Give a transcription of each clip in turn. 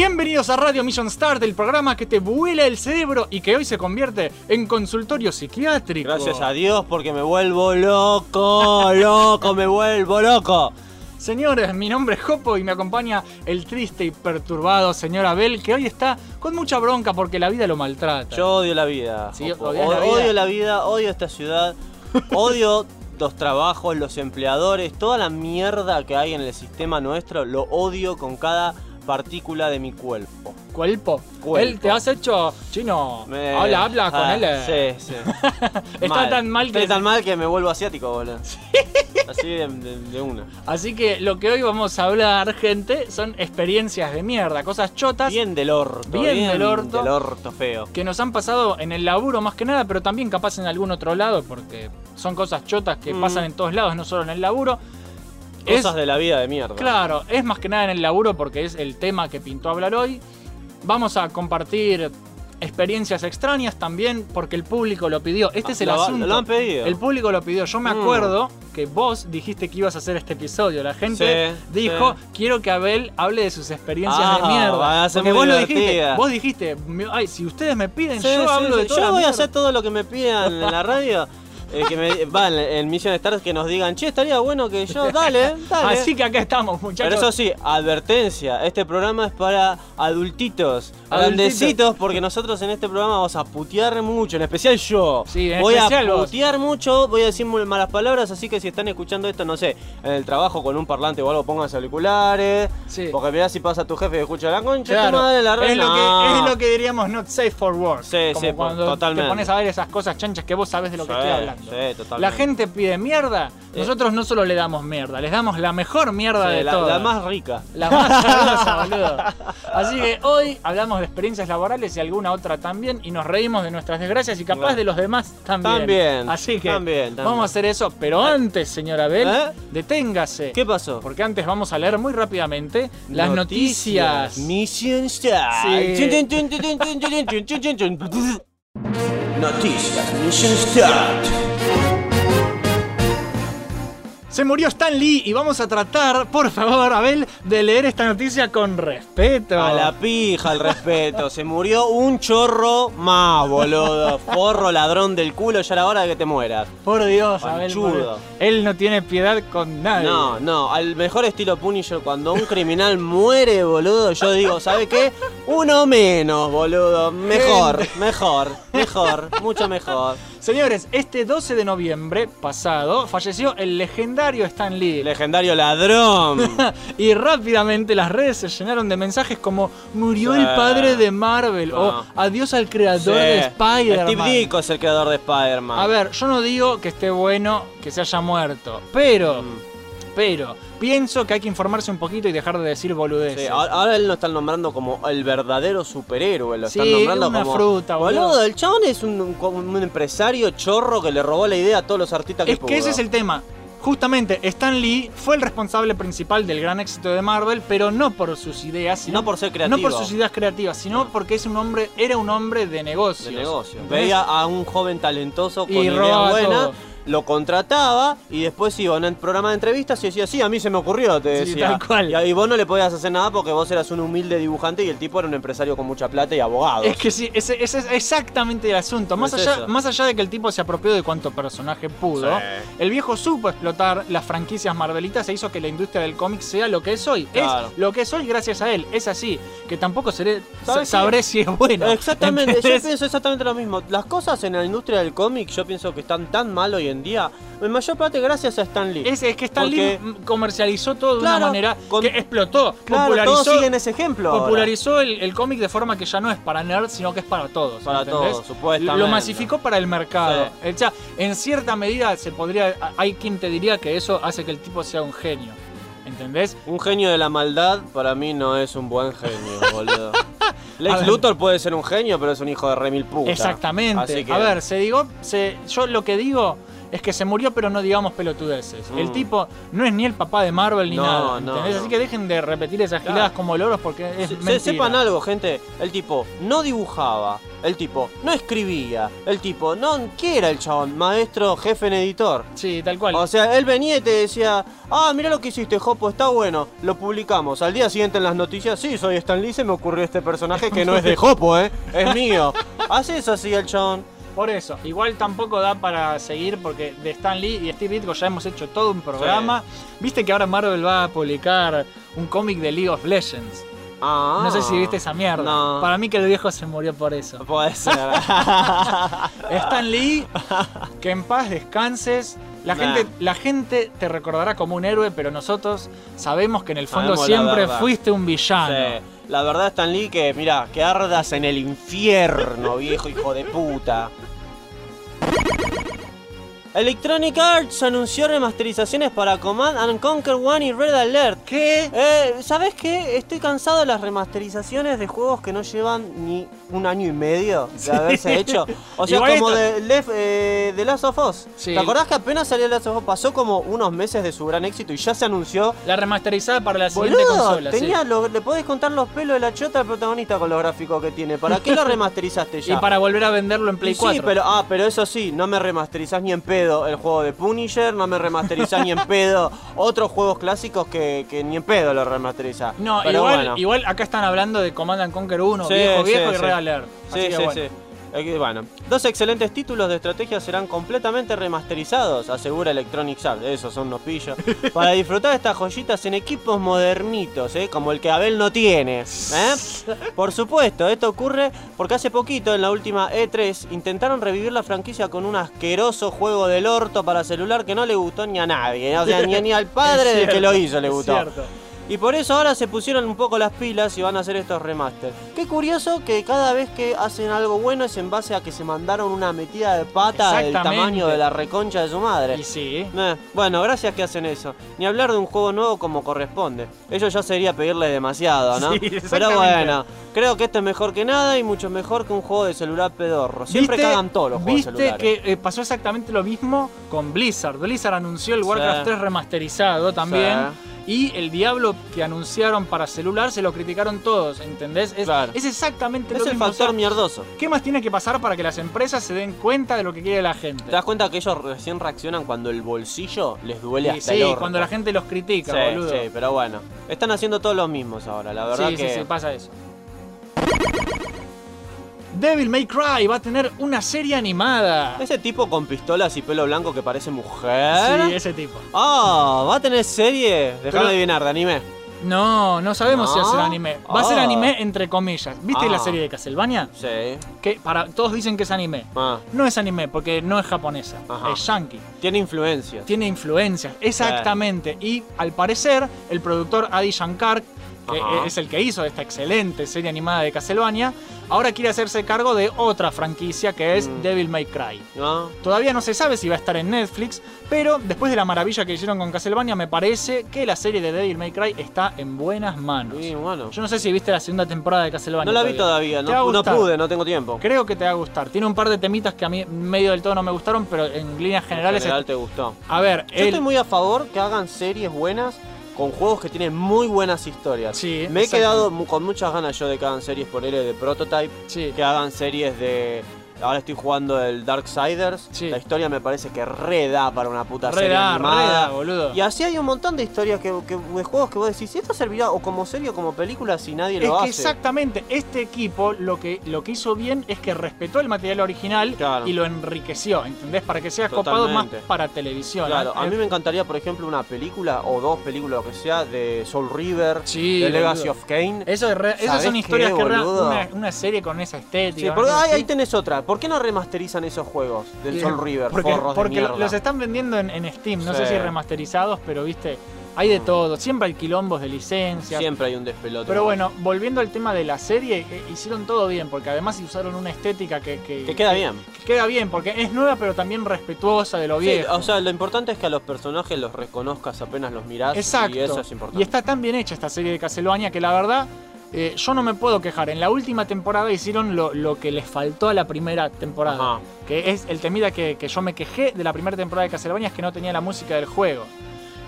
Bienvenidos a Radio Mission Start, el programa que te vuela el cerebro y que hoy se convierte en consultorio psiquiátrico. Gracias a Dios porque me vuelvo loco, loco, me vuelvo loco. Señores, mi nombre es Jopo y me acompaña el triste y perturbado señor Abel, que hoy está con mucha bronca porque la vida lo maltrata. Yo odio la vida. Sí, Jopo. odias la vida. Odio la vida, odio esta ciudad, odio los trabajos, los empleadores, toda la mierda que hay en el sistema nuestro, lo odio con cada partícula de mi cuerpo. Cuerpo. Cuerpo. Él te has hecho chino. Me- Habla, habla con Ah, él. eh. Sí, sí. Está tan mal que- Estoy tan mal que me vuelvo asiático, boludo. Así de, de- de una. Así que lo que hoy vamos a hablar, gente, son experiencias de mierda, cosas chotas Bien del orto. Bien del orto. Del orto feo. que nos han pasado en el laburo más que nada, pero también capaz en algún otro lado, porque son cosas chotas que Mm. pasan en todos lados, no solo en el laburo. Es- Cosas de la vida de mierda. Claro, es más que nada en el laburo porque es el tema que pintó hablar hoy. Vamos a compartir experiencias extrañas también porque el público lo pidió. Este es el Lo- asunto. Lo han pedido. El público lo pidió. Yo me Mm. acuerdo que vos dijiste que ibas a hacer este episodio. La gente Sí, dijo, sí. quiero que Abel hable de sus experiencias Ah, de mierda. va a ser Porque vos lo dijiste. Vos dijiste, "Me- ay, si ustedes me piden, Sí, yo hablo de toda Yo voy a mierda". hacer todo lo que me pidan en la radio. Eh, que me, va, en, en Mission Stars que nos digan, che, estaría bueno que yo, dale, dale. Así que acá estamos, muchachos. Pero eso sí, advertencia, este programa es para adultitos, grandecitos, porque nosotros en este programa vamos a putear mucho, en especial yo. Sí, en voy especial a vos. putear mucho, voy a decir muy malas palabras, así que si están escuchando esto, no sé, en el trabajo con un parlante o algo, pónganse auriculares. Sí. Porque mirá si pasa tu jefe y escucha la concha, Claro, tu madre, la es, lo que, es lo que diríamos not safe for work. Sí, Como sí, cuando totalmente. te pones a ver esas cosas chanchas que vos sabés de lo que estoy hablando. Sí. La gente pide mierda, Eh. nosotros no solo le damos mierda, les damos la mejor mierda Sí, de la, todas. la más rica. La más sabrosa, boludo. Así que hoy hablamos de experiencias laborales y alguna otra también y nos reímos de nuestras desgracias y capaz Bueno. de los demás también. También, Así que también, también. vamos a hacer eso, pero antes, señora Abel, ¿Eh? deténgase. ¿Qué pasó? Porque antes vamos a leer muy rápidamente las noticias. Mission Start. Sí. Noticias Mission Start. Se murió Stan Lee y vamos a tratar, por favor, Abel, de leer esta noticia con respeto. A la pija el respeto. Se murió un chorro más, boludo. Forro, ladrón del culo, ya era hora de que te mueras. Por Dios, Abel. Por. Él no tiene piedad con nadie. No, no, al mejor estilo Punisher, cuando un criminal muere, boludo, yo digo, ¿sabe qué? Uno menos, boludo. Mejor, mejor, mejor, mucho mejor. Señores, este 12 de noviembre pasado falleció el legendario Stan Lee. Legendario ladrón. y rápidamente las redes se llenaron de mensajes como murió Sí. el padre de Marvel o Ah. adiós al creador Sí. de Spider-Man. Steve Ditko es el creador de Spider-Man. A ver, yo no digo que esté bueno que se haya muerto, pero, Mm. Pero, pienso que hay que informarse un poquito y dejar de decir boludeces. Sí, ahora, él lo están nombrando como el verdadero superhéroe, lo están Sí, nombrando una como fruta, boludo. el chabón es un, empresario chorro que le robó la idea a todos los artistas que Es que ese es el tema. Justamente, Stan Lee fue el responsable principal del gran éxito de Marvel, pero no por sus ideas, sino no por ser creativo. no por sus ideas creativas, sino porque es un hombre, era un hombre de negocios. de negocio. Veía a un joven talentoso con Y ideas buenas. Lo contrataba y después iba a un programa de entrevistas y decía, sí, a mí se me ocurrió, te Sí, decía. tal cual. Y, y vos no le podías hacer nada porque vos eras un humilde dibujante y el tipo era un empresario con mucha plata y abogado. Es que sí, ese, ese es exactamente el asunto. Más Es allá, eso. más allá de que el tipo se apropió de cuánto personaje pudo, Sí. el viejo supo explotar las franquicias Marvelitas e hizo que la industria del cómic sea lo que es hoy. Claro. Es lo que es hoy gracias a él. Es así. Que tampoco seré, sabré si es bueno. Exactamente, yo pienso exactamente lo mismo. Las cosas en la industria del cómic yo pienso que están tan mal hoy en día, en mayor parte gracias a Stan Lee. Es, es que Stan Porque- Lee comercializó todo de Claro, una manera con- que explotó. claro, popularizó, todos siguen ese ejemplo. ahora. popularizó el, el cómic de forma que ya no es para nerds, sino que es para todos. Para ¿entendés? todos, supuestamente. Lo masificó para el mercado. Sí. O sea, en cierta medida se podría. Hay quien te diría que eso hace que el tipo sea un genio. ¿Entendés? Un genio de la maldad para mí no es un buen genio, boludo. Lex. Luthor puede ser un genio, pero es un hijo de remil puta. Exactamente. Así que- A ver, se digo, se, yo lo que digo es que se murió, pero no digamos pelotudeces. El Mm. tipo no es ni el papá de Marvel ni No, nada. no, no. Así que dejen de repetir esas Claro. giladas como loros porque es Se- sepan algo, gente. El tipo no dibujaba. El tipo no escribía. El tipo no. ¿Qué era el chabón? Maestro, jefe en editor. Sí, tal cual. O sea, él venía y te decía, ah, mira lo que hiciste, Jopo, está bueno, lo publicamos. Al día siguiente en las noticias, sí, soy Stan Lee, se me ocurrió este personaje que no es de Jopo, ¿eh? Es mío. Eso así el chabón. Por eso, igual tampoco da para seguir porque de Stan Lee y Steve Ditko ya hemos hecho todo un programa. Viste que ahora Marvel va a publicar un cómic de League of Legends. Ah. No sé si viste esa mierda. No. Para mí que el viejo se murió por eso. Puede ser. Stan Lee, que en paz descanses. La Nah. gente, la gente te recordará como un héroe, pero nosotros sabemos que en el fondo Sabemos siempre fuiste un villano. Sí. La verdad, Stan Lee, que mira, que ardas en el infierno, viejo hijo de puta. Electronic Arts anunció remasterizaciones para Command and Conquer One y Red Alert. ¿Qué? Eh, ¿Sabes qué? Estoy cansado de las remasterizaciones de juegos que no llevan ni un año y medio de Sí. haberse hecho. O sea, Igual como esto- de Left, eh, The Last of Us. Sí. ¿Te acordás que apenas salió The Last of Us? Pasó como unos meses de su gran éxito y ya se anunció. La remasterizada para la siguiente Boludo, consola. sí. tenía lo- le podés contar los pelos de la chota al protagonista con los gráficos que tiene. ¿Para qué lo remasterizaste Y ya? para volver a venderlo en Play Y 4. Sí, pero, ah, pero eso sí, no me remasterizás ni en pedo el juego de Punisher, no me remasterizás ni en pedo otros juegos clásicos que, que ni en pedo lo remasterizás. No, Pero igual, bueno. igual acá están hablando de Command and Conquer 1, Sí, viejo, sí, viejo y sí. Red Alert. Así Sí, que bueno. Bueno, dos excelentes títulos de estrategia serán completamente remasterizados, asegura Electronic Arts. Esos son unos pillos. para disfrutar estas joyitas en equipos modernitos, ¿eh? como el que Abel no tiene. ¿eh? Por supuesto, esto ocurre porque hace poquito, en la última E3, intentaron revivir la franquicia con un asqueroso juego del orto para celular que no le gustó ni a nadie. O sea, ni, ni al padre del que lo hizo le es gustó. cierto. Y por eso ahora se pusieron un poco las pilas y van a hacer estos remaster. Qué curioso que cada vez que hacen algo bueno es en base a que se mandaron una metida de pata del tamaño de la reconcha de su madre. Y sí. Eh, bueno, gracias que hacen eso. Ni hablar de un juego nuevo como corresponde. Eso ya sería pedirle demasiado, ¿no? Sí, Pero bueno, creo que esto es mejor que nada y mucho mejor que un juego de celular pedorro. Siempre ¿Viste- cagan todos los juegos Viste celulares. que eh, pasó exactamente lo mismo con Blizzard. Blizzard anunció el Sí. Warcraft 3 remasterizado también. Y el Diablo que anunciaron para celular se lo criticaron todos, ¿entendés? Es, Claro. es exactamente Es lo el mismo. o factor sea, mierdoso. ¿Qué más tiene que pasar para que las empresas se den cuenta de lo que quiere la gente? ¿Te das cuenta que ellos recién reaccionan cuando el bolsillo les duele Y hasta sí, el cuando la gente los critica, Sí, boludo. sí, pero bueno. Están haciendo todos los mismos ahora, la verdad sí, que. sí, sí, pasa eso. Devil May Cry va a tener una serie animada. Ese tipo con pistolas y pelo blanco que parece mujer. Sí, ese tipo. Ah, ¿va a tener serie? Déjame Pero- adivinar, de anime. No, no sabemos si va a ser anime. Va a ser Ah. anime entre comillas. ¿Viste Ah. la serie de Castlevania? Sí. Que para todos dicen que es anime. Ah, No es anime porque no es japonesa, Ajá. es yankee. tiene influencias. Tiene influencias, exactamente. Y al parecer, el productor Adi Shankar, que es el que hizo esta excelente serie animada de Castlevania, ahora quiere hacerse cargo de otra franquicia que es Mm. Devil May Cry. ¿No? Todavía no se sabe si va a estar en Netflix, pero después de la maravilla que hicieron con Castlevania, me parece que la serie de Devil May Cry está en buenas manos. Sí, bueno. Yo no sé si viste la segunda temporada de Castlevania. No la vi todavía, no, no pude, no tengo tiempo. Creo que te va a gustar. Tiene un par de temitas que a mí medio del todo no me gustaron, pero en líneas En generales. general te gustó. A ver, Yo el- estoy muy a favor que hagan series buenas con juegos que tienen muy buenas historias. Sí, Me he quedado mu- con muchas ganas yo de que hagan series por de Prototype, Sí. que hagan series de... Ahora estoy jugando el Darksiders. Sí. La historia me parece que re da para una puta Re serie da, animada. re da, boludo. Y así hay un montón de historias que, que- de juegos que vos decís, ¿esto servirá o como serie o como película si nadie Es lo hace? exactamente, este equipo lo que, lo que hizo bien es que respetó el material original Claro. y lo enriqueció, ¿entendés? Para que sea copado más para televisión. Claro, ¿eh? a mí me encantaría, por ejemplo, una película o dos películas, lo que sea, de Soul River, Sí, de Legacy boludo. of Kane. Eso es re- esas ¿Sabés son qué, historias que re- una, una serie con esa estética. Sí, porque ¿no? ahí, ahí tenés otra. ¿Por qué no remasterizan esos juegos del Bien, Soul River? Porque, forros porque los están vendiendo en, en Steam, no Sí. sé si remasterizados, pero viste, hay de Mm. todo. Siempre hay quilombos de licencias. Siempre hay un despelote. Pero bueno, volviendo al tema de la serie, eh, hicieron todo bien, porque además usaron una estética que, que, Que queda bien. que queda bien, porque es nueva, pero también respetuosa de lo Sí, viejo. o sea, lo importante es que a los personajes los reconozcas apenas los mirás. Exacto. Y eso es importante. Y está tan bien hecha esta serie de Castlevania que la verdad eh, yo no me puedo quejar. En la última temporada hicieron lo, lo que les faltó a la primera temporada. Ajá. Que es el temida que, que yo me quejé de la primera temporada de Castlevania es que no tenía la música del juego.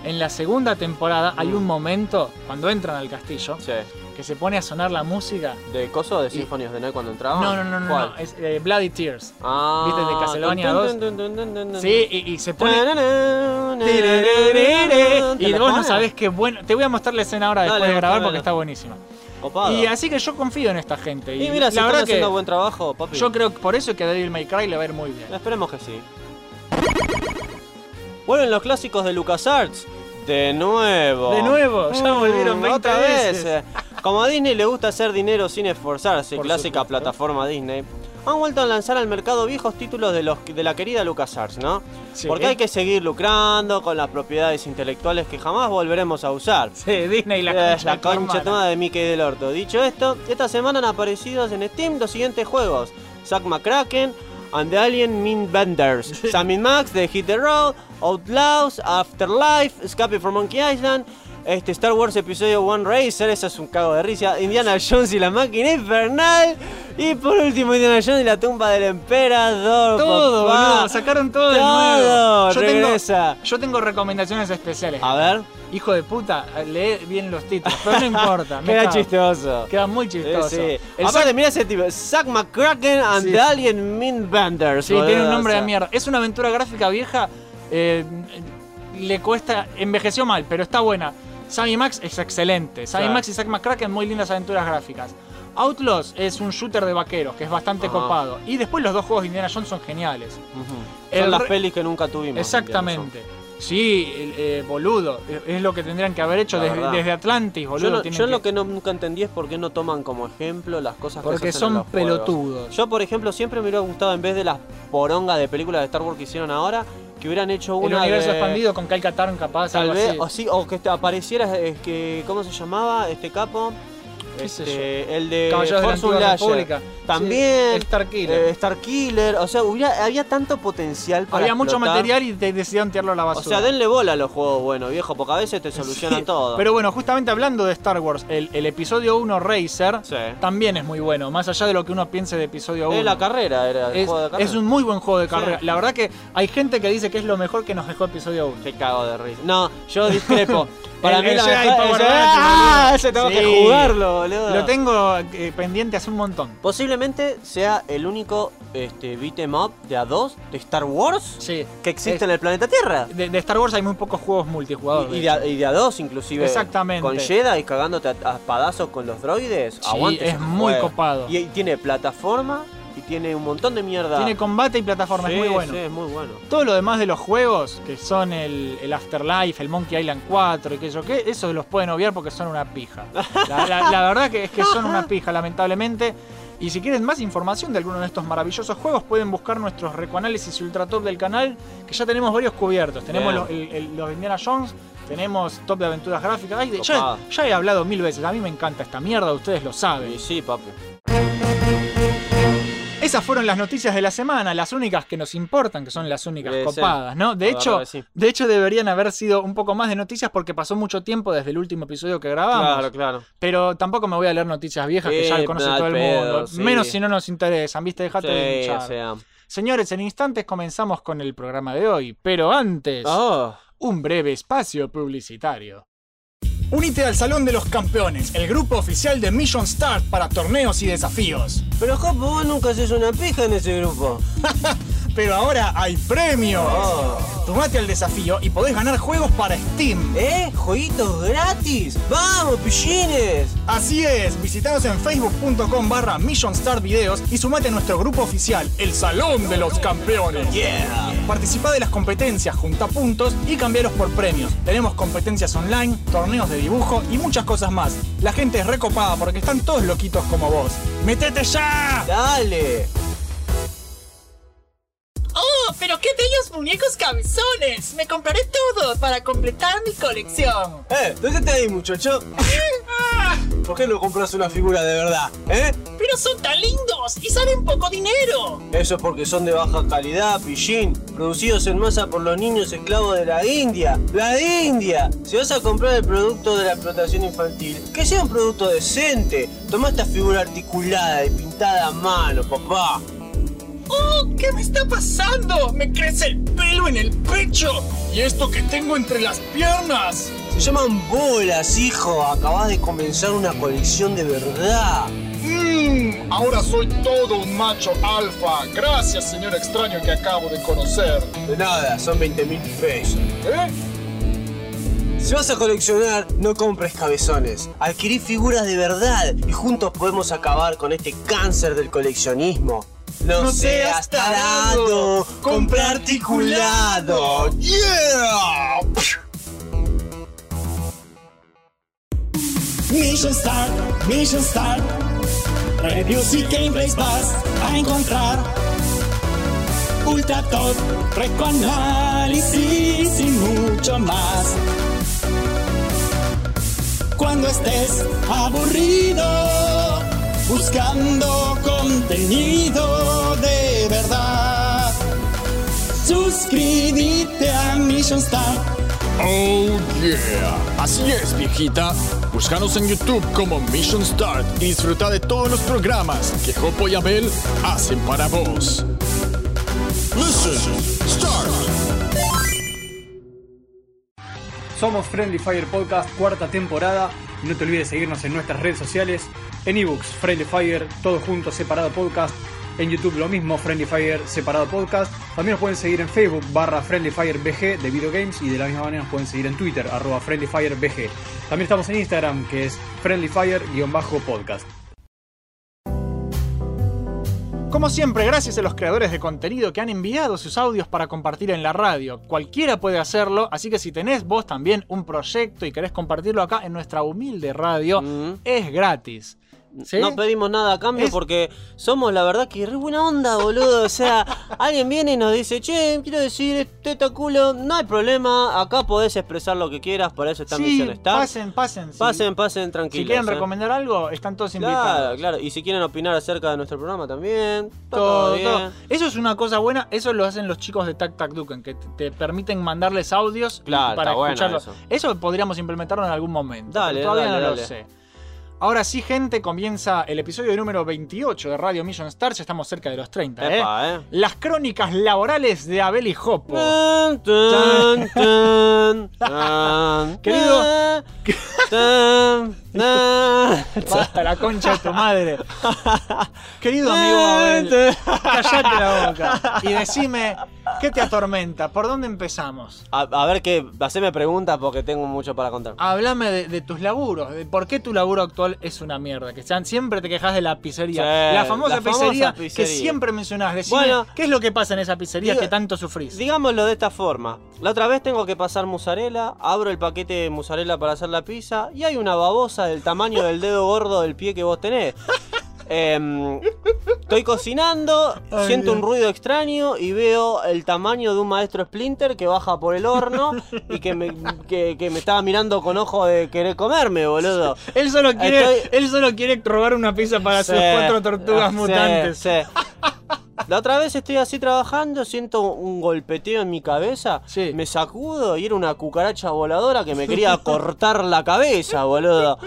En la segunda temporada hay Mm. un momento, cuando entran al castillo, Sí. que se pone a sonar la música. ¿De coso de Symphony of the Night cuando entraba? No, no, no, no, ¿Cuál? no, es eh, Bloody Tears. Ah, ¿Viste de Castlevania tun, 2? tun, tun, tun, tun, tun, Sí, y, y se pone... ¿Te Y vos no sabés qué bueno. Te voy a mostrar la escena ahora después Dale, de grabar porque está buenísima. Copado. Y así que yo confío en esta gente. Y mira, si la están verdad haciendo que buen trabajo, papi. yo creo que por eso que Devil May Cry le va a ir muy bien. Esperemos que sí. Vuelven los clásicos de LucasArts. De nuevo. De nuevo, ya Mm, volvieron 20 otra veces. vez. Como a Disney le gusta hacer dinero sin esforzarse, Por clásica supuesto. plataforma Disney, han vuelto a lanzar al mercado viejos títulos de, los, de la querida LucasArts, ¿no? Sí. Porque hay que seguir lucrando con las propiedades intelectuales que jamás volveremos a usar. Sí, Disney la Eh, la concha tomada de Mickey del Orto. Dicho esto, esta semana han aparecido en Steam los siguientes juegos: Zack McCracken and the Alien Min Benders, Sam Max de Hit the Road, Outlaws, Afterlife, Escape from Monkey Island. Este Star Wars Episodio 1 Racer, eso es un cago de risa. Indiana Jones y la máquina infernal. Y por último, Indiana Jones y la tumba del emperador. Todo, papá. boludo, sacaron todo de nuevo. Yo tengo, regresa. yo tengo recomendaciones especiales. A ver, Hijo de puta, lee bien los títulos, pero no importa. me queda cago. chistoso. Queda muy Sí, chistoso. sí. El Aparte, ese tipo, Zack McCracken and Sí. the Alien Min Benders. Sí, boludo, tiene un o nombre de mierda. Es una aventura gráfica vieja. eh, le cuesta. Envejeció mal, pero está buena. Sammy Max es excelente. Sammy. Max y Zack McCracken, muy lindas aventuras gráficas. Outlaws es un shooter de vaqueros que es bastante Ajá. copado. Y después los dos juegos de Indiana Jones son geniales. El Son las pelis que nunca tuvimos. Exactamente. Sí, eh, boludo. eh, Es lo que tendrían que haber hecho desde, Atlantis, boludo. Yo, no- tienen yo que- lo que no, nunca entendí es por qué no toman como ejemplo las cosas Porque que se hacen en son juegos. pelotudos. Yo, por ejemplo, siempre me hubiera gustado, en vez de las porongas de películas de Star Wars que hicieron ahora, que hubieran hecho el una universo de- expandido con Cal Katarn capaz, Tal algo vez, así. o sí, o que apareciera, es que, ¿cómo se llamaba este capo? ¿Qué sé Este, el de Caballeros de la. República. También. Sí, Star Killer. Eh, Star Killer, o sea, hubiera, había tanto potencial para Había mucho material y te decidieron tirarlo a la O basura. sea, denle bola a los juegos buenos, viejo, porque a veces te solucionan Sí, todo. Pero bueno, justamente hablando de Star Wars, el, el episodio 1 Racer Sí. también es muy bueno, más allá de lo que uno piense de episodio 1. Es la carrera, era el es, juego de carrera. es un muy buen juego de carrera. La verdad que hay gente que dice que es lo mejor que nos dejó episodio 1. Qué cago de risa. No, yo discrepo. Para El- mí la mejor... Power ese- ¡Ah! Ese tengo que jugarlo, boludo. Lo tengo eh, pendiente hace un montón. Posiblemente sea el único este, beat 'em up de A2 de Star Wars Sí. que existe Es- en el planeta Tierra. De, de Star Wars hay muy pocos juegos multijugador. Y, y de de, hecho. a- y de A2 inclusive. Exactamente. Con Jedi cagándote a, a espadazos con los droides. Sí, Aguante es muy juego. copado. Y, y tiene plataforma y tiene un montón de mierda. Tiene combate y plataforma, Sí, es muy bueno. Sí, es muy bueno. Todo lo demás de los juegos, que son el, el Afterlife, el Monkey Island 4 y qué sé yo qué, eso los pueden obviar porque son una pija. La, la- la verdad que es que son una pija, lamentablemente. Y si quieren más información de alguno de estos maravillosos juegos, pueden buscar nuestros recoanálisis ultra top del canal, que ya tenemos varios cubiertos. Tenemos los, el- el- los de Indiana Jones, tenemos top de aventuras gráficas. Ay, ya he hablado mil veces, a mí me encanta esta mierda, ustedes lo saben. Y sí, papi. Esas fueron las noticias de la semana, las únicas que nos importan, que son las únicas Eh, copadas, ¿no? De La hecho, sí. de hecho deberían haber sido un poco más de noticias porque pasó mucho tiempo desde el último episodio que grabamos. Claro, claro. Pero tampoco me voy a leer noticias viejas que ya conoce al todo el pedo, mundo. sí. Menos si no nos interesan, ¿viste? Dejate de Sí, hinchar. o sea. Señores, en instantes comenzamos con el programa de hoy, pero antes, Oh. un breve espacio publicitario. Unite al Salón de los Campeones, el grupo oficial de Mission Start para torneos y desafíos. Pero Jopo, vos nunca haces una pija en ese grupo. Pero ahora hay premios. Oh. Tomate al desafío y podés ganar juegos para Steam. ¿Eh? ¿Jueguitos gratis? ¡Vamos, pillines! Así es, visitanos en facebook.com barra Mission Start Videos y sumate a nuestro grupo oficial, el Salón de los Campeones. Yeah. Participa de las competencias, junta puntos y cambiaros por premios. Tenemos competencias online, torneos de dibujo y muchas cosas más. La gente es recopada porque están todos loquitos como vos. ¡Metete ya! Dale. ¡Oh, pero qué bellos muñecos cabezones! Me compraré todo para completar mi colección. Eh, ¿dónde ahí, muchacho? ¡Ah! ¿Por qué no compras una figura de verdad? ¿Eh? Pero son tan lindos y salen poco dinero. Eso es porque son de baja calidad, pillín. Producidos en masa por los niños esclavos de la India. ¡La India! Si vas a comprar el producto de la explotación infantil, que sea un producto decente. Toma esta figura articulada y pintada a mano, papá. ¡Oh! ¿Qué me está pasando? Me crece el pelo en el pecho. ¿Y esto que tengo entre las piernas? Se llaman bolas, hijo. Acabas de comenzar una colección de verdad. Mmm, ahora soy todo un macho alfa. Gracias, señor extraño que acabo de conocer. De nada, son 20 mil pesos. ¿Eh? Si vas a coleccionar, no compres cabezones. Adquirí figuras de verdad y juntos podemos acabar con este cáncer del coleccionismo. No, No seas tarado, compra articulado. ¡Yeah! Mission Start, Mission Start. Reviews y gameplays vas a encontrar. Ultra top, análisis y mucho más. Cuando estés aburrido, buscando contenido de verdad. Suscríbete a Mission Start. Oh yeah. Así es, viejita. Búscanos en YouTube como Mission Start y disfruta de todos los programas que Jopo y Abel hacen para vos. Mission Start. Somos Friendly Fire Podcast, cuarta temporada. No te olvides seguirnos en nuestras redes sociales. En ebooks, Friendly Fire, todo junto, separado podcast. En YouTube lo mismo, Friendly Fire, separado podcast. También nos pueden seguir en Facebook, barra Friendly Fire BG de videogames. Y de la misma manera nos pueden seguir en Twitter, arroba Friendly Fire BG. También estamos en Instagram, que es Friendly Fire-podcast. Como siempre, gracias a los creadores de contenido que han enviado sus audios para compartir en la radio. Cualquiera puede hacerlo, así que si tenés vos también un proyecto y querés compartirlo acá en nuestra humilde radio, Mm. es gratis. ¿Sí? No pedimos nada a cambio Es- porque somos la verdad que re buena onda, boludo. O sea, alguien viene y nos dice, che, quiero decir, teta culo, no hay problema, acá podés expresar lo que quieras, por eso está Sí, Mission Star. pasen, pasen. sí. pasen, pasen tranquilos. Si quieren eh. recomendar algo, están todos Claro, invitados. claro. Y si quieren opinar acerca de nuestro programa también, Todo, todo, bien. todo. Eso es una cosa buena, eso lo hacen los chicos de Tac Tac Duken, que te, te permiten mandarles audios Claro, para escucharlos. eso. Eso podríamos implementarlo en algún momento. Dale, todavía dale, no dale. lo sé. Ahora sí, gente, comienza el episodio número 28 de Radio Mission Stars. Estamos cerca de los 30, ¿eh? Epa, eh. Las crónicas laborales de Abel y Jopo. Querido-. Basta la concha de tu madre. Querido amigo Abel, callate la boca y decime, ¿qué te atormenta? ¿Por dónde empezamos? A, a ver qué, haceme preguntas porque tengo mucho para contar. Háblame de, de tus laburos, de por qué tu laburo actual es una mierda. Que sean- siempre te quejas de la pizzería. Sí, la famosa, la famosa pizzería, que siempre mencionás. Decime, Bueno, ¿qué es lo que pasa en esa pizzería que tanto sufrís? Digámoslo de esta forma. La otra vez tengo que pasar mozzarella, abro el paquete de mozzarella para hacer la pizza y hay una babosa del tamaño del dedo gordo del pie que vos tenés. Em, estoy cocinando, Ay, siento Dios. un ruido extraño y veo el tamaño de un maestro Splinter que baja por el horno y que me, que, que me estaba mirando con ojo de querer comerme, boludo. Él solo quiere, Estoy- él solo quiere robar una pizza para sus cuatro tortugas sí, mutantes. sí. La otra vez estoy así trabajando, siento un golpeteo en mi cabeza, Sí. me sacudo y era una cucaracha voladora que me quería cortar la cabeza, boludo.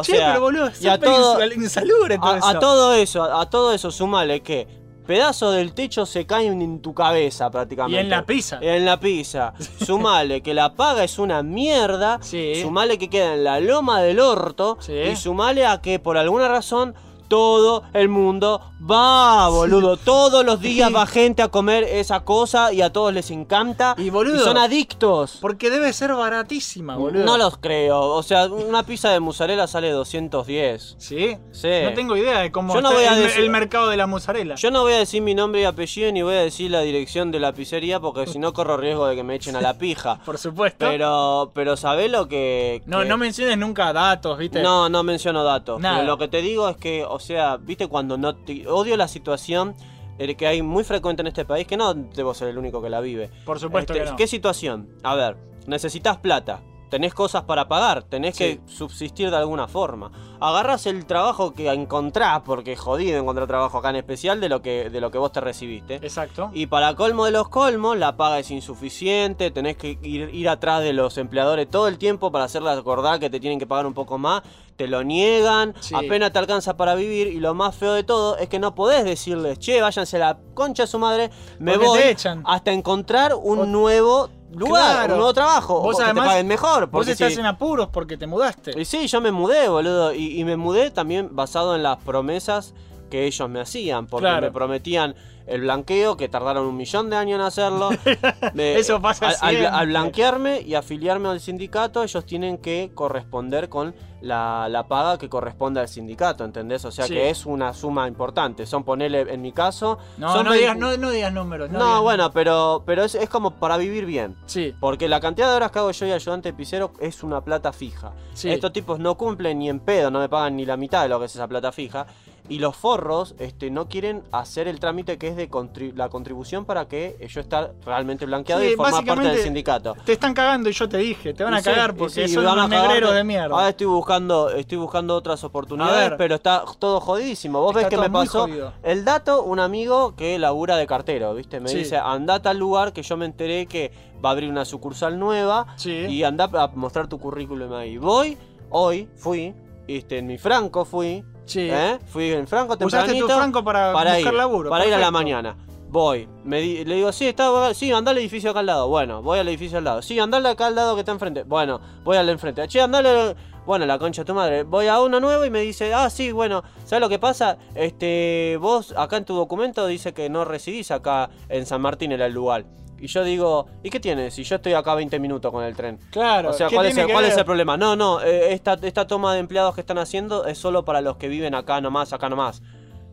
O Che, sea, pero boludo, y a todo, insal- insalubre todo a, a eso. todo eso, a, a todo eso sumale que pedazos del techo se caen en tu cabeza prácticamente. Y en la pizza. En la pizza. Sumale que la paga es una mierda. Sí. Sumale que queda en la loma del orto. Sí. Y sumale a que por alguna razón todo el mundo va, boludo. Todos los días va gente a comer esa cosa y a todos les encanta. Y, boludo, son adictos. Porque debe ser baratísima, boludo. No los creo. O sea, una pizza de mozzarella sale 210. ¿Sí? Sí. No tengo idea de cómo Yo no está voy a el, decir- el mercado de la mozzarella. Yo no voy a decir mi nombre y apellido ni voy a decir la dirección de la pizzería porque si no corro riesgo de que me echen a la pija. Por supuesto. Pero, pero sabés lo que. no, no menciones nunca datos, ¿viste? No, no menciono datos. Nada. Pero lo que te digo es que, o sea, viste cuando no te- odio la situación eh, que hay muy frecuente en este país, que no debo ser el único que la vive. Por supuesto Este, que no. ¿Qué situación? A ver, necesitas plata. Tenés cosas para pagar, tenés Sí. que subsistir de alguna forma. Agarras el trabajo que encontrás, porque es jodido encontrar trabajo acá en especial de lo que, de lo que vos te recibiste. Exacto. Y para colmo de los colmos, la paga es insuficiente, tenés que ir, ir atrás de los empleadores todo el tiempo para hacerles acordar que te tienen que pagar un poco más, te lo niegan, Sí. apenas te alcanza para vivir y lo más feo de todo es que no podés decirles, che, váyanse a la concha de su madre, me Porque voy te echan. hasta encontrar un O- nuevo lugar, Claro. un nuevo trabajo, Vos o además- te paguen mejor. Vos estás si- en apuros porque te mudaste. y sí, yo me mudé, boludo. Y, y me mudé también basado en las promesas que ellos me hacían. Porque Claro. me prometían el blanqueo, que tardaron un millón de años en hacerlo. Me- Eso pasa al, al- blanquearme y afiliarme al sindicato, ellos tienen que corresponder con la, la paga que corresponde al sindicato, ¿entendés? O sea Sí. que es una suma importante. Son ponerle, en mi caso. No, son no, digas, no, no digas números. No, No, digas bueno, números. pero, pero es, es como para vivir bien. Sí, Porque la cantidad de horas que hago yo y ayudante pisero es una plata fija. Sí. Estos tipos no cumplen ni en pedo, no me pagan ni la mitad de lo que es esa plata fija. Y los forros este, no quieren hacer el trámite que es de contri- la contribución para que yo estar realmente blanqueado Sí, y formar parte del sindicato. te están cagando y yo te dije, te van a sí, cagar porque sí, son a unos negreros de mierda. Ahora estoy buscando, estoy buscando otras oportunidades, ver. pero está todo jodidísimo. Vos ves que me pasó jodido. el dato, un amigo que labura de cartero, ¿viste? Me dice, andate al lugar que yo me enteré que va a abrir una sucursal nueva y anda a mostrar tu currículum ahí. Voy, hoy fui, este, en mi franco fui, Sí. ¿eh? Fui en franco Usaste tempranito. tu franco para, buscar ir, laburo. Para ir a la mañana. Voy, me di- le digo, sí, está, sí, anda al edificio acá al lado. Bueno, voy al edificio al lado. Sí, anda acá al lado que está enfrente. Bueno, voy al enfrente. Che, andale. Bueno, la concha de tu madre. Voy a uno nuevo y me dice, ah, sí, bueno, ¿sabes lo que pasa? Este, vos acá en tu documento dice que no residís acá en San Martín, era el lugar. Y yo digo, ¿y qué tienes? Si yo estoy acá 20 minutos con el tren. Claro. O sea, ¿qué ¿cuál, es tiene el, cuál es el problema? No, no, eh, esta, esta toma de empleados que están haciendo es solo para los que viven acá nomás, acá nomás.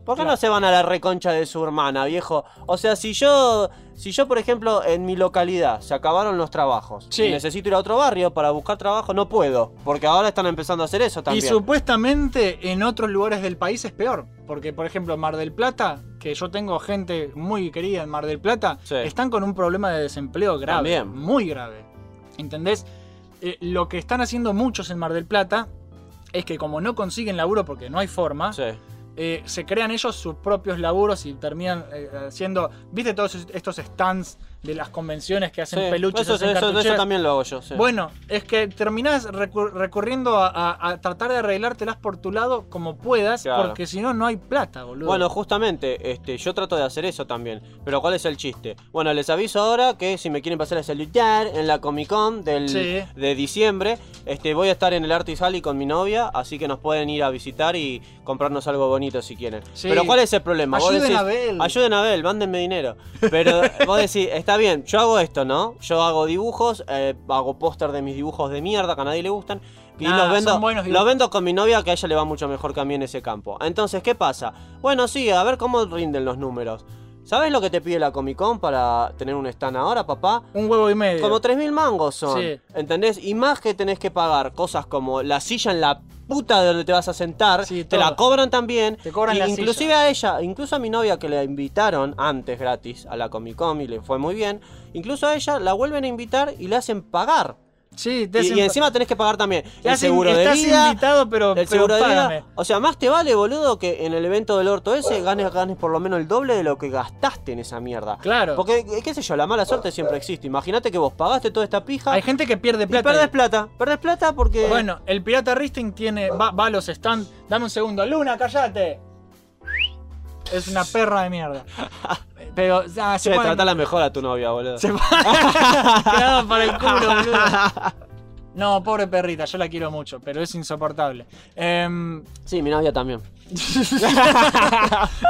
¿Por qué no se van a la reconcha de su hermana, viejo? O sea, si yo, si yo, por ejemplo, en mi localidad se acabaron los trabajos Sí. y necesito ir a otro barrio para buscar trabajo, no puedo. Porque ahora están empezando a hacer eso Y también. supuestamente en otros lugares del país es peor. Porque, por ejemplo, en Mar del Plata, que yo tengo gente muy querida en Mar del Plata, Sí. están con un problema de desempleo grave. También. Muy grave. ¿Entendés? Eh, lo que están haciendo muchos en Mar del Plata es que como no consiguen laburo porque no hay forma, Sí. Eh, se crean ellos sus propios laburos y terminan eh, haciendo, ¿viste todos estos stands de las convenciones que hacen Sí, peluches? eso, hacen eso- también lo hago yo. sí. Bueno, es que terminás recur- recurriendo a, a- a tratar de arreglártelas por tu lado como puedas, Claro. porque si no, no hay plata, boludo. Bueno, justamente, este, yo trato de hacer eso también. Pero ¿cuál es el chiste? Bueno, les aviso ahora que si me quieren pasar a saludar en la Comic Con del, Sí. de diciembre, este, voy a estar en el Artis Alley con mi novia, así que nos pueden ir a visitar y comprarnos algo bonito si quieren. Pero ¿cuál es el problema? Ayuden decís, a Abel. Ayuden a Abel, mándenme dinero. Pero vos decís, está bien, yo hago esto, ¿no? Yo hago dibujos, eh, hago póster de mis dibujos de mierda que a nadie le gustan. Y Nah, los vendo, los vendo con mi novia que a ella le va mucho mejor que a mí en ese campo. Entonces, ¿qué pasa? Bueno, sí, a ver cómo rinden los números. ¿Sabes lo que te pide la Comic Con para tener un stand ahora, papá? Un huevo y medio. Como 3.000 mangos son. Sí. ¿Entendés? Y más que tenés que pagar cosas como la silla en la puta de donde te vas a sentar, Sí, te todo. la cobran también. Te cobran Y la inclusive silla. a ella, incluso a mi novia que le invitaron antes gratis a la Comic Con y le fue muy bien, incluso a ella la vuelven a invitar y le hacen pagar. Sí, te Y, y encima tenés que pagar también te el seguro de estás vida. invitado, pero, El pero seguro de vida. O sea, más te vale, boludo, que en el evento del orto ese ganes, ganes por lo menos el doble de lo que gastaste en esa mierda. Claro. Porque, eh, qué sé yo, la mala suerte siempre existe. Imagínate que vos pagaste toda esta pija Hay gente que pierde y plata. perdés ahí. plata. Perdés plata porque. Bueno, el pirata Risting tiene. Va, va a los stands. Dame un segundo. Luna, callate. Es una perra de mierda. Pero, ah, se Che, pone- tratala mejor a tu novia, boludo. Se quedado para el culo, boludo. No, pobre perrita, yo la quiero mucho, pero es insoportable. Em, Sí, mi novia también.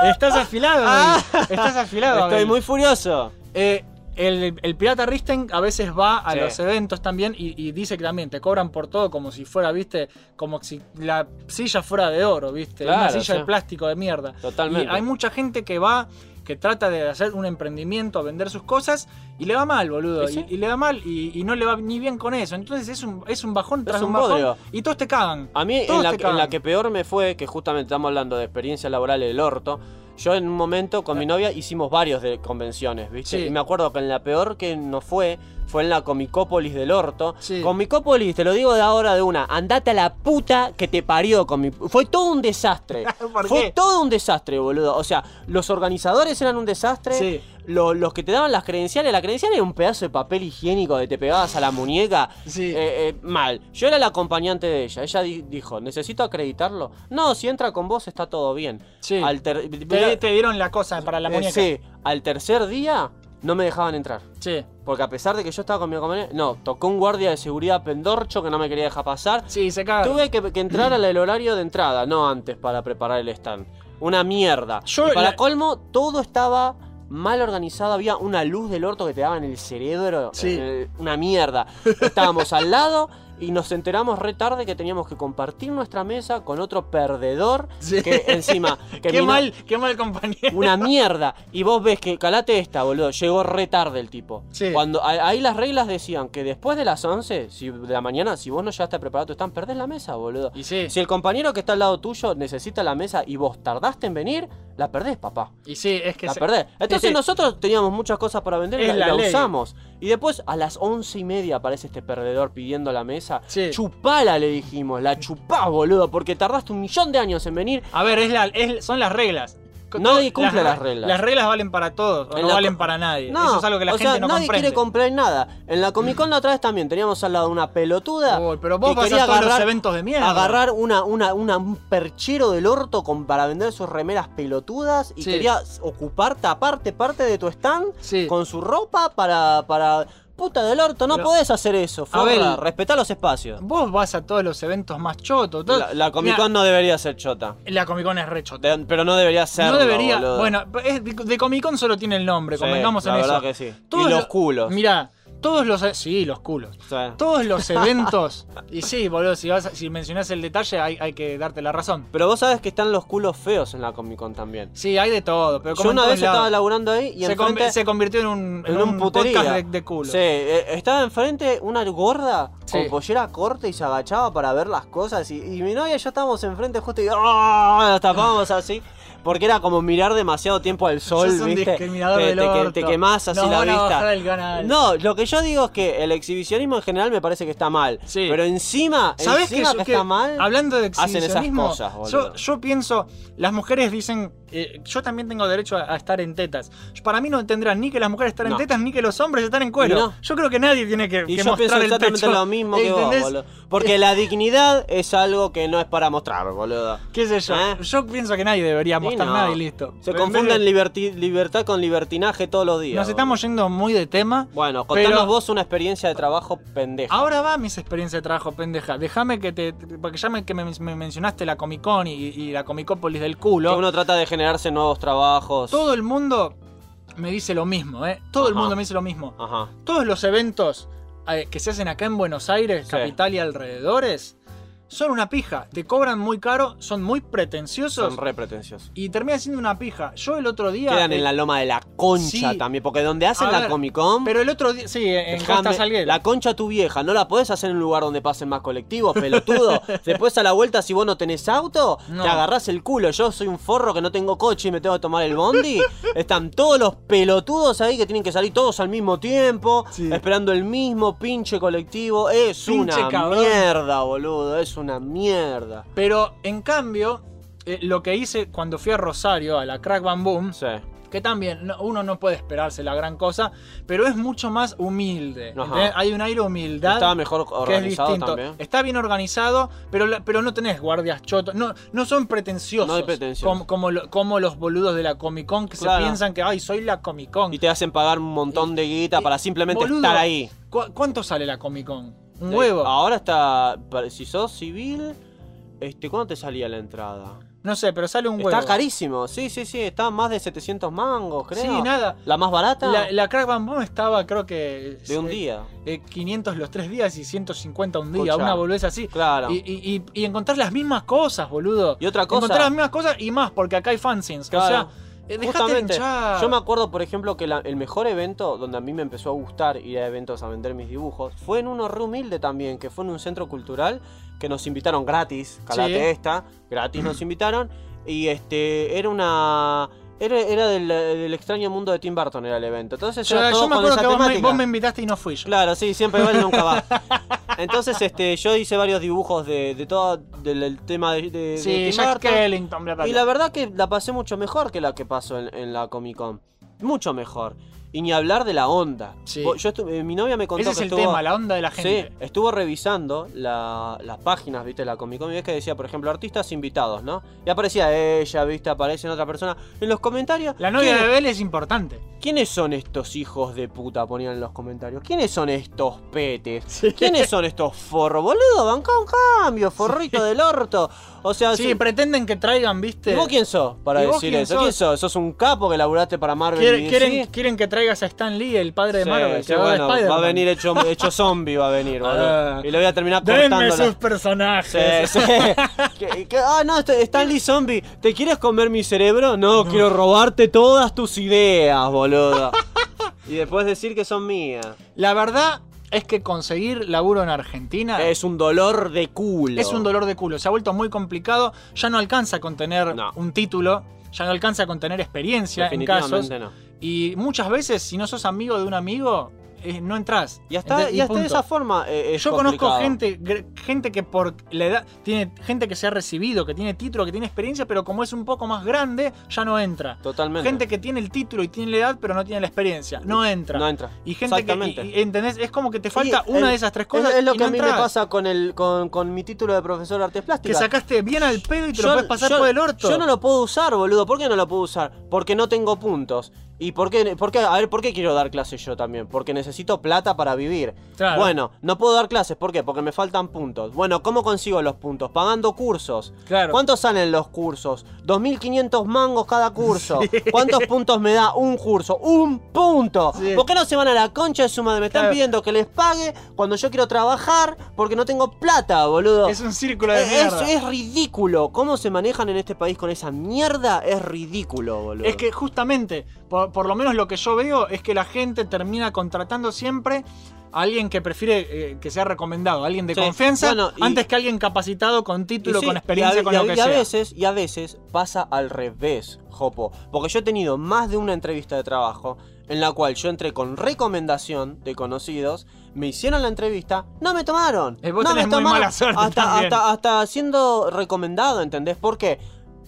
estás afilado, Abel. Estás afilado. Estoy Abel. muy furioso. Eh, el, el pirata Risten a veces va a Sí. los eventos también y, y dice que también te cobran por todo como si fuera, viste, como si la silla fuera de oro, viste, una Claro, silla sí. de plástico de mierda. Totalmente. Y hay mucha gente que va, que trata de hacer un emprendimiento, vender sus cosas y le va mal, boludo. ¿Y sí? Y, y le va mal y, y no le va ni bien con eso. Entonces es un, es un bajón tras un un bajón bodrio. y todos te cagan. A mí, en la, que- en la cagan. que peor me fue, que justamente estamos hablando de experiencia laboral del orto, yo en un momento con mi novia hicimos varios de convenciones, ¿viste? Sí. Y me acuerdo que en la peor que nos fue, fue en la Comicópolis del Orto. Sí. Comicópolis, te lo digo de ahora de una, andate a la puta que te parió. Fue todo un desastre. ¿Por fue qué? todo un desastre, boludo. O sea, los organizadores eran un desastre. Sí. Lo- los que te daban las credenciales, la credencial era un pedazo de papel higiénico que te pegabas a la muñeca. Sí. Eh, eh, mal. Yo era el acompañante de ella. Ella di- dijo, ¿necesito acreditarlo? No, si entra con vos está todo bien. Sí. Al Te, te dieron la cosa para la eh, muñeca. sí, al tercer día no me dejaban entrar. Sí. Porque a pesar de que yo estaba con mi acompañante, no, tocó un guardia de seguridad pendorcho que no me quería dejar pasar. Sí, se caga. Tuve que, que entrar al horario de entrada, no antes para preparar el stand. Una mierda. Yo y para la- colmo, todo estaba mal organizado. Había una luz del orto que te daba en el cerebro. Sí. eh, una mierda. Estábamos al lado y nos enteramos re tarde que teníamos que compartir nuestra mesa con otro perdedor. Sí. Que encima. Que qué mal, qué mal compañero. una mierda. Y vos ves que, calate esta, boludo, llegó re tarde el tipo. Sí. Cuando ahí las reglas decían que después de las 11 si, de la mañana, si vos no llegaste tu stand, perdés la mesa, boludo. Y sí. Si el compañero que está al lado tuyo necesita la mesa y vos tardaste en venir, la perdés, papá. Y sí, es que La se- perdés. Entonces nosotros teníamos muchas cosas para vender y la, la usamos. Y después a las once y media aparece este perdedor pidiendo la mesa. Sí. Chupala, le dijimos. La chupás, boludo, porque tardaste un millón de años en venir. A ver, es la, es- son las reglas. Nadie cumple las reglas. Las reglas valen para todos, o no valen para nadie. No, Eso es algo que la o gente sea, no nadie comprende. quiere comprar nada. En la Comic Con la otra vez también teníamos al lado una pelotuda. Uy, pero vos que quería a todos los agarrar- eventos de mierda. Agarrar una, una, una- un perchero del orto con, para vender sus remeras pelotudas y Sí. quería ocupar, taparte parte de tu stand Sí. con su ropa para. para. Puta del orto, no Pero- podés hacer eso, forra. Abel- Respetá los espacios. Vos vas a todos los eventos más chotos. todo- La, la Comic Mirá, Con no debería ser chota. la Comic Con es re chota. De- pero no debería ser. no debería. Bueno, es- de, de Comic Con solo tiene el nombre, convengamos la en verdad eso. que sí. Todos y los lo- culos. Mirá, todos los. Sí, los culos. Todos los eventos. y sí, boludo, si, vas a- si mencionás el detalle, hay, hay que darte la razón. Pero vos sabés que están los culos feos en la Comic Con también. Sí, hay de todo. Pero como Yo una vez estaba laburando ahí y se, enfrente, se convirtió en un, en un podcast de, de culo. Sí, eh, estaba enfrente una gorda Sí. con pollera corta y se agachaba para ver las cosas. Y, y mi novia y yo estábamos enfrente justo y ¡ah! nos tapábamos así. Porque era como mirar demasiado tiempo al sol, Sos un ¿viste? discriminador te, del te que- orto. te quemás así Nos la van a vista. bajar el canal. No, lo que yo digo es que el exhibicionismo en general me parece que está mal. Sí. Pero encima, ¿Sabes que, encima yo- que que está mal, Hablando de hacen esas exhibicionismo, cosas, yo, boludo. yo pienso, las mujeres dicen, eh, yo también tengo derecho a, a estar en tetas. Para mí no tendrán ni que las mujeres estar No. en tetas ni que los hombres estar en cuero. No. Yo creo que nadie tiene que, Y que yo mostrar pienso el exactamente pecho. lo mismo que vos, ¿Entendés? boludo. Porque la dignidad es algo que no es para mostrar, boludo. ¿Qué sé yo? ¿Eh? Yo pienso que nadie debería Y no. nada y listo. Se Pero confunden de- libertad con libertinaje todos los días. Nos estamos yendo muy de tema. Bueno, contanos pero- vos una experiencia de trabajo pendeja. Ahora va mis experiencias de trabajo, pendeja. Déjame que te. Porque ya me, que me, me mencionaste la Comic Con y, y la Comicópolis del que culo. uno trata de generarse nuevos trabajos. Todo el mundo me dice lo mismo, ¿eh? Todo el mundo me dice lo mismo. Ajá. Todos los eventos eh, que se hacen acá en Buenos Aires, Sí. capital y alrededores, son una pija. Te cobran muy caro, son muy pretenciosos Son re pretenciosos. y termina siendo una pija. Yo el otro día. Quedan eh, en la loma de la concha sí. también, porque donde hacen la Comic Con. Pero el otro día. Sí, en Costa Salguero. La concha tu vieja, no la podés hacer en un lugar donde pasen más colectivos, pelotudo. Después a la vuelta, si vos no tenés auto, No. te agarrás el culo. Yo soy un forro que no tengo coche y me tengo que tomar el bondi. Están todos los pelotudos ahí que tienen que salir todos al mismo tiempo, Sí. esperando el mismo pinche colectivo. Es Pinche una cabrón. mierda, boludo. Es una mierda. Pero en cambio, eh, lo que hice cuando fui a Rosario, a la Crack Bam Boom, Sí. que también no- uno no puede esperarse la gran cosa, pero es mucho más humilde. Hay un aire humildad. Estaba mejor que es organizado distinto. también. Está bien organizado, pero, pero no tenés guardias chotos. No, no son pretenciosos. No hay. Como, como, lo- como los boludos de la Comic Con que Claro. se piensan que, ay, soy la Comic Con. Y te hacen pagar un montón de guita y- para simplemente boludo, estar ahí. ¿cu- ¿Cuánto sale la Comic Con? Huevo. Ahora está. Si sos civil, este, ¿cuánto te salía la entrada? No sé, pero sale un huevo. Está carísimo, sí, sí, sí, está más de 700 mangos, creo. Sí, nada. La más barata La, la Crack Bam Boom estaba, creo que. de un eh, día. eh, 500 los tres días y 150 un día, Escuchá. una boludez así. Claro. Y, y, y- y encontrar las mismas cosas, boludo. Y otra cosa- Encontrar las mismas cosas y más, porque acá hay fanzines. O Claro. sea, eh, de Justamente, yo me acuerdo, por ejemplo, que la- el mejor evento donde a mí me empezó a gustar ir a eventos a vender mis dibujos fue en uno re humilde también, que fue en un centro cultural que nos invitaron gratis, calate Sí. esta, gratis nos invitaron, y este era una Era, era del, del extraño mundo de Tim Burton era el evento. Entonces Yo, era todo yo me acuerdo que vos me, temática. vos me invitaste y no fui yo. Claro, sí, siempre va y nunca va. Entonces, este, yo hice varios dibujos de, de todo del, del tema de, de- de Sí, Tim Jack Burton. Bla, bla, Y la verdad que la pasé mucho mejor que la que pasó en, en la Comic Con. Mucho mejor. Y ni hablar de la onda. Sí. Yo eh, mi novia me contó Ese es el estuvo- tema, la onda de la gente. Sí, estuvo revisando la- las páginas, viste, de la Comic Con y ves que decía, por ejemplo, artistas invitados, ¿no? Y aparecía ella, viste, aparece en otra persona. En los comentarios. La novia ¿quién- de Bell es importante. ¿Quiénes son estos hijos de puta? Ponían en los comentarios. ¿Quiénes son estos petes? ¿Quiénes son estos forros? Boludo, banca un cambio, forrito del orto. O sea, Sí, si- pretenden que traigan, viste. ¿Y vos quién sos para ¿Y vos decir quién eso? sos? ¿Quién sos? ¿Sos un capo que laburaste para Marvel Quieren, y quieren, DC? quieren que traigas a Stan Lee, el padre de Sí, Marvel, sí, de bueno, va a venir hecho, hecho zombie, va a venir, boludo. Ah. y le voy a terminar Denme cortando sus la... personajes. Sí, sí. Que- que- ah, no, este- Stan Lee Zombie, ¿te quieres comer mi cerebro? No, quiero robarte todas tus ideas, boludo. y después decir que son mías. La verdad es que conseguir laburo en Argentina Es un dolor de culo. es un dolor de culo. Se ha vuelto muy complicado. Ya no alcanza con tener No. un título. Ya no alcanza con tener experiencia en casos. No. Y muchas veces, si no sos amigo de un amigo, eh, no entras. Y hasta, y hasta de esa forma eh, es Yo conozco gente, gente que por la edad, tiene gente que se ha recibido, que tiene título, que tiene experiencia, pero como es un poco más grande, ya no entra. Totalmente. Gente que tiene el título y tiene la edad, pero no tiene la experiencia, no entra. No entra. Y gente que, Exactamente. y- y- ¿entendés? Es como que te falta una el- de esas tres Es, cosas. es lo y que no a mí me pasa con, el, con, con mi título de profesor de artes Que plásticas. sacaste bien al pedo y te lo puedes pasar yo- por el orto. Yo no lo puedo usar, boludo. ¿Por qué no lo puedo usar? Porque no tengo puntos. ¿Y por qué, por qué? A ver, ¿por qué quiero dar clases yo también? Porque necesito plata para vivir. Claro. Bueno, no puedo dar clases. ¿Por qué? Porque me faltan puntos. Bueno, ¿cómo consigo los puntos? Pagando cursos. Claro. ¿Cuántos salen los cursos? 2.500 mangos cada curso. ¿Cuántos puntos me da un curso? ¡Un punto! Sí. ¿Por qué no se van a la concha de su madre? Me están Claro. pidiendo que les pague cuando yo quiero trabajar porque no tengo plata, boludo. Es un círculo de Es, mierda. es ridículo. ¿Cómo se manejan en este país con esa mierda? Es ridículo, boludo. Es que justamente, por, por lo menos lo que yo veo es que la gente termina contratando siempre a alguien que prefiere eh, que sea recomendado, alguien de Sí, confianza, bueno, y- antes que alguien capacitado con título, sí, con experiencia, y a, con y a- lo que y a sea. veces, y a veces pasa al revés, Jopo. Porque yo he tenido más de una entrevista de trabajo en la cual yo entré con recomendación de conocidos, me hicieron la entrevista, no me tomaron. Eh, no me tomaron. mala suerte hasta, hasta, hasta siendo recomendado, ¿entendés? ¿Por qué?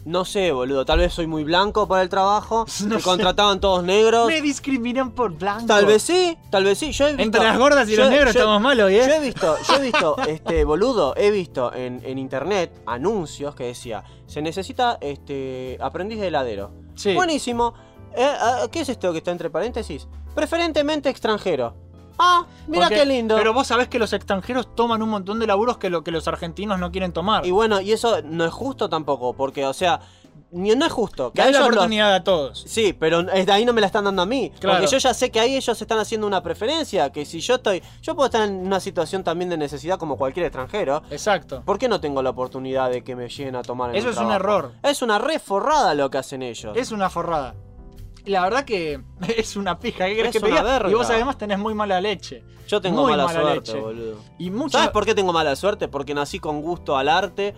No sé, boludo. Tal vez soy muy blanco para el trabajo. No me sé. contrataban todos negros. Me discriminan por blanco. Tal vez sí, tal vez sí. Yo he visto- Entre las gordas y yo- los negros yo- estamos malos, ¿eh? Yo he visto, yo he visto, este, boludo, he visto en, en internet anuncios que decía, se necesita este aprendiz de heladero. Sí. Buenísimo. Eh, ah, ¿Qué es esto que está entre paréntesis? Preferentemente extranjero. Ah, mira Porque- qué lindo. Pero vos sabés que los extranjeros toman un montón de laburos que, lo, que los argentinos no quieren tomar. Y bueno, y eso no es justo tampoco, porque, o sea, ni, no es justo. Que Dale la los- oportunidad a todos. Sí, pero de ahí no me la están dando a mí. Claro. Porque yo ya sé que ahí ellos están haciendo una preferencia. Que si yo estoy. Yo puedo estar en una situación también de necesidad como cualquier extranjero. Exacto. ¿Por qué no tengo la oportunidad de que me lleguen a tomar en Eso es un error. Es una re forrada lo que hacen ellos. Es una forrada. La verdad que es una pija. ¿Qué querés Es que verga. Y vos además tenés muy mala leche. Yo tengo muy mala, mala suerte, leche. boludo. Y mucho. ¿Sabes por qué tengo mala suerte? Porque nací con gusto al arte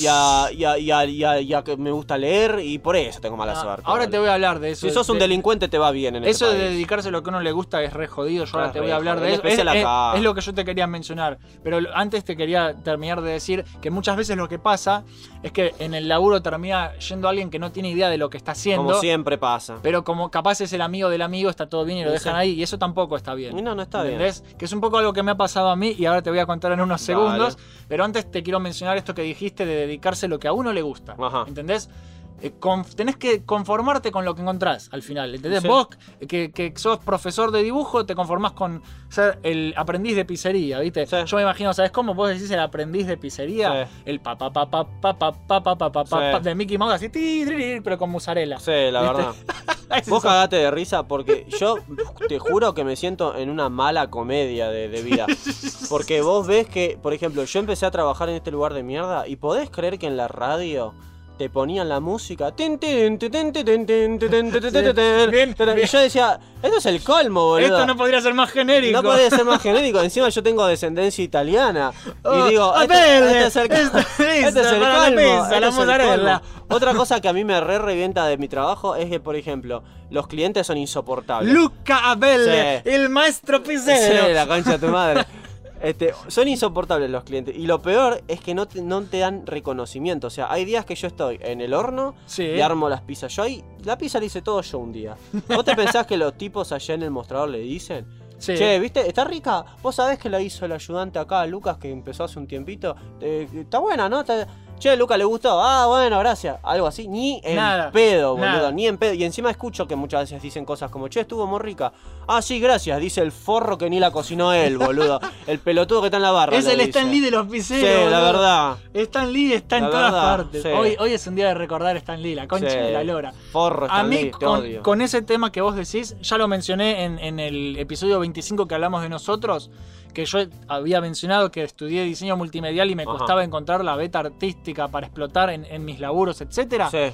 y a, y a- y a- y a- y a que me gusta leer y por eso tengo mala Ah, suerte. ahora te voy a hablar de eso. Si sos un de- delincuente te va bien en Eso este de país. dedicarse a lo que uno le gusta es re jodido. Yo ahora te voy a hablar de eso. Es, es- lo que yo te quería mencionar. Pero antes te quería terminar de decir que muchas veces lo que pasa es que en el laburo termina yendo alguien que no tiene idea de lo que está haciendo. Como siempre pasa. Pero como capaz es el amigo del amigo, está todo bien y lo Sí, dejan sí. ahí. Y eso tampoco está bien. No, no está bien. ¿Entendés? Que es un poco algo que me ha pasado a mí y ahora te voy a contar en unos Dale. segundos. Pero antes te quiero mencionar esto que dijiste de dedicarse a lo que a uno le gusta. Ajá. ¿Entendés? Tenés que conformarte con lo que encontrás al final. ¿Entendés? Vos, que, que, sos profesor de dibujo, te conformás con ser el aprendiz de pizzería, ¿viste? Yo me imagino, ¿sabes cómo? Vos decís el aprendiz de pizzería, el papá, de Mickey así, pero con. Sí, la verdad. Vos cagate de risa porque yo te juro que me siento en una mala comedia de vida. Porque vos ves que, por ejemplo, yo empecé a trabajar en este lugar de mierda y podés creer que en la radio te ponían la música. Y yo decía, esto es el colmo, boludo. Esto no podría ser más genérico. No podría ser más genérico. Encima yo tengo descendencia italiana. Y digo, esto, es el, colmo. Otra cosa que a mí me re revienta de mi trabajo es que, por ejemplo, los clientes son insoportables. Luca Abelle, el maestro Pizzeiro. Sí, la concha de tu madre. Este, son insoportables los clientes. Y lo peor es que no te, no te dan reconocimiento. O sea, hay días que yo estoy en el horno Sí. y armo las pizzas. Yo ahí, la pizza la hice todo yo un día. ¿Vos te pensás que los tipos allá en el mostrador le dicen? Sí. Che, ¿viste? ¿Está rica? ¿Vos sabés que la hizo el ayudante acá, Lucas, que empezó hace un tiempito? Eh, está buena, ¿no? Está- Che, Lucas, ¿le gustó? Ah, bueno, gracias. Algo así. Ni en Nada, pedo, boludo. nada. Ni en pedo. Y encima escucho que muchas veces dicen cosas como, che, estuvo muy rica. Ah, sí, gracias. Dice el forro que ni la cocinó él, boludo. el pelotudo que está en la barra. Es el dice. Stan Lee de los Sí, pizzeros. la verdad. Stan Lee está en La todas verdad, partes. sí. Hoy, hoy es un día de recordar a Stan Lee, la concha Sí. de la lora. Forro, A Stan mí, Lee, te con, odio. con ese tema que vos decís, ya lo mencioné en, en el episodio 25 que hablamos de nosotros, que yo había mencionado que estudié diseño multimedial y me Ajá. costaba encontrar la beta artística para explotar en, en mis laburos, etcétera. Sí.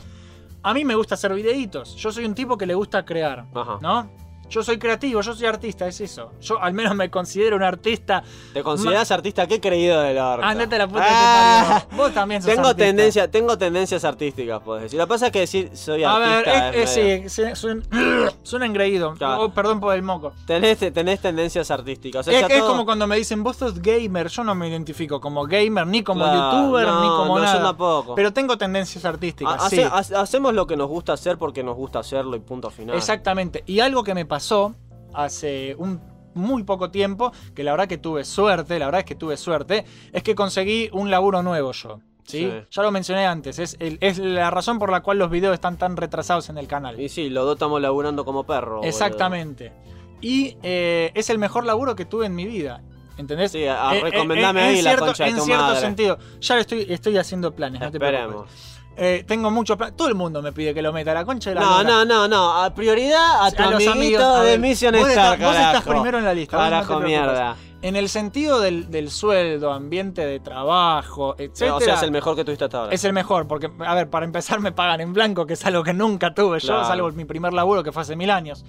A mí me gusta hacer videitos. Yo soy un tipo que le gusta crear, Ajá. ¿no? Yo soy creativo, yo soy artista, es eso. Yo al menos me considero un artista. ¿Te considerás artista? Qué creído del orto. Andate a la puta Ah. que. Vos también sos Tengo, artista. tendencia, tengo tendencias artísticas, puedes decir. Lo que pasa es que decir soy A ver, artista. es- es es- medio- sí, suena, suena engreído. Claro. Oh, perdón por el moco. tenés, tenés tendencias artísticas. O sea, Es, ya es todo- como cuando me dicen vos sos gamer, yo no me identifico como gamer, ni como Claro, youtuber, no, ni como no, yo nada. tampoco. Pero tengo tendencias artísticas, Ha- sí. hace- ha- hacemos lo que nos gusta hacer porque nos gusta hacerlo y punto final. Exactamente. Y algo que me pasó hace un muy poco tiempo, que la verdad que tuve suerte, la verdad es que tuve suerte, es que conseguí un laburo nuevo yo. ¿sí? Sí. Ya lo mencioné antes, es, el- es la razón por la cual los videos están tan retrasados en el canal. Y sí, los dos estamos laburando como perros. Exactamente. Y eh, es el mejor laburo que tuve en mi vida. ¿Entendés? Sí, a- Eh, eh, recomendame en ahí la cierto, concha de En tu cierto madre. sentido. Ya estoy, estoy haciendo planes, no te preocupes. Eh, tengo mucho plan. Todo el mundo me pide que lo meta. La concha de la No, no, no, no. A prioridad a tu A los amigos, a de Mission vos Star, estás- vos estás carajo. primero en la lista, no Carajo, preocupes. mierda. En el sentido del, del sueldo, ambiente de trabajo, etc. o sea, es el mejor que tuviste hasta ahora. Es el mejor, porque, a ver, para empezar me pagan en blanco, que es algo que nunca tuve yo, Claro. salvo mi primer laburo que fue hace mil años.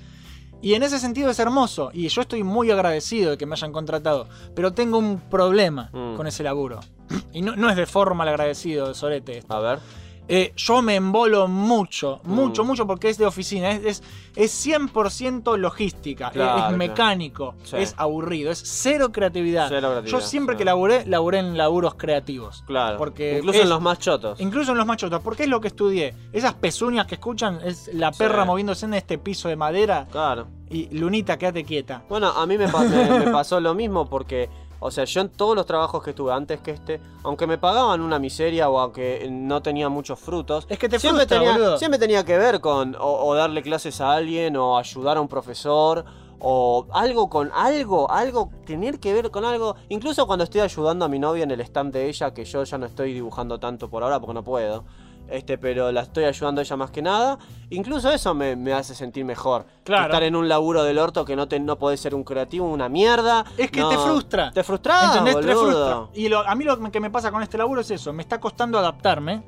Y en ese sentido es hermoso, y yo estoy muy agradecido de que me hayan contratado, pero tengo un problema Mm. con ese laburo. Y no, no es de forma el agradecido de Sorete. esto. A ver. Eh, yo me embolo mucho, mucho, Mm. mucho porque es de oficina, es, es, es 100% logística, es- Claro, es, claro. mecánico, Sí. es aburrido, es cero creatividad. Cero creatividad, yo siempre que laburé, laburé en laburos creativos. Claro. Porque Incluso en los más chotos. Incluso en los machotas, porque es lo que estudié. Esas pezuñas que escuchan es la Sí. perra moviéndose en este piso de madera Claro. y Lunita, quédate quieta. Bueno, a mí me- me pasó lo mismo porque, o sea, yo en todos los trabajos que tuve antes que este, aunque me pagaban una miseria o aunque no tenía muchos frutos, Es que te siempre, frustra, tenía, boludo. siempre tenía que ver con o, o darle clases a alguien o ayudar a un profesor o algo con algo, algo, tener que ver con algo. Incluso cuando estoy ayudando a mi novia en el stand de ella, que yo ya no estoy dibujando tanto por ahora porque no puedo. Este, pero la estoy ayudando a ella más que nada. Incluso eso me, me hace sentir mejor. Claro. estar en un laburo del orto que no te no podés ser un creativo, una mierda. Es que No. te frustra. Te frustra, ¿Entendés? Te frustra. Y lo- a mí lo que me pasa con este laburo es eso. Me está costando adaptarme.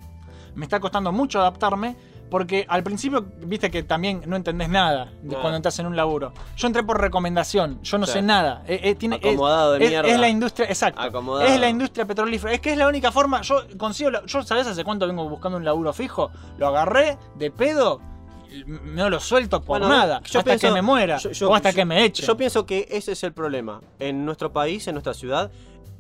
Me está costando mucho adaptarme. Porque al principio, viste que también no entendés nada de No. cuando entras en un laburo. Yo entré por recomendación, yo no Sí. sé nada. Eh, eh, tiene- es- Acomodado de mierda. es la industria, exacto. Acomodado. Es la industria petrolífera. Es que es la única forma. Yo consigo. yo, ¿sabés hace cuánto vengo buscando un laburo fijo? Lo agarré de pedo. No lo suelto por Bueno, nada. yo hasta pienso- que me muera. yo- yo- o hasta que me echen. Yo pienso que ese es el problema. En nuestro país, en nuestra ciudad,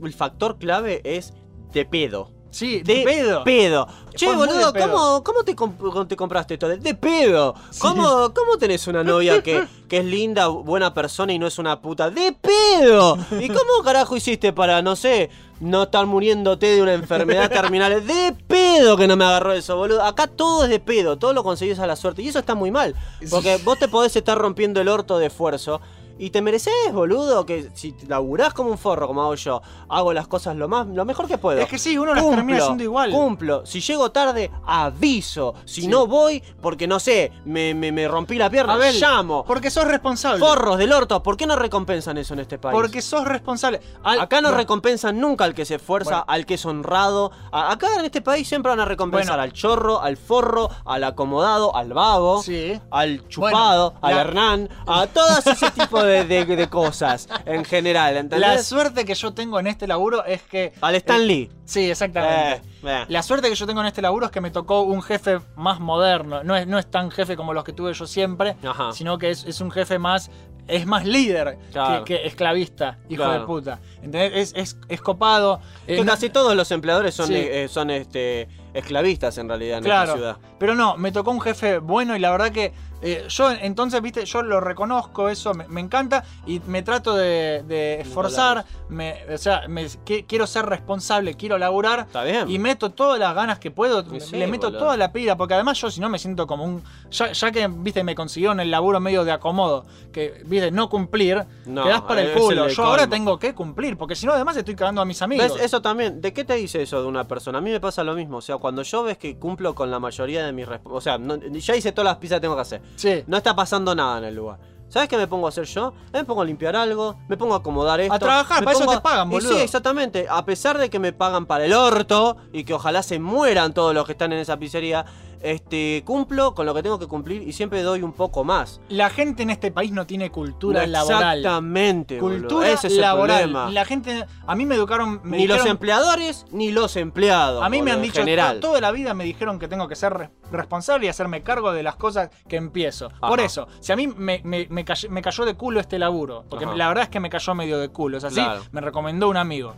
el factor clave es de pedo. Sí, De de pedo. pedo. Che, Fue boludo, pedo. ¿cómo, cómo te, comp- te compraste esto? De, de pedo. ¿Cómo, ¿Cómo tenés una novia que, que es linda, buena persona y no es una puta? ¡De pedo! ¿Y cómo carajo hiciste para, no sé, no estar muriéndote de una enfermedad terminal? ¡De pedo que no me agarró eso, boludo! Acá todo es de pedo, todo lo conseguís a la suerte. Y eso está muy mal. Porque vos te podés estar rompiendo el orto de esfuerzo. Y te mereces, boludo, que si laburás como un forro, como hago yo, hago las cosas lo más lo mejor que puedo. Es que sí, uno las termina haciendo igual. Cumplo. Si llego tarde, aviso. Si no voy, porque no sé, me, me- me rompí la pierna, Abel, llamo. Porque sos responsable. Forros del orto, ¿por qué no recompensan eso en este país? Porque sos responsable. Al- Acá no recompensan nunca al que se esfuerza, Bueno. al que es honrado. A- acá en este país siempre van a recompensar Bueno. al chorro, al forro, al acomodado, al vago, Sí. al chupado, Bueno, al la- Hernán, a todas ese tipo de, de- de cosas en general, La ¿entendés? suerte que yo tengo en este laburo es que. Al Stan eh, Lee. Sí, exactamente. Eh, eh. La suerte que yo tengo en este laburo es que me tocó un jefe más moderno. No es, no es tan jefe como los que tuve yo siempre, Ajá. sino que es, es un jefe más. Es más líder Claro. que, que esclavista, hijo Claro. de puta. ¿Entendés? Es, es, es copado. eh, casi todos los empleadores son, Sí. son este, esclavistas en realidad en Claro, esta ciudad. pero no, me tocó un jefe bueno y la verdad que eh, yo entonces, viste, yo lo reconozco, eso me, me encanta y me trato de, de esforzar, me, o sea, me, que- quiero ser responsable, quiero laburar Está bien. y meto todas las ganas que puedo, sí, le meto boludo. toda la pila, porque además yo si no me siento como un, ya, ya que, viste, me consiguieron el laburo medio de acomodo, que, viste, no cumplir, No, quedás para el es el culo, yo ahora tengo que cumplir, porque si no además estoy cagando a mis amigos. ¿Ves? Eso también. ¿De qué te dice eso de una persona? A mí me pasa lo mismo. O sea, cuando yo ves que cumplo con la mayoría de mis O sea, no- ya hice todas las pizzas que tengo que hacer. Sí. No está pasando nada en el lugar. ¿Sabes qué me pongo a hacer yo? Me pongo a limpiar algo, me pongo a acomodar esto. trabajar, me para eso pongo te pagan, Y boludo. sí, exactamente. A pesar de que me pagan para el orto y que ojalá se mueran todos los que están en esa pizzería, este, cumplo con lo que tengo que cumplir y siempre doy un poco más. La gente en este país no tiene cultura laboral. Exactamente. Cultura Ese es el laboral. problema. La gente, a mí me educaron, me Ni los empleadores ni los empleados. a mí me han dicho general. to- toda la vida me dijeron que tengo que ser re- responsable y hacerme cargo de las cosas que empiezo. Por eso, si a mí me, me- me cayó, me cayó de culo este laburo, porque Ajá. la verdad es que me cayó medio de culo, es así, Claro. me recomendó un amigo.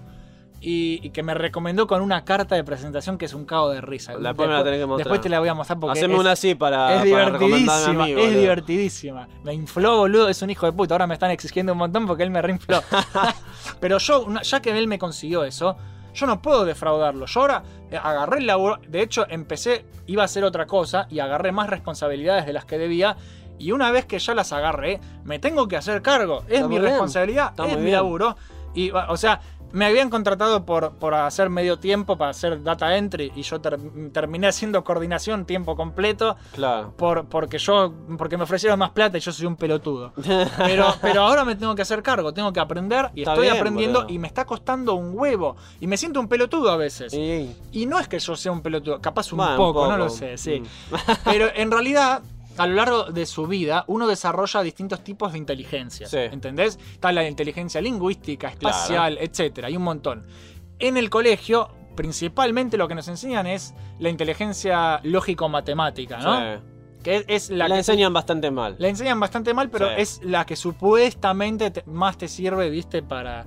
Y, y que me recomendó con una carta de presentación que es un cago de risa. Después me la tenés que mostrar. Después te la voy a mostrar porque Haceme es- una así para, es para a divertidísima, mí, es divertidísima. Me infló, boludo, es un hijo de puta. Ahora me están exigiendo un montón porque él me reinfló. Pero yo, ya que él me consiguió eso, yo no puedo defraudarlo. Yo ahora eh, agarré el laburo. De hecho, empecé, iba a hacer otra cosa y agarré más responsabilidades de las que debía. Y una vez que ya las agarré, me tengo que hacer cargo. Es Está mi responsabilidad, es mi bien. laburo. Y, o sea, me habían contratado por, por hacer medio tiempo, para hacer data entry, y yo ter- terminé haciendo coordinación tiempo completo Claro. por, porque yo porque me ofrecieron más plata y yo soy un pelotudo. Pero, pero ahora me tengo que hacer cargo, tengo que aprender y Está estoy bien, aprendiendo boludo. y me está costando un huevo. Y me siento un pelotudo a veces. Sí. Y no es que yo sea un pelotudo, capaz un, poco, no lo sé, sí. Mm. Pero en realidad, a lo largo de su vida, uno desarrolla distintos tipos de inteligencia. Sí. ¿Entendés? Está la inteligencia lingüística, espacial, etcétera. Hay un montón. En el colegio, principalmente lo que nos enseñan es la inteligencia lógico-matemática, ¿no? Sí. Que es, es la, La que enseñan bastante mal. la enseñan bastante mal, pero Sí. es la que supuestamente te- más te sirve, viste, para,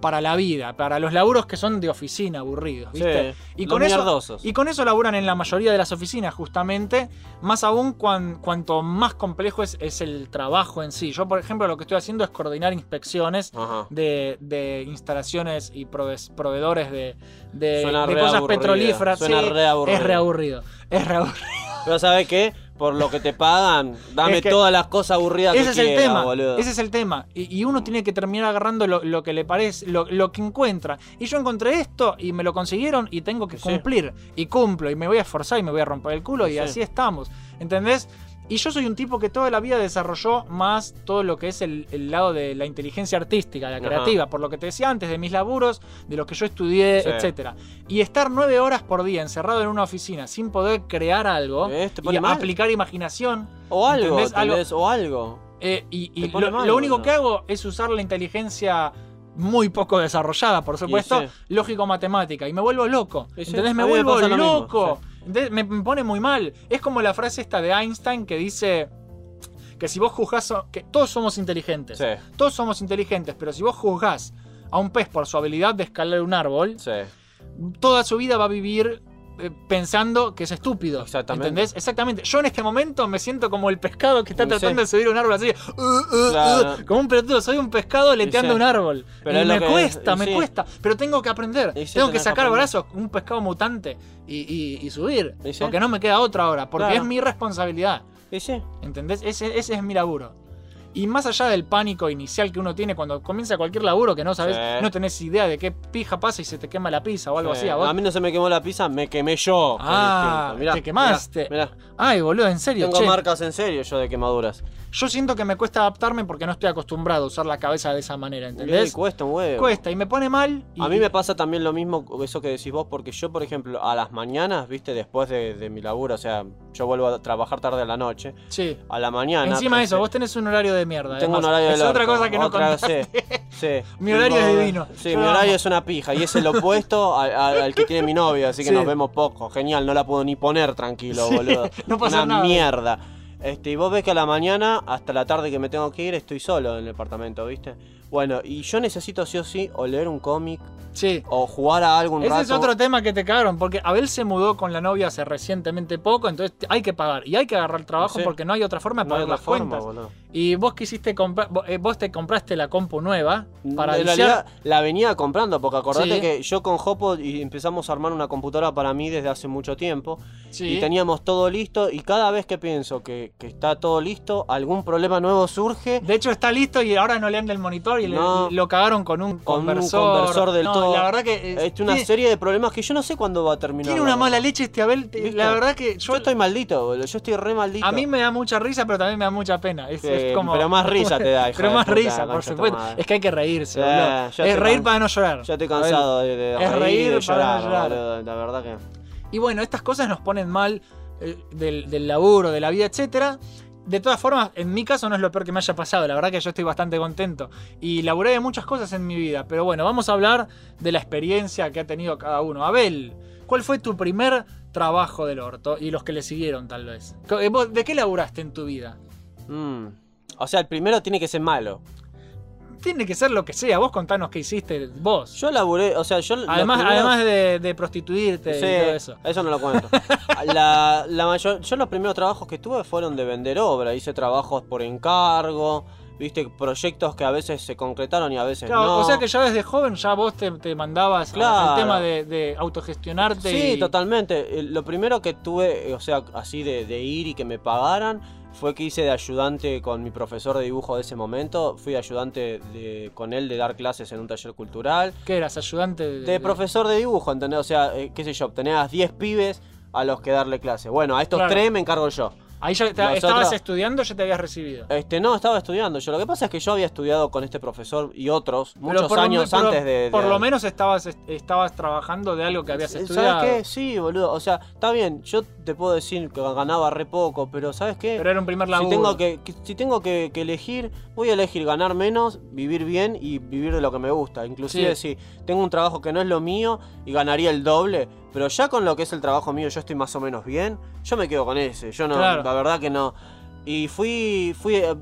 para la vida, para los laburos que son de oficina aburridos, ¿viste? Sí, y, con eso, mierdosos. y con eso laburan en la mayoría de las oficinas, justamente, más aún cuan- cuanto más complejo es, es el trabajo en sí. Yo, por ejemplo, lo que estoy haciendo es coordinar inspecciones de, de instalaciones y prove- proveedores de, de- cosas petrolíferas. suena Sí, re. Es reaburrido. Es reaburrido. Pero ¿sabes qué? Por lo que te pagan, dame Es que- todas las cosas aburridas Ese que es el tema. boludo. Ese es el tema. Y, y uno tiene que terminar agarrando lo, lo que le parece, lo, lo que encuentra. Y yo encontré esto y me lo consiguieron y tengo que Sí. cumplir. Y cumplo. Y me voy a esforzar y me voy a romper el culo. Y Sí. así estamos. ¿Entendés? Y yo soy un tipo que toda la vida desarrolló más todo lo que es el, el lado de la inteligencia artística, la Ajá. creativa, por lo que te decía antes, de mis laburos, de lo que yo estudié, Sí. etcétera. Y estar nueve horas por día encerrado en una oficina sin poder crear algo ¿Ves? Te y mal. aplicar imaginación. O algo. O algo. eh, y lo, mal, lo único que hago es usar la inteligencia muy poco desarrollada, por supuesto, lógico-matemática. Y me vuelvo loco. ¿Entendés? Me vuelvo loco. Me, me pone muy mal. Es como la frase esta de Einstein que dice que si vos juzgás... que todos somos inteligentes. Sí. Todos somos inteligentes, pero si vos juzgás a un pez por su habilidad de escalar un árbol, Sí. toda su vida va a vivir pensando que es estúpido. Exactamente. ¿Entendés? Exactamente. Yo en este momento me siento como el pescado que está tratando de subir un árbol así. uh, uh, uh, como un pelotudo. Soy un pescado leteando un árbol. Pero y me que- cuesta, me sí. cuesta. Pero tengo que aprender. Sí, tengo que que sacar aprender. brazos, un pescado mutante y, y- y subir. Sí. Porque no me queda otra ahora. Porque Claro. es mi responsabilidad. ¿Entendés? Ese, ese es mi laburo. Y más allá del pánico inicial que uno tiene cuando comienza cualquier laburo que no sabes, Sí. no tenés idea de qué pija pasa y se te quema la pizza o algo Sí. así. ¿a vos? A mí no se me quemó la pizza, me quemé yo. Ah. Mirá, te quemaste. mirá, mirá. Ay, boludo, en serio. Tengo che. marcas en serio yo de quemaduras. Yo siento que me cuesta adaptarme porque no estoy acostumbrado a usar la cabeza de esa manera, ¿entendés? cuesta un huevo. Cuesta y me pone mal. y- A mí me pasa también lo mismo, eso que decís vos, porque yo, por ejemplo, a las mañanas, viste, después de, de mi laburo, o sea, yo vuelvo a trabajar tarde a la noche, Sí. a la mañana. Encima de eso, vos tenés un horario de mierda. Tengo un horario de Es otra cosa que no contaste. sí, sí. Mi horario es divino. Sí, Yo mi horario amo. es una pija y es el opuesto al, al- al que tiene mi novia, así que Sí. nos vemos poco. Genial, no la puedo ni poner tranquilo, Sí, boludo. no pasa una nada. mierda. Este, y vos ves que a la mañana, hasta la tarde que me tengo que ir, estoy solo en el departamento, ¿viste? Bueno, y yo necesito sí o sí o leer un cómic Sí. o jugar a algo un Ese rato. es otro tema que te cagaron, porque Abel se mudó con la novia hace recientemente poco, entonces hay que pagar y hay que agarrar trabajo Sí. porque no hay otra forma de No hay pagar otra las forma, cuentas. boludo. Y vos quisiste comprar, vos, eh, te compraste la compu nueva para en realidad la venía comprando, porque acordate Sí. que yo con Hopo y empezamos a armar una computadora para mí desde hace mucho tiempo. Sí. Y teníamos todo listo. Y cada vez que pienso que, que está todo listo, algún problema nuevo surge. De hecho está listo y ahora no le anda el monitor y, No. lo cagaron con un Con un conversor. del No, todo. La verdad que eh, Es una tiene, serie de problemas que yo no sé cuándo va a terminar. tiene una mala leche este Abel. La verdad que yo, Yo estoy maldito, boludo. Yo estoy re maldito. a mí me da mucha risa, pero también me da mucha pena. Es, Sí, es como, pero más risa te da, hija Pero más puta, risa, por supuesto. Es que hay que reírse, ya Es reír para no llorar. Ya estoy cansado de, de Es reír para no llorar. La verdad que. Y bueno, estas cosas nos ponen mal eh, del, del laburo, de la vida, etcétera. De todas formas, en mi caso no es lo peor que me haya pasado. La verdad que yo estoy bastante contento. Y laburé de muchas cosas en mi vida. Pero bueno, vamos a hablar de la experiencia que ha tenido cada uno. Abel, ¿cuál fue tu primer trabajo del orto? Y los que le siguieron, tal vez. ¿De qué laburaste en tu vida? Mm. O sea, el primero tiene que ser malo. Tiene que ser lo que sea. Vos contanos qué hiciste vos. Yo laburé, o sea, yo. además primeros- además de, de prostituirte Sí, y todo eso. no lo cuento. la, la mayor, yo los primeros trabajos que tuve fueron de vender obra. Hice trabajos por encargo, viste, proyectos que a veces se concretaron y a veces Claro, no. O sea que ya desde joven ya vos te, te mandabas Claro. al tema de, de autogestionarte. Sí, y- totalmente. Eh, Lo primero que tuve, o sea, así de, de ir y que me pagaran, fue que hice de ayudante con mi profesor de dibujo de ese momento. Fui ayudante de, con él de dar clases en un taller cultural. ¿Qué eras? ¿Ayudante de, De profesor de dibujo, ¿entendés? O sea, eh, qué sé yo, tenías 10 pibes a los que darle clase. Bueno, a estos Claro. tres me encargo yo. Ahí ya te- estabas estudiando o ya te habías recibido. Este, no, estaba estudiando yo. Lo que pasa es que yo había estudiado con este profesor y otros Pero muchos por años antes de, de- Por lo menos estabas, estabas trabajando de algo que habías ¿Sabes estudiado. qué? Sí, boludo. O sea, está bien, yo te puedo decir que ganaba re poco, pero ¿sabes qué? Pero era un primer si laburo. tengo que, que- si tengo que, que elegir, voy a elegir ganar menos, vivir bien y vivir de lo que me gusta. Inclusive si tengo un trabajo que no es lo mío y ganaría el doble, pero ya con lo que es el trabajo mío yo estoy más o menos bien, yo me quedo con ese. Yo no, Claro. la verdad que no. Y fui, fui eh,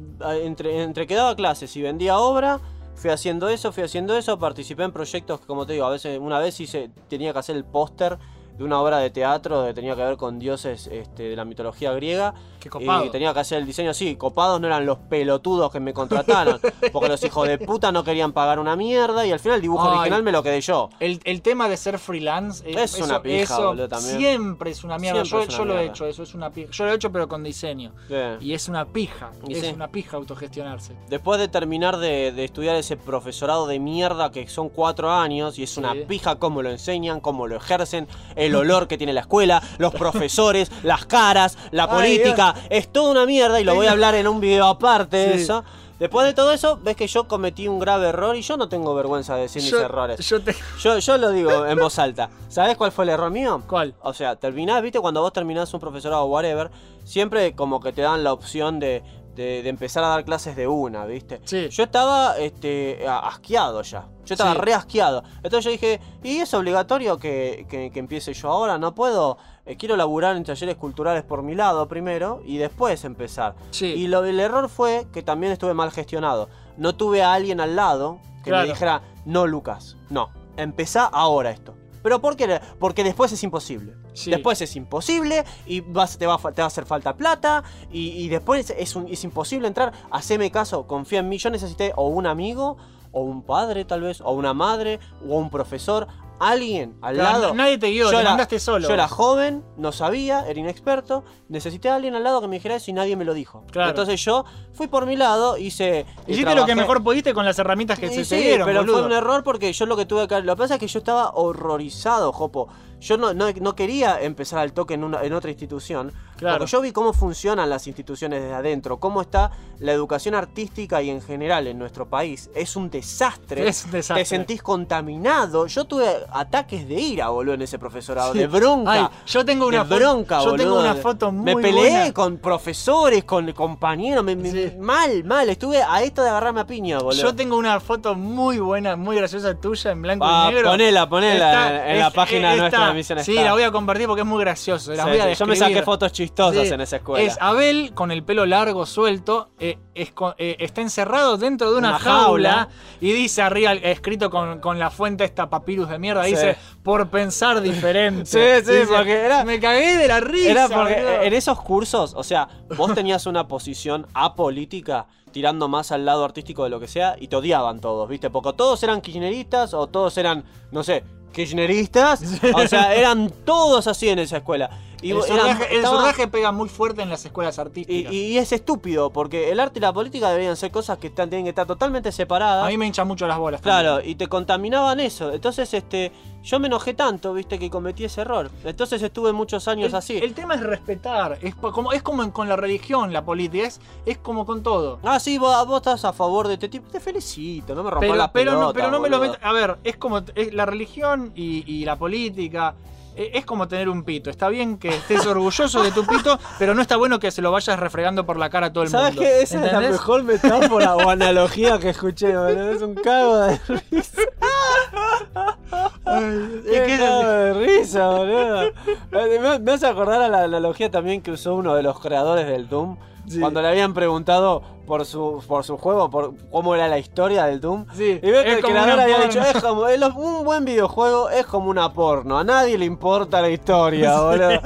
entre, entre que daba clases y vendía obra. Fui haciendo eso, fui haciendo eso, participé en proyectos que, como te digo, a veces, una vez hice, tenía que hacer el póster de una obra de teatro que tenía que ver con dioses este, de la mitología griega. Qué copado. Y tenía que hacer el diseño así. Copados no eran los pelotudos que me contrataron. porque los hijos de puta no querían pagar una mierda. Y al final el dibujo Ay. original me lo quedé yo. El, el tema de ser freelance eh, Es eso- una pija, eso boludo, también. siempre es una mierda. Siempre Yo, una lo he hecho, eso es una pija. Yo lo he hecho pero con diseño. Y es una pija. Y es sí. una pija autogestionarse. Después de terminar de, de estudiar ese profesorado de mierda que son cuatro años y es una pija cómo lo enseñan, cómo lo ejercen, el olor que tiene la escuela, los profesores, las caras, la Ay, política, es toda una mierda y lo voy a hablar en un video aparte de Sí. eso. Después de todo eso, ves que yo cometí un grave error y yo no tengo vergüenza de decir mis errores. Yo te... Yo, yo lo digo en voz alta. ¿Sabes cuál fue el error mío? ¿Cuál? O sea, terminás, viste, cuando vos terminás un profesorado o whatever, siempre como que te dan la opción de, de- de empezar a dar clases de una, viste. Sí. Yo estaba este, asqueado ya. Yo estaba Sí. re asqueado. Entonces yo dije, ¿y es obligatorio que, que- que empiece yo ahora? No puedo. Eh, quiero laburar en talleres culturales por mi lado primero y después empezar. Sí. Y lo, el error fue que también estuve mal gestionado. No tuve a alguien al lado que Claro. me dijera, no, Lucas, no, empezá ahora esto. ¿Pero por qué? Porque después es imposible. Sí. Después es imposible y vas, te, va, te va a hacer falta plata y, y después es, un- es imposible entrar. Haceme caso, confía en mí. Yo necesité o un amigo, o un padre tal vez, o una madre, o un profesor, alguien al Claro, lado. nadie te guió, te era- mandaste solo. Yo era joven, no sabía, era inexperto. Necesité a alguien al lado que me dijera eso y nadie me lo dijo. Claro. Entonces yo fui por mi lado, hice. Hiciste lo que mejor pudiste con las herramientas que y se sí, te dieron, pero boludo. fue un error porque yo lo que tuve que... Lo que pasa es que yo estaba horrorizado, Jopo. Yo no, no, no quería empezar al toque en, una, en otra institución. Claro. Porque yo vi cómo funcionan las instituciones desde adentro, cómo está la educación artística y en general en nuestro país. Es un desastre. Es un desastre. Te sentís contaminado. Yo tuve ataques de ira, boludo, en ese profesorado. Sí. De bronca. Ay, yo tengo una de bronca, yo tengo una foto muy Me peleé buena. con profesores, con compañeros. me- me- Sí. Mal, mal. Estuve a esto de agarrarme a piña, boludo. Yo tengo una foto muy buena, muy graciosa tuya en blanco Ah, y negro. ponela, ponela en, en la página está- nuestra Sí, la voy a compartir porque es muy gracioso. La Sí, voy a sí, Yo me saqué fotos chistosas Sí. en esa escuela. Es Abel con el pelo largo, suelto, eh, es eh, está encerrado dentro de una, Una jaula, jaula. y dice arriba, escrito con, con la fuente esta papyrus de mierda, Sí. dice, por pensar diferente. Sí, sí, Dice, porque era- Me cagué de la risa. Era porque en esos cursos, o sea, vos tenías una posición apolítica tirando más al lado artístico de lo que sea y te odiaban todos, ¿viste? Porque todos eran kirchneristas o todos eran, no sé, kirchneristas. O sea, eran todos así en esa escuela. Y el surdaje, estaba- pega muy fuerte en las escuelas artísticas. y- y es estúpido, porque el arte y la política deberían ser cosas que están, tienen que estar totalmente separadas. A mí me hincha mucho las bolas. Claro, también. y te contaminaban eso. Entonces, este, yo me enojé tanto, viste, que cometí ese error. Entonces estuve muchos años El, así. el tema es respetar. Es como, es como con la religión, la política. Es, es como con todo. Ah, sí, vos, vos estás a favor de este tipo. Te felicito, no me rompas Pero, la pero no, pelota, pero no me lo metas. A ver, es como es la religión y, y la política. Eh, Es como tener un pito. Está bien que estés orgulloso de tu pito, pero no está bueno que se lo vayas refregando por la cara a todo el ¿Sabes mundo. qué? Esa es la mejor metáfora o analogía que escuché, boludo. Es un cago de risa. Es Qué que es cago de risa, boludo. Eh, Me, me hace acordar a la analogía también que usó uno de los creadores del Doom. Sí. Cuando le habían preguntado por su, por su juego, por cómo era la historia del Doom. Sí, Y ves que el creador había porno. dicho, es como, es un buen videojuego es como una porno, a nadie le importa la historia, boludo.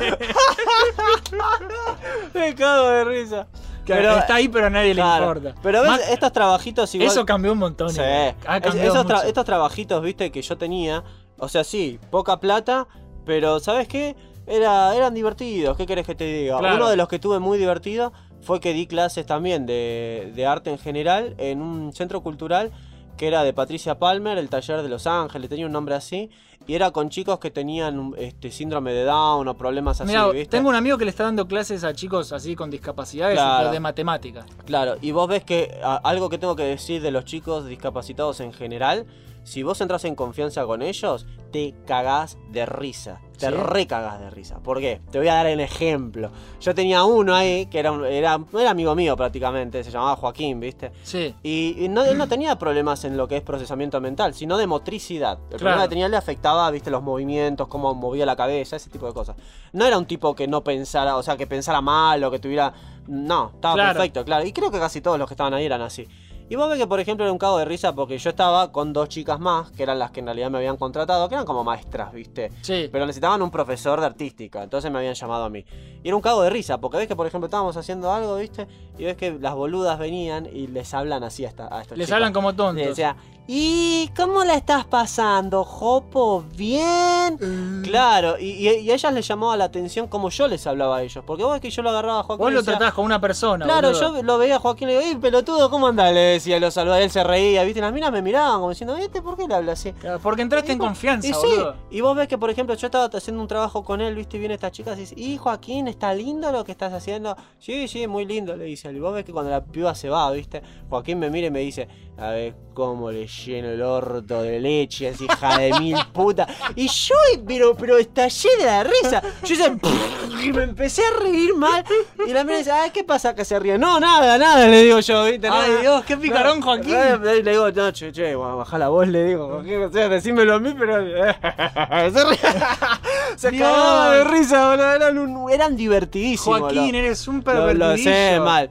Me cago de risa. Pero- está ahí, pero a nadie Claro, le importa. Pero ves, Más- estos trabajitos igual... eso cambió un montón. Sí. esos, tra- estos trabajitos, viste, que yo tenía, o sea, sí, poca plata, pero ¿sabes qué? Era, eran divertidos, ¿qué querés que te diga? Claro. Uno de los que tuve muy divertido fue que di clases también de, de arte en general en un centro cultural que era de Patricia Palmer, el taller de Los Ángeles, tenía un nombre así, y era con chicos que tenían este síndrome de Down o problemas así, Mirá, ¿viste? tengo un amigo que le está dando clases a chicos así con discapacidades Claro. de matemáticas. Claro, y vos ves que a- algo que tengo que decir de los chicos discapacitados en general, si vos entras en confianza con ellos, te cagás de risa. Te ¿Sí? recagás de risa. ¿Por qué? Te voy a dar un ejemplo. Yo tenía uno ahí que era, era, era amigo mío prácticamente, se llamaba Joaquín, ¿viste? Sí. Y, y no, él no tenía problemas en lo que es procesamiento mental, sino de motricidad. El problema Claro. que tenía le afectaba, viste, los movimientos, cómo movía la cabeza, ese tipo de cosas. No era un tipo que no pensara, o sea, que pensara mal o que tuviera... No, estaba Claro. perfecto, claro. Y creo que casi todos los que estaban ahí eran así. Y vos ves que, por ejemplo, era un cago de risa porque yo estaba con dos chicas más, que eran las que en realidad me habían contratado, que eran como maestras, viste. Sí. Pero necesitaban un profesor de artística, entonces me habían llamado a mí. Y era un cago de risa, porque ves que, por ejemplo, estábamos haciendo algo, ¿viste? Y ves que las boludas venían y les hablan así a, esta- a estos Les chicos. hablan como Y tontos. decía, ¿y cómo la estás pasando, Jopo? ¿Bien? Mm. Claro, y, y- y a ellas les llamaba la atención como yo les hablaba a ellos. Porque vos ves que yo lo agarraba a Joaquín Vos lo decía, tratás como una persona. Claro, boludo. yo lo veía a Joaquín y le digo, ¡Ey, pelotudo, ¿cómo andás? Le decía, lo saludaba, él se reía, ¿viste? Las minas me miraban como diciendo, ¿este por qué le habla así? Claro, Porque entraste en confianza, y sí, boludo. y vos ves que, por ejemplo, yo estaba haciendo un trabajo con él, viste, y viene esta chica y dice, y Joaquín, ¿está lindo lo que estás haciendo? Sí, sí, muy lindo, le dice. Y vos ves que cuando la piba se va, viste, Joaquín me mira y me dice, a ver cómo le lleno el orto de leche, hija de mil puta. Y yo, pero, pero estallé de la risa. Yo hice, y me empecé a reír mal. Y la mina dice, ay, ¿qué pasa que se ríe? No, nada, nada, le digo yo, viste. Ay, nada. Dios, qué picarón, No, Joaquín. eh, Le digo, no, che, che, baja la voz, le digo, Joaquín, o sea, decímelo a mí, pero. se ríe. Se cagaba de risa, boludo. Eran, un- eran divertidísimos. Joaquín, lo- eres un lo, lo sé pervertidillo. mal.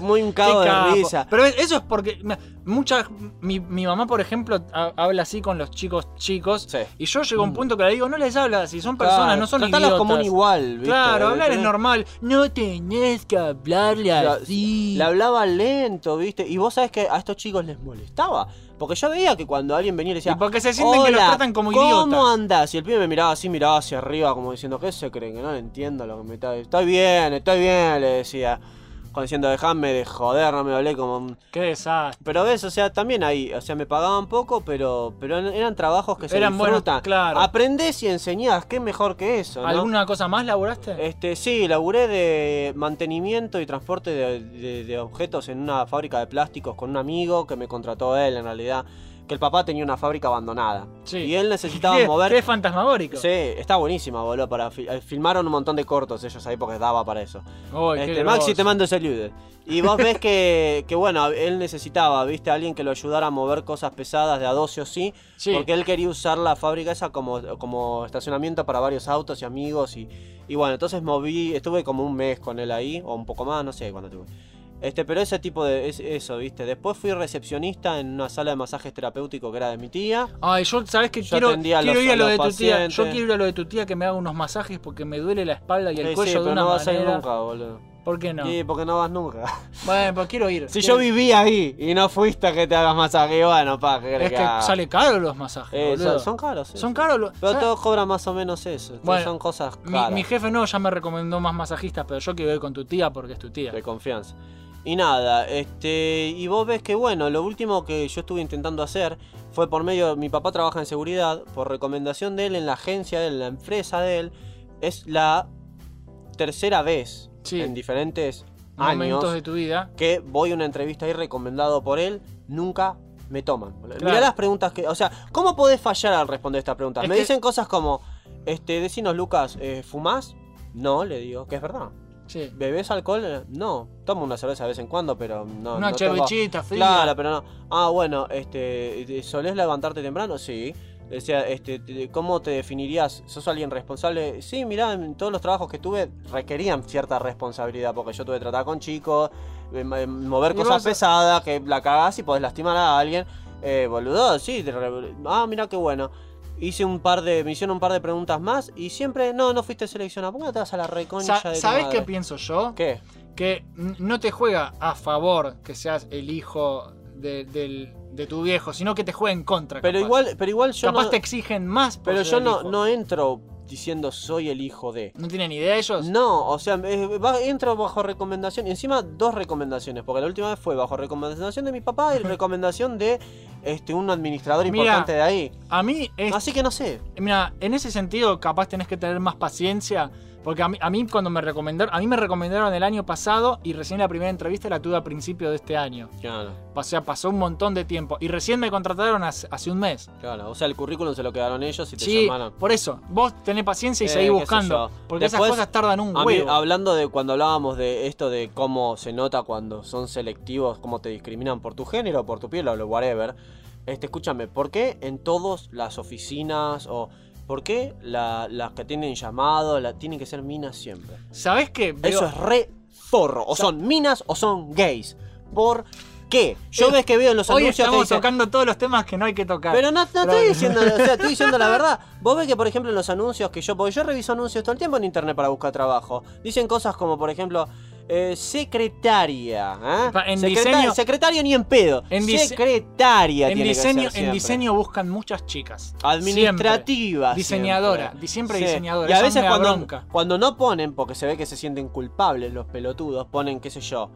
Muy un cago de risa. Pero eso es porque muchas mi, mi mamá, por ejemplo, ha- habla así con los chicos chicos. Sí. Y yo llego a un punto que le digo, no les hablas, si son personas, Claro, no son idiotas. como un igual, ¿viste? Claro, hablar es normal. No tenés que hablarle La- así. Le hablaba lento, ¿viste? Y vos sabés que a estos chicos les molestaba. Porque yo veía que cuando alguien venía y le decía. Y porque se sienten que los "Hola, tratan como ¿Cómo idiotas". andás? Y el pibe me miraba así, miraba hacia arriba, como diciendo, ¿qué se creen? Que no le entiendo lo que me está. Estoy bien, estoy bien, le decía. Diciendo, dejame de joder, no me hablé como. un- Qué desastre. Pero ves, o sea, también ahí, o sea, me pagaban poco, pero, pero eran trabajos que se Eran buenos, disfrutan. claro. Aprendés y enseñás, qué mejor que eso, ¿no? ¿Alguna cosa más laburaste? Este, sí, laburé de mantenimiento y transporte de, de- de objetos en una fábrica de plásticos con un amigo que me contrató él en realidad. Que el papá tenía una fábrica abandonada. Sí. Y él necesitaba ¿Qué, mover. qué fantasmagórico. Sí, está buenísima, boludo. Para fi- eh, filmaron un montón de cortos ellos ahí porque daba para eso. Qué Este, Maxi, te mando saludos. Y vos ves que, que, bueno, él necesitaba, viste, alguien que lo ayudara a mover cosas pesadas de a dos o sí. Sí. Porque él quería usar la fábrica esa como, como estacionamiento para varios autos y amigos. Y, y bueno, entonces moví, estuve como un mes con él ahí, o un poco más, no sé cuándo estuve. Este, pero ese tipo de. Es, eso, viste. Después fui recepcionista en una sala de masajes terapéutico que era de mi tía. Ay, yo, ¿sabes qué? Yo Quiero, los- ir a a lo de tu tía. Yo quiero ir a lo de tu tía que me haga unos masajes porque me duele la espalda y el Sí, cuello sí, de pero una no vas a ir manera. nunca, boludo. ¿Por qué no? Sí, porque no vas nunca. Bueno, pues quiero ir. Si Quiero- yo vivía ahí y no fuiste a que te hagas masaje, bueno, pa, ¿qué querés Es que sale caro los masajes. Eh, boludo. son, caros, sí. Son caros los. Pero ¿sabes? todos cobran más o menos eso. Bueno, son cosas Mi, caras. mi jefe no, ya me recomendó más masajistas, pero yo quiero ir con tu tía porque es tu tía. de confianza. Y nada, este. Y vos ves que bueno, lo último que yo estuve intentando hacer fue por medio. Mi papá trabaja en seguridad, por recomendación de él en la agencia de él, en la empresa de él. Es la tercera vez Sí. en diferentes Momentos años de tu vida. que voy a una entrevista ahí recomendado por él. Nunca me toman. Claro. Mirá las preguntas que. O sea, ¿cómo podés fallar al responder esta pregunta? Es me que- dicen cosas como. Este, decinos, Lucas, eh, ¿fumás? No, le digo, que es verdad. Sí. ¿Bebés alcohol? Eh, No, tomo una cerveza de vez en cuando, pero no. Una no cervechita fría. Claro, pero no. Ah, bueno, este, ¿solés levantarte temprano? Sí. Decía, este, te- ¿cómo te definirías? ¿Sos alguien responsable? Sí, mirá, en todos los trabajos que tuve requerían cierta responsabilidad, porque yo tuve que tratar con chicos, eh, m- mover Y cosas pesadas, que la cagás y podés lastimar a alguien. Eh, boludo, sí. te re- Ah, mira qué bueno. Hice un par de, me hicieron un par de preguntas más y siempre, no, no fuiste seleccionado. ¿Por qué no te vas a la reconcha Sa- de tu ¿Sabes madre? qué pienso yo? ¿Qué? Que no te juega a favor que seas el hijo de, del- de tu viejo, sino que te juega en contra. Pero capaz. igual, pero igual yo capaz no, te exigen más. por pero ser yo el no, no entro diciendo soy el hijo de. ¿No tienen idea ellos? No, o sea, va- entro bajo recomendación. Y encima dos recomendaciones, porque la última vez fue bajo recomendación de mi papá y recomendación de este un administrador Mira, importante de ahí. A mí es Así que no sé. Mira, en ese sentido capaz tenés que tener más paciencia. Porque a mí, a mí cuando me recomendaron, a mí me recomendaron el año pasado y recién la primera entrevista la tuve a principio de este año. Claro, O sea, pasó un montón de tiempo. Y recién me contrataron hace, hace un mes. claro. O sea, el currículum se lo quedaron ellos y te Sí, llamaron. por eso, vos tenés paciencia y Eh, seguís buscando. Porque Después, esas cosas tardan un mí, huevo. hablando de cuando hablábamos de esto de cómo se nota cuando son selectivos, cómo te discriminan por tu género, por tu piel o lo whatever. Este, escúchame, ¿por qué en todas las oficinas o por qué la- las que tienen llamado la, tienen que ser minas siempre? ¿Sabés qué? Eso es re forro. O son minas o son gays. ¿Por qué? Yo ves que veo en los Hoy anuncios que estamos tocando todos los temas que no hay que tocar. pero no, no Pero- estoy diciendo, o sea, estoy diciendo la verdad. Vos ves que, por ejemplo, en los anuncios que yo, porque yo reviso anuncios todo el tiempo en internet para buscar trabajo, dicen cosas como, por ejemplo, eh, secretaria. ¿eh? En diseño- secretario ni en pedo. En secretaria en tiene que diseño, ser en diseño buscan muchas chicas. Administrativa. Siempre. Diseñadora. siempre. Siempre Sí. diseñadora. Y a veces cuando, no ponen, porque se ve que se sienten culpables los pelotudos, ponen, qué sé yo,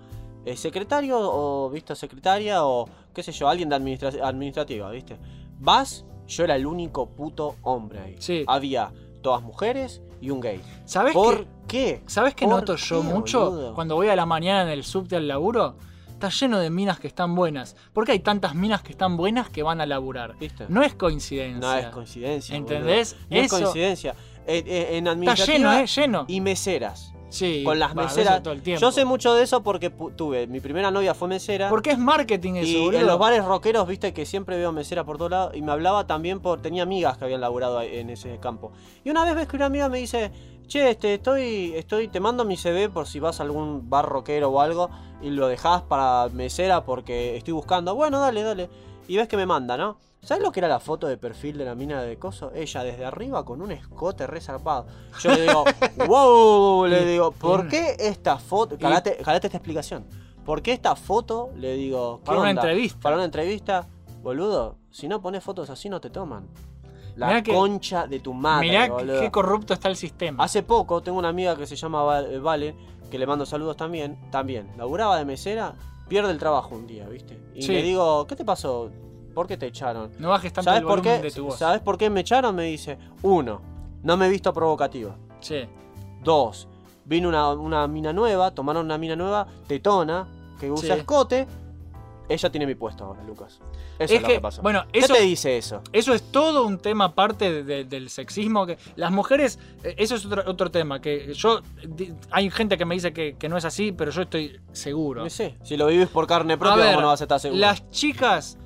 eh, secretario o, viste, secretaria o, qué sé yo, alguien de administra- administrativa, viste. Vas, yo era el único puto hombre ahí. Sí. Había todas mujeres y un gay. ¿Sabés ¿Por qué? ¿Sabes qué ¿Por noto yo qué, mucho? boludo? Cuando voy a la mañana en el subte al laburo, está lleno de minas que están buenas. ¿Por qué hay tantas minas que están buenas que van a laburar? ¿Viste? No es coincidencia. No es coincidencia. ¿Entendés? boludo. No es coincidencia. Eh, en Está lleno, ¿eh? Lleno. y meseras. Sí, con las meseras. todo el tiempo. Yo sé mucho de eso porque tuve, mi primera novia fue mesera. Porque es marketing eso, y boludo. en los bares rockeros, viste que siempre veo mesera por todos lados. Y me hablaba también por. Tenía amigas que habían laburado en ese campo. Y una vez ves que una amiga me dice: Che, este, estoy, estoy, te mando mi CV por si vas a algún bar rockero o algo. Y lo dejás para mesera porque estoy buscando. Bueno, dale, dale. Y ves que me manda, ¿no? ¿Sabes lo que era la foto de perfil de la mina de coso? Ella desde arriba con un escote resarpado. Yo le digo, wow, le digo, ¿por qué esta foto? Calate, calate esta explicación. ¿Por qué esta foto? Le digo, ¿qué Para una onda? entrevista. Para una entrevista, boludo, si no pones fotos así no te toman. La Mirá que- concha de tu madre, Mirá boludo. qué corrupto está el sistema. Hace poco tengo una amiga que se llama eh, Vale, que le mando saludos también. También, laburaba de mesera, pierde el trabajo un día, ¿viste? Y Sí. le digo, ¿qué te pasó? ¿Por qué te echaron? No bajes tanto ¿Sabes el por qué? de tu voz. ¿Sabes por qué me echaron? Me dice, uno, no me he visto provocativa. Sí. Dos, vino una, una mina nueva, tomaron una mina nueva, tetona, que usa Sí. escote. Ella tiene mi puesto ahora, Lucas. Eso es, Es lo que, que pasó. bueno, ¿Qué eso- te dice eso? Eso es todo un tema aparte de- de- del sexismo. que Las mujeres, eh, eso es otro, otro tema. Que yo, di- hay gente que me dice que, que no es así, pero yo estoy seguro. No sé, si lo vivís por carne propia, ver, ¿cómo no vas a estar seguro? Las chicas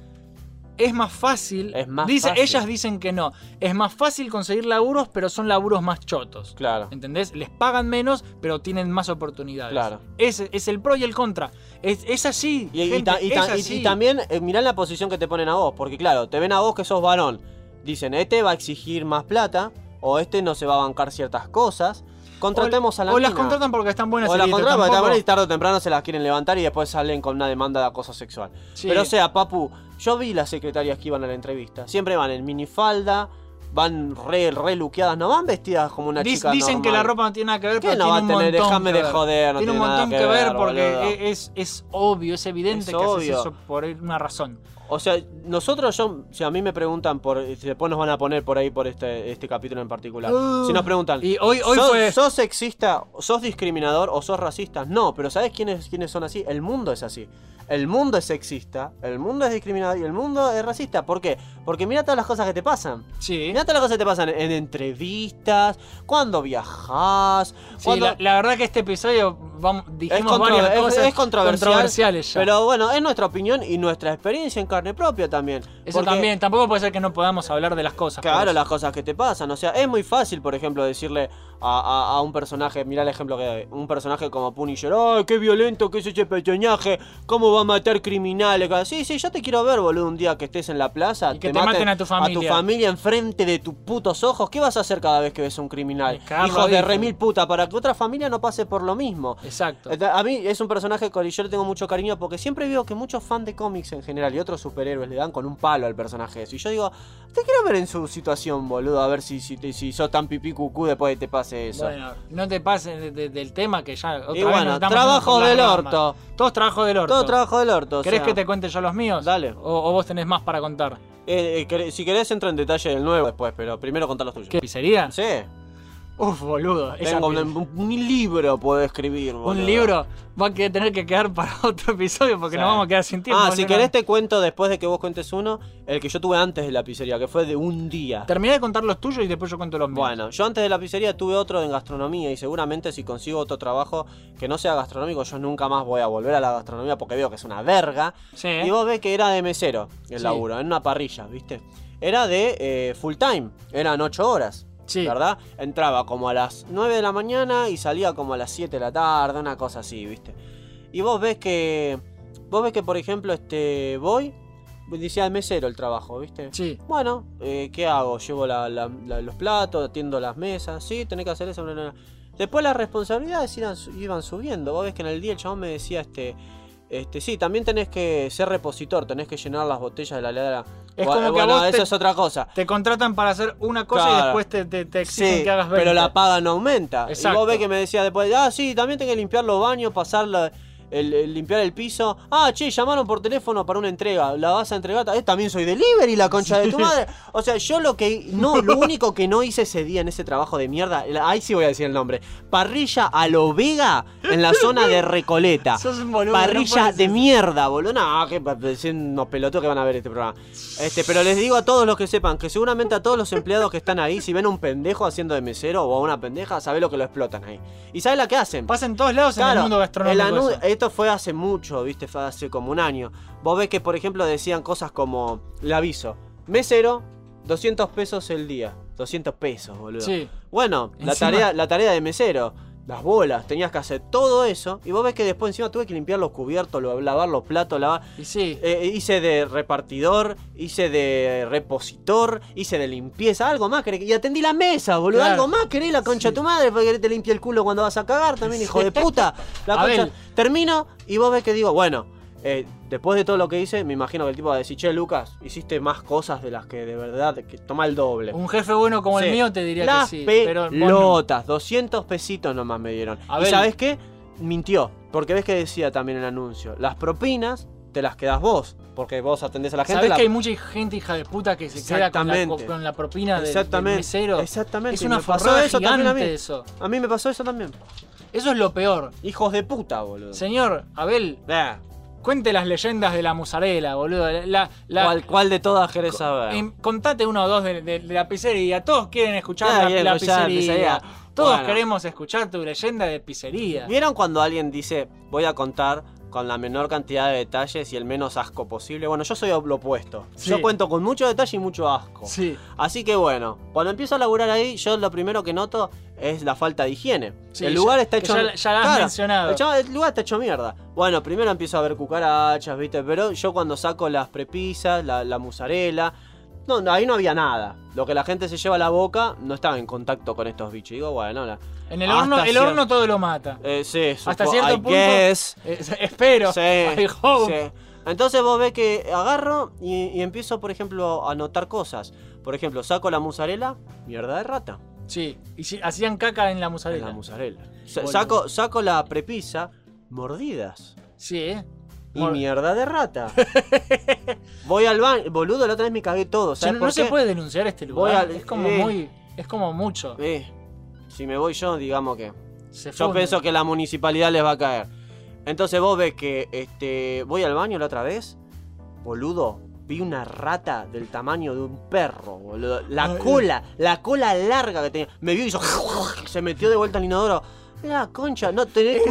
es más fácil. Es más dice, fácil. Ellas dicen que no. Es más fácil conseguir laburos, pero son laburos más chotos. Claro. ¿Entendés? Les pagan menos, pero tienen más oportunidades. Claro. Ese es el pro y el contra. Es, es así. Y, y gente, ta- y es ta- y- así. y también eh, mirá la posición que te ponen a vos, porque claro, te ven a vos que sos varón. Dicen, este va a exigir más plata, o este no se va a bancar ciertas cosas. Contratemos a la O las contratan porque están buenas O las contratan porque tampoco- tarde o temprano se las quieren levantar y después salen con una demanda de acoso sexual. Sí. Pero o sea, papu, yo vi las secretarias que iban a la entrevista. Siempre van en minifalda, van re, re luqueadas, no van vestidas como una Dic- chica dicen que la ropa no tiene nada que ver, ¿Qué pero no tiene va a un tener? montón Déjame que de ver. joder, no tiene un tiene montón que que ver ver, porque boludo. es, es obvio, es evidente Es que haces obvio. eso por una razón. O sea, nosotros, yo, si a mí me preguntan por, si después nos van a poner por ahí por este, este capítulo en particular. Uh, si nos preguntan, y hoy- hoy ¿sos, fue- ¿sos sexista, sos discriminador o sos racista? No, pero ¿sabes quiénes, quiénes son así? El mundo es así. El mundo es sexista, el mundo es discriminador y el mundo es racista. ¿Por qué? Porque mira todas las cosas que te pasan. Sí. Mira todas las cosas que te pasan en entrevistas, cuando viajas, Sí, cuando... la, la verdad que este episodio vamos, Es, dijimos contro- varias es- cosas es controversial, controversiales ya. Pero bueno, es nuestra opinión y nuestra experiencia en carne propia también. eso Porque- también, tampoco puede ser que no podamos hablar de las cosas. Claro, las cosas que te pasan. O sea, es muy fácil, por ejemplo, decirle a, a- a un personaje, mira el ejemplo que doy, un personaje como Punisher, ¡ay, qué violento que es ese personaje! ¿Cómo va a matar criminales? Sí, sí, yo te quiero ver, boludo, un día que estés en la plaza. Y que te maten a tu familia. A tu familia enfrente de tus putos ojos. ¿Qué vas a hacer cada vez que ves a un criminal? Hijo de remil puta, para que otra familia no pase por lo mismo. Exacto. A mí es un personaje que yo le tengo mucho cariño porque siempre veo que muchos fans de cómics en general y otros superhéroes le dan con un palo al personaje ese. Y yo digo, te quiero ver en su situación, boludo, a ver si, si, si sos tan pipí cucú después de que te pase eso. Bueno, no te pases de- de- del tema que ya otra y bueno, trabajo del orto. Todos trabajo del orto. Todo trabajo del orto. ¿Querés sea, que te cuente yo los míos? Dale. O, o vos tenés más para contar? eh, eh, si querés entro en detalle del nuevo después, pero primero contá los tuyos. ¿Qué? ¿Pizzería? Sí, Uf, boludo. tengo un, libro puedo escribir, boludo. un libro va a tener que quedar para otro episodio porque Sí. nos vamos a quedar sin tiempo. Ah, si querés te cuento después de que vos cuentes uno, el que yo tuve antes de la pizzería, que fue de un día. Terminé de contar los tuyos y después yo cuento los míos. Bueno, yo antes de la pizzería tuve otro en gastronomía y seguramente si consigo otro trabajo que no sea gastronómico, yo nunca más voy a volver a la gastronomía porque veo que es una verga. Sí. Y vos ves que era de mesero el Sí. laburo, en una parrilla, ¿viste? Era de eh, full time, eran 8 horas. Sí. ¿Verdad? Entraba como a las 9 de la mañana y salía como a las 7 de la tarde, una cosa así, ¿viste? Y vos ves que. Vos ves que, por ejemplo, este. Voy. Decía el mesero el trabajo, ¿viste? Sí. Bueno, eh, ¿qué hago? Llevo la- la- la- los platos, atiendo las mesas, sí, tenés que hacer eso. bla, bla, bla. Después las responsabilidades iban, iban subiendo. Vos ves que en el día el chabón me decía, este, este, sí, también tenés que ser repositor, tenés que llenar las botellas de la heladera. Es como que a vos eso te- es otra cosa. Te contratan para hacer una cosa y después te, te- te exigen Sí, que hagas 20. pero la paga no aumenta. Y Exacto. vos ves que me decía después, ah, sí, también tenés que limpiar los baños, pasar la- el, el limpiar el piso. Ah, che, llamaron por teléfono para una entrega. La vas a entregar. Eh, también soy delivery, la concha de tu madre. O sea, yo lo que. No, lo único que no hice ese día en ese trabajo de mierda. Ahí sí voy a decir el nombre. Parrilla a lo Vega en la zona de Recoleta. Sos un boludo, Parrilla de mierda, boludo. No, que unos pelotudos que van a ver este programa. Este, pero les digo a todos los que sepan que seguramente a todos los empleados que están ahí, si ven a un pendejo haciendo de mesero o a una pendeja, sabe lo que lo explotan ahí. ¿Y sabe la que hacen? Pasa en todos lados en el mundo gastronómico. el. Esto fue hace mucho, viste, fue hace como un año. Vos ves que, por ejemplo, decían cosas como, le aviso, mesero, 200 pesos el día. 200 pesos, boludo. Sí. Bueno, la tarea, la tarea de mesero, las bolas, tenías que hacer todo eso. Y vos ves que después encima tuve que limpiar los cubiertos, lo- lavar los platos, lavar... Y sí. Eh, hice de repartidor, hice de repositor, hice de limpieza, algo más querés que- Y atendí la mesa, boludo. Claro. Algo más querés la concha de tu madre para que te limpie el culo cuando vas a cagar también, hijo de puta. La concha. Termino y vos ves que digo, bueno, eh, después de todo lo que hice, me imagino que el tipo va a decir, che, Lucas, hiciste más cosas de las que de verdad, que toma el doble. Un jefe bueno como Sí. el mío te diría Las que sí. Pero vos no. pelotas, 200 pesitos nomás me dieron. Abel. ¿Y sabes qué? Mintió. Porque ves que decía también el anuncio. Las propinas te las quedas vos. Porque vos atendés a la gente. ¿Sabés la- que hay mucha gente hija de puta que se queda con la, Exactamente. con la propina del, del Exactamente. mesero? Exactamente. Es una forrada eso también a mí. gigante eso. A mí me pasó eso también. Eso es lo peor. Hijos de puta, boludo. Señor, Abel, Eh, cuente las leyendas de la musarela, boludo. La, la- ¿Cuál, cuál de todas querés saber? contate uno o dos de, de- de la pizzería. Todos quieren escuchar Ah, la, la pizzería. pizzería. Todos Bueno. queremos escuchar tu leyenda de pizzería. ¿Vieron cuando alguien dice, voy a contar con la menor cantidad de detalles y el menos asco posible? Bueno, yo soy lo opuesto. Sí. Yo cuento con mucho detalle y mucho asco. Sí. Así que bueno, cuando empiezo a laburar ahí, yo lo primero que noto es la falta de higiene. Sí, el lugar ya- está hecho ya- ya lo has mencionado. El lugar está hecho mierda. Bueno, primero empiezo a ver cucarachas, ¿viste? Pero yo cuando saco las prepisas, la, la musarela, no, no, ahí no había nada. Lo que la gente se lleva a la boca no estaba en contacto con estos bichos. Digo, bueno, la- En el Hasta horno, el cier- horno todo lo mata. eh, sí, Hasta supo- cierto I punto. guess. Eh, espero. Sí, I hope. sí. Entonces vos ves que agarro y, y empiezo, por ejemplo, a notar cosas. Por ejemplo, saco la musarela, mierda de rata. Sí, y si- hacían caca en la En musarela. la musarela. Saco, saco la prepisa, mordidas. Sí, ¿eh? Y Mor- mierda de rata. Voy al baño. Boludo, la otra vez me cagué todo. Che, ¿Sabes no por no se puede denunciar este lugar. al- es como eh. muy. Es como mucho. Eh, si me voy yo, digamos que. Se Yo pienso que la municipalidad les va a caer. Entonces vos ves que este, voy al baño la otra vez. Boludo, vi una rata del tamaño de un perro, boludo. La Ay, cola, la cola larga que tenía. Me vio y hizo. Se metió de vuelta al inodoro. La concha, no tenés,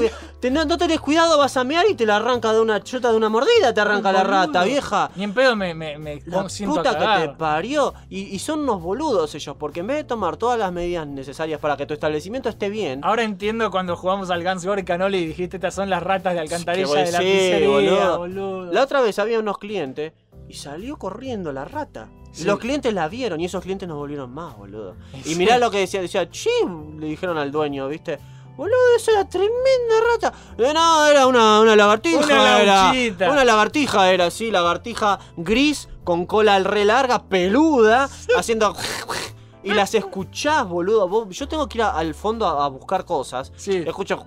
no, cuidado, vas a mear y te la arranca de una chota de una mordida, te arranca la rata, vieja. Ni en pedo me, me, me La puta que te parió. Y, y son unos boludos ellos, porque en vez de tomar todas las medidas necesarias para que tu establecimiento esté bien, Ahora entiendo cuando jugamos al Guns Gore Canoli y dijiste estas son las ratas de alcantarilla de la decís, pizzería, boludo. boludo. La otra vez había unos clientes y salió corriendo la rata. Sí. Los clientes la vieron y esos clientes no volvieron más, boludo. Y Sí. mirá lo que decía, decía, chim, le dijeron al dueño, ¿viste? Boludo, esa era tremenda rata. Eh, no, era una, una lagartija. Una era, lauchita. una lagartija era, sí, lagartija gris, con cola re larga, peluda, haciendo... Y las escuchás, boludo. Vos- yo tengo que ir a- al fondo a, a buscar cosas. Sí. Escucho...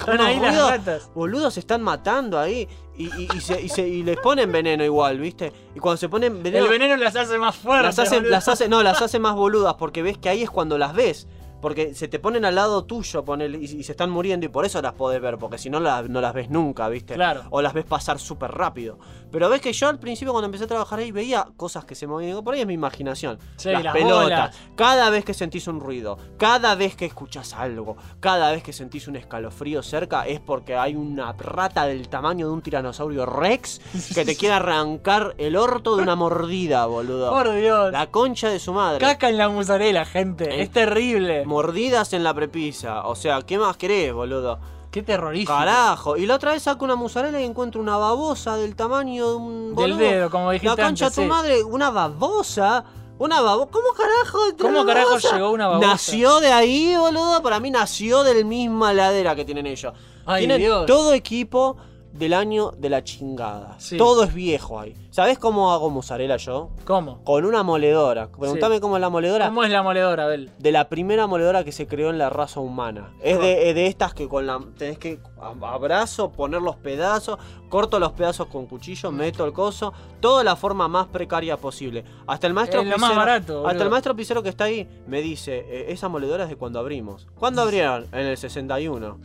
Están ahí las Boludo, ratas. Boludos se están matando ahí. Y, y- y se, y se- y les ponen veneno igual, ¿viste? Y cuando se ponen veneno. El veneno las hace más fuertes. las hace, boludo. las hace, no, las hace más boludas porque ves que ahí es cuando las ves. Porque se te ponen al lado tuyo ponele, y, y se están muriendo y por eso las podés ver, porque si no la- no las ves nunca, ¿viste? Claro. O las ves pasar súper rápido. Pero ves que yo al principio cuando empecé a trabajar ahí veía cosas que se movían. Digo, por ahí es mi imaginación. Sí, las, las pelotas. bolas. Cada vez que sentís un ruido, cada vez que escuchás algo, cada vez que sentís un escalofrío cerca, es porque hay una rata del tamaño de un tiranosaurio rex que te quiere arrancar el orto de una mordida, boludo. Por Dios. La concha de su madre. Caca en la musarela, gente. Eh. Es terrible. Mordidas en la prepisa. O sea, ¿qué más querés, boludo? Qué terrorífico. Carajo. Y la otra vez saco una musarela y encuentro una babosa del tamaño de un. Del dedo, como dijiste La concha antes, tu sí. madre, una babosa. Una babosa. ¿Cómo carajo? ¿Cómo carajo babosa? llegó una babosa? Nació de ahí, boludo. Para mí nació del misma ladera que tienen ellos. Ay, tienen Dios. todo equipo del año de la chingada. Sí. Todo es viejo ahí. ¿Sabés cómo hago mozzarella yo? ¿Cómo? Con una moledora. Preguntame cómo es la moledora. ¿Cómo es la moledora, Abel? De la primera moledora que se creó en la raza humana. Es de, es de estas que con la. tenés que abrazo, poner los pedazos, corto los pedazos con cuchillo, meto el coso. Toda la forma más precaria posible. Hasta el maestro Es lo más barato, boludo. Hasta el maestro pizzero que está ahí me dice: eh, esa moledora es de cuando abrimos. ¿Cuándo abrieron? En el 61.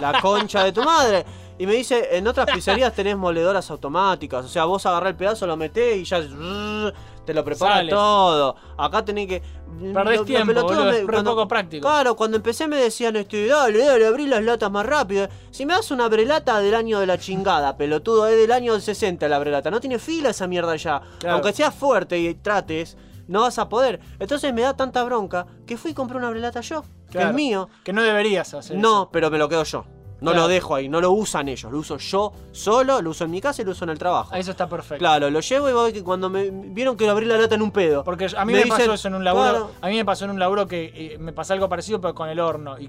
La concha de tu madre. Y me dice, en otras pizzerías tenés moledoras automáticas. O sea, vos agarrás el pedazo, lo metés y ya te lo prepara Sale. todo. Acá tenés que. Perdés lo- lo tiempo, pelotudo boludo, me- es poco práctico. Claro, cuando empecé me decían, este, dale, dale, abrí las latas más rápido. Si me das una brelata del año de la chingada, pelotudo, es del año del 60 la brelata. No tiene fila esa mierda ya. Claro. Aunque seas fuerte y trates, no vas a poder. Entonces me da tanta bronca que fui y compré una brelata yo, que Claro. es mío. Que no deberías hacer No, eso. pero me lo quedo yo. No Claro. lo dejo ahí, no lo usan ellos, lo uso yo solo, lo uso en mi casa y lo uso en el trabajo. Eso está perfecto. Claro, lo llevo y voy que cuando me vieron que abrí la lata en un pedo. Porque a mí me, pasó dicen, eso en un laburo. claro, A mí me pasó en un laburo que eh, me pasó algo parecido, pero con el horno. Y,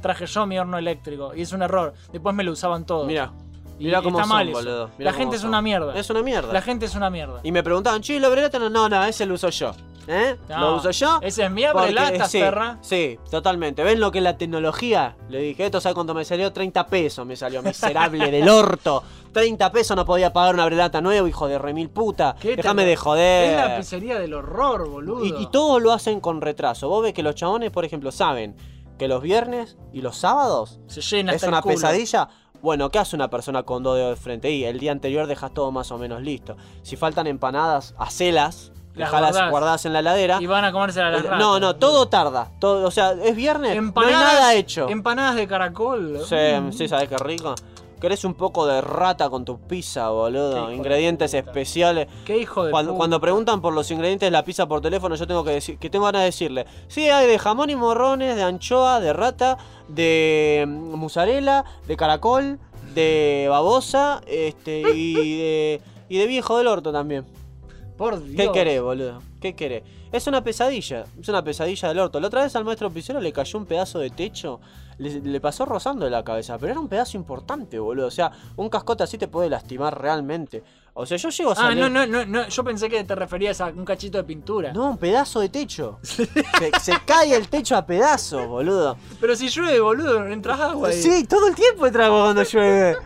traje yo mi horno eléctrico. Y es un error. Después me lo usaban todos. Mira, y cómo está son, mal boludo. Mirá La gente es una mierda. Es una mierda. La gente es una mierda. Y me preguntaban, che, ¿la brelata? No, no, no, ese lo uso yo. ¿Eh? No, lo uso yo. esa es mía porque- brelata, sí, perra. Sí, totalmente. ¿Ven lo que es la tecnología? Le dije, esto sabe cuánto me salió, 30 pesos me salió, miserable del orto. 30 pesos no podía pagar una brelata nueva, hijo de remil puta. ¿Qué te- Déjame de joder. Es la pizzería del horror, boludo. Y, y todos lo hacen con retraso. Vos ves que los chabones, por ejemplo, saben que los viernes y los sábados Se llena es hasta el una culo. pesadilla. Bueno, ¿qué hace una persona con dos dedos de frente? Y el día anterior dejas todo más o menos listo. Si faltan empanadas, hacelas, Las dejalas guardás. guardadas en la heladera. Y van a comerse a las ratas. no, no, todo tarda. Todo, o sea, es viernes, Empanadas, no hay nada hecho. Empanadas de caracol. Sí, Mm. sí, ¿sabes qué rico? ¿Querés un poco de rata con tu pizza, boludo? Ingredientes especiales. Qué hijo de Cuando, puta. cuando preguntan por los ingredientes de la pizza por teléfono, yo tengo que decir que tengo ganas de decirle, sí, hay de jamón y morrones, de anchoa, de rata, de mm, mozzarella, de caracol, de babosa, este, y de, y de viejo del orto también. Por Dios. ¿Qué querés, boludo? ¿Qué querés? Es una pesadilla, es una pesadilla del orto. La otra vez al maestro Picero le cayó un pedazo de techo, le, le pasó rozando la cabeza, pero era un pedazo importante, boludo. O sea, un cascote así te puede lastimar realmente. O sea, yo llego a Ah, salir... no, no, no, no. Yo pensé que te referías a un cachito de pintura. No, un pedazo de techo. se, se cae el techo a pedazos, boludo. Pero si llueve, boludo, no entras agua ahí. Sí, todo el tiempo entra agua cuando llueve.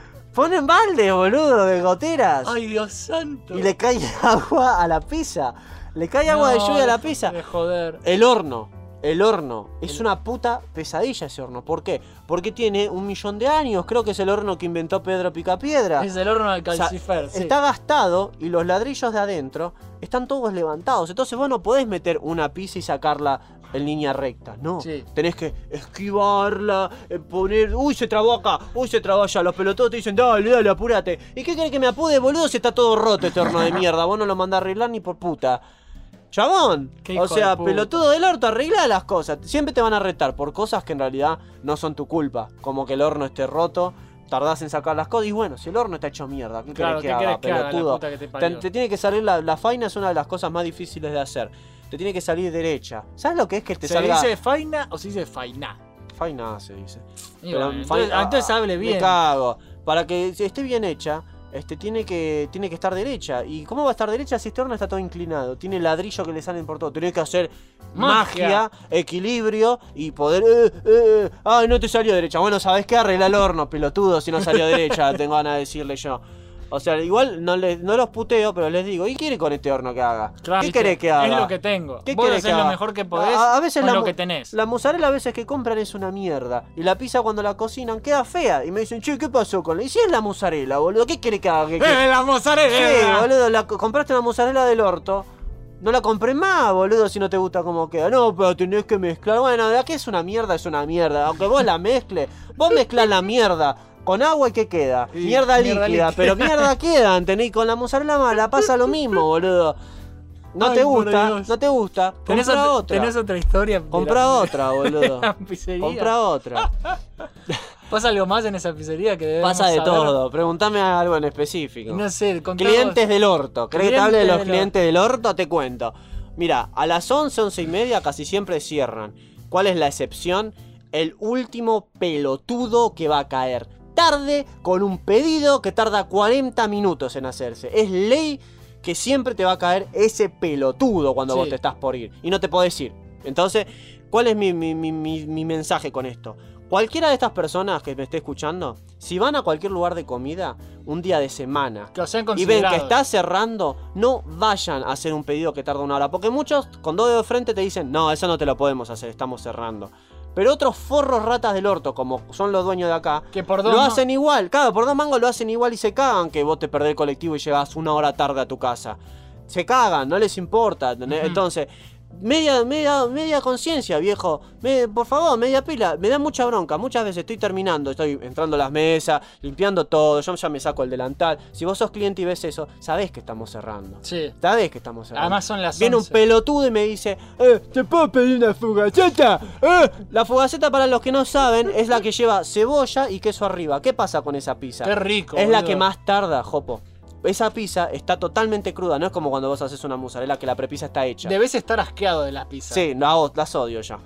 Ponen baldes, boludo, de goteras. Ay, Dios santo. Y le cae agua a la pizza. Le cae agua de lluvia a la pizza. De joder. El horno. El horno. Es una puta pesadilla ese horno. ¿Por qué? Porque tiene un millón de años. Creo que es el horno que inventó Pedro Picapiedra. Es el horno del O sea, calcifer, sí. Está gastado y los ladrillos de adentro están todos levantados. Entonces vos no podés meter una pizza y sacarla en línea recta. No. Sí. Tenés que esquivarla, eh, poner. Uy, se trabó acá. Uy, se trabó allá. Los pelotudos te dicen, dale, dale, apúrate. ¿Y qué querés que me apude, boludo? Si está todo roto este horno de mierda. Vos no lo mandás a arreglar ni por puta. Chabón, o sea, de pelotudo del orto, arregla las cosas. Siempre te van a retar por cosas que en realidad no son tu culpa. Como que el horno esté roto, tardás en sacar las cosas. Y bueno, si el horno está hecho mierda, ¿qué Claro, querés que ¿qué haga, querés que haga, te Te, te tiene que salir la, la faina, es una de las cosas más difíciles de hacer. Te tiene que salir derecha. ¿Sabes lo que es que te ¿Se salga dice faina o se dice faina? faina? Se dice. Pero bueno, entonces, ah, entonces hable Me bien. cago. Para que esté bien hecha, este, tiene, que, tiene que estar derecha. ¿Y cómo va a estar derecha si este horno está todo inclinado? Tiene ladrillo que le salen por todo. Tiene que hacer magia, Magia. equilibrio y poder. Eh, eh, ay, no te salió derecha. Bueno, ¿sabes qué? Arregla el horno, pelotudo, si no salió derecha. Tengo ganas de decirle yo. O sea, igual no, les, no los puteo, pero les digo, ¿y quiere con este horno que haga? Claro, ¿Qué querés que haga? Es lo que tengo. ¿Qué Vos querés que lo haga? mejor que podés A, a veces con la, lo mu- que tenés. La mozzarella a veces que compran es una mierda. Y la pizza cuando la cocinan queda fea. Y me dicen, che, ¿qué pasó con la? Y si es la mozzarella, boludo, ¿qué quiere que haga? ¿Qué- qué- ¡Eh, la mozzarella! Sí, boludo, la, compraste una mozzarella del orto. No la compré más, boludo, si no te gusta cómo queda. No, pero tenés que mezclar. Bueno, de aquí es una mierda, es una mierda. Aunque vos la mezcles, vos mezclás la mierda. Con agua y qué queda? Sí, mierda, mierda líquida, líquida. pero mierda queda, ¿entendés? Con la mozzarella mala pasa lo mismo, boludo. No Ay, te gusta, no te gusta. ¿Tenés, Compra ot- otra. tenés otra historia. Compra la- otra, boludo. la? Compra otra. ¿Pasa algo más en esa pizzería que debemos Pasa de saber? todo. Preguntame algo en específico. No sé, Clientes del orto. ¿Querés que te hable de los del clientes del orto? Te cuento. Mira, a las 11, 11 y media casi siempre cierran. ¿Cuál es la excepción? El último pelotudo que va a caer. Tarde con un pedido que tarda 40 minutos en hacerse. Es ley que siempre te va a caer ese pelotudo cuando Sí. vos te estás por ir. Y no te podés ir. Entonces, ¿cuál es mi, mi- mi- mi- mensaje con esto? Cualquiera de estas personas que me esté escuchando, si van a cualquier lugar de comida un día de semana Que y ven que está cerrando, no vayan a hacer un pedido que tarda una hora. Porque muchos con dos dedos de frente te dicen, no, eso no te lo podemos hacer, estamos cerrando. Pero otros forros ratas del orto, como son los dueños de acá, Que por dos lo hacen igual. Claro, por dos mangos lo hacen igual y se cagan que vos te perdés el colectivo y llegas una hora tarde a tu casa. Se cagan, no les importa. Ujú. Entonces, media, media, media conciencia, viejo. Me- por favor, media pila. Me da mucha bronca. Muchas veces estoy terminando, estoy entrando a las mesas, limpiando todo. Yo ya me saco el delantal. Si vos sos cliente y ves eso, sabés que estamos cerrando. Sí. Sabés que estamos cerrando. Además son las Viene un 11. pelotudo y me dice, eh, ¿te puedo pedir una fugaceta? Eh. La fugaceta, para los que no saben, es la que lleva cebolla y queso arriba. ¿Qué pasa con esa pizza? Qué rico, Es la que más tarda, Jopo. Esa pizza está totalmente cruda, no es como cuando vos haces una mozzarella que la prepizza está hecha. Debes estar asqueado de la pizza. Sí, no, las odio ya.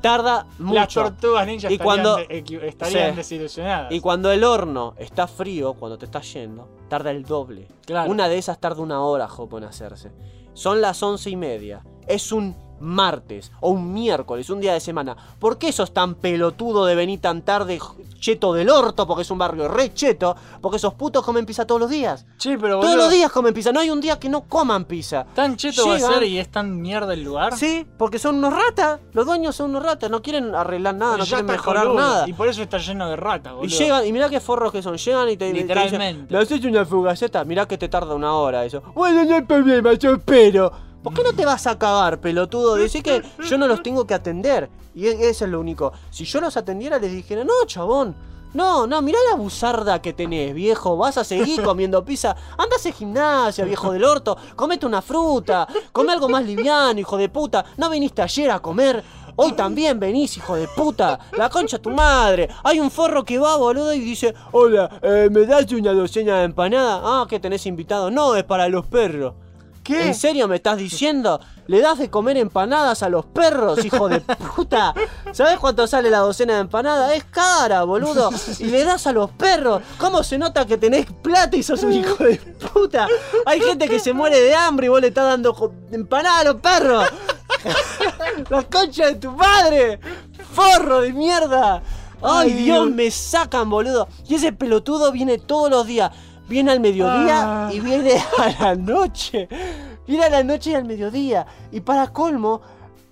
Tarda Las mucho. tortugas ninja Y estarían, cuando- de- estarían Sí. desilusionadas. Y cuando el horno está frío, cuando te estás yendo, tarda el doble. Claro. Una de esas tarda una hora, Jopo, en hacerse. Son las once y media. Es un martes o un miércoles, un día de semana. ¿Por qué sos tan pelotudo de venir tan tarde, cheto del orto? Porque es un barrio re cheto. Porque esos putos comen pizza todos los días. Sí, pero Todos boludo, los días comen pizza. No hay un día que no coman pizza. Tan cheto va a Llegan- ser y es tan mierda el lugar. Sí, porque son unos ratas. Los dueños son unos ratas. No quieren arreglar nada, no ya quieren está mejorar nada. Y por eso está lleno de ratas, boludo. Y llegan, y mirá qué forros que son, llegan y te, te dicen, Literalmente. ¿le haces una fugaceta? Mirá que te tarda una hora eso. Bueno, no hay problema, yo espero. ¿Por qué no te vas a cagar, pelotudo? Decir que yo no los tengo que atender. Y e- eso es lo único. Si yo los atendiera, les dijera, no, chabón. No, no, mirá la buzarda que tenés, viejo. Vas a seguir comiendo pizza. Anda a gimnasia, viejo del orto. Comete una fruta. Come algo más liviano, hijo de puta. No viniste ayer a comer. Hoy también venís, hijo de puta. La concha tu madre. Hay un forro que va, boludo, y dice: Hola, eh, ¿me das una docena de empanadas? Ah, que tenés invitado. No, es para los perros. ¿Qué? ¿En serio me estás diciendo? ¿Le das de comer empanadas a los perros, hijo de puta? ¿Sabes cuánto sale la docena de empanadas? Es cara, boludo. Y le das a los perros. ¿Cómo se nota que tenés plata y sos un hijo de puta? Hay gente que se muere de hambre y vos le estás dando empanadas a los perros. La concha de tu madre. Forro de mierda. Ay, Dios. me sacan, boludo. Y ese pelotudo viene todos los días. Viene al mediodía Ah. y viene a la noche. Viene a la noche y al mediodía. Y para colmo,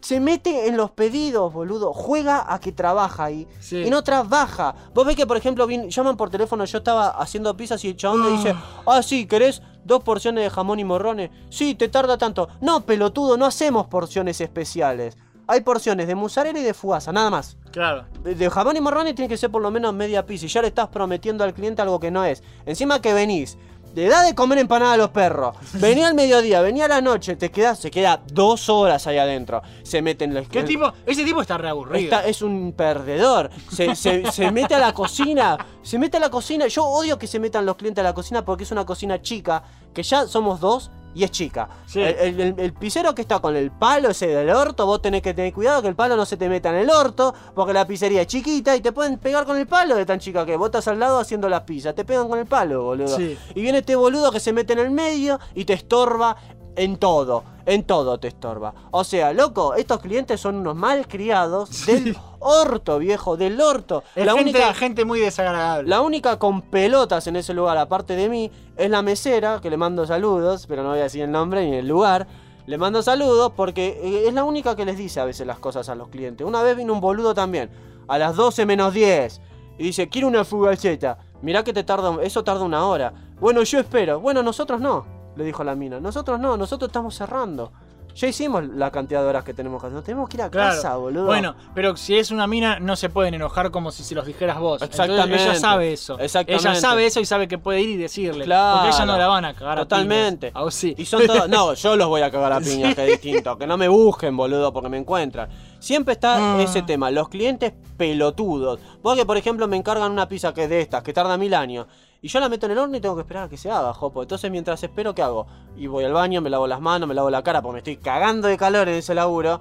se mete en los pedidos, boludo. Juega a que trabaja ahí. Sí. Y no trabaja. Vos ves que, por ejemplo, vin- llaman por teléfono. Yo estaba haciendo pizzas y el chabón me dice: Ah, sí, ¿querés dos porciones de jamón y morrones? Sí, te tarda tanto. No, pelotudo, no hacemos porciones especiales. Hay porciones de mozzarella y de fugaza, nada más. Claro. De de jamón y morrones tiene que ser por lo menos media pizza. Y ya le estás prometiendo al cliente algo que no es. Encima que venís, le da de comer empanada a los perros. Vení al mediodía, vení a la noche, te quedas, se queda dos horas ahí adentro. Se mete en los. ¿Qué tipo? Ese tipo está reaburrido. Está- es un perdedor. Se, se- se mete a la cocina. Se mete a la cocina. Yo odio que se metan los clientes a la cocina porque es una cocina chica. Que ya somos dos y es chica. Sí. El, el- pizzero que está con el palo ese del orto, vos tenés que tener cuidado que el palo no se te meta en el orto. Porque la pizzería es chiquita y te pueden pegar con el palo de tan chica que vos estás al lado haciendo las pizzas. Te pegan con el palo, boludo. Sí. Y viene este boludo que se mete en el medio y te estorba en todo. En todo te estorba. O sea, loco, estos clientes son unos malcriados del orto, viejo, del orto. Es la, gente, única, gente muy desagradable. la única con pelotas en ese lugar, aparte de mí, es la mesera, que le mando saludos, pero no voy a decir el nombre ni el lugar. Le mando saludos porque eh, es la única que les dice a veces las cosas a los clientes. Una vez vino un boludo también, a las 12 menos 10, y dice, quiero una fugaceta. Mirá que te tarda, eso tarda una hora. Bueno, yo espero. Bueno, nosotros no, le dijo la mina. Nosotros no, nosotros estamos cerrando. Ya hicimos la cantidad de horas que tenemos que hacer. Nos tenemos que ir a Claro. casa, boludo. Bueno, pero si es una mina, no se pueden enojar como si se los dijeras vos. Entonces, Exactamente. ella sabe eso. Exactamente. Ella sabe eso y sabe que puede ir y decirle. Claro. Porque ella no la van a cagar a Totalmente. A vos sí. Y son todos. No, yo los voy a cagar a piñas, que es distinto. Que no me busquen, boludo, porque me encuentran. Siempre está Ah. ese tema, los clientes pelotudos. Vos que, por ejemplo, me encargan una pizza que es de estas, que tarda mil años. Y yo la meto en el horno y tengo que esperar a que se haga, jopo. Entonces, mientras espero, ¿qué hago? Y voy al baño, me lavo las manos, me lavo la cara porque me estoy cagando de calor en ese laburo.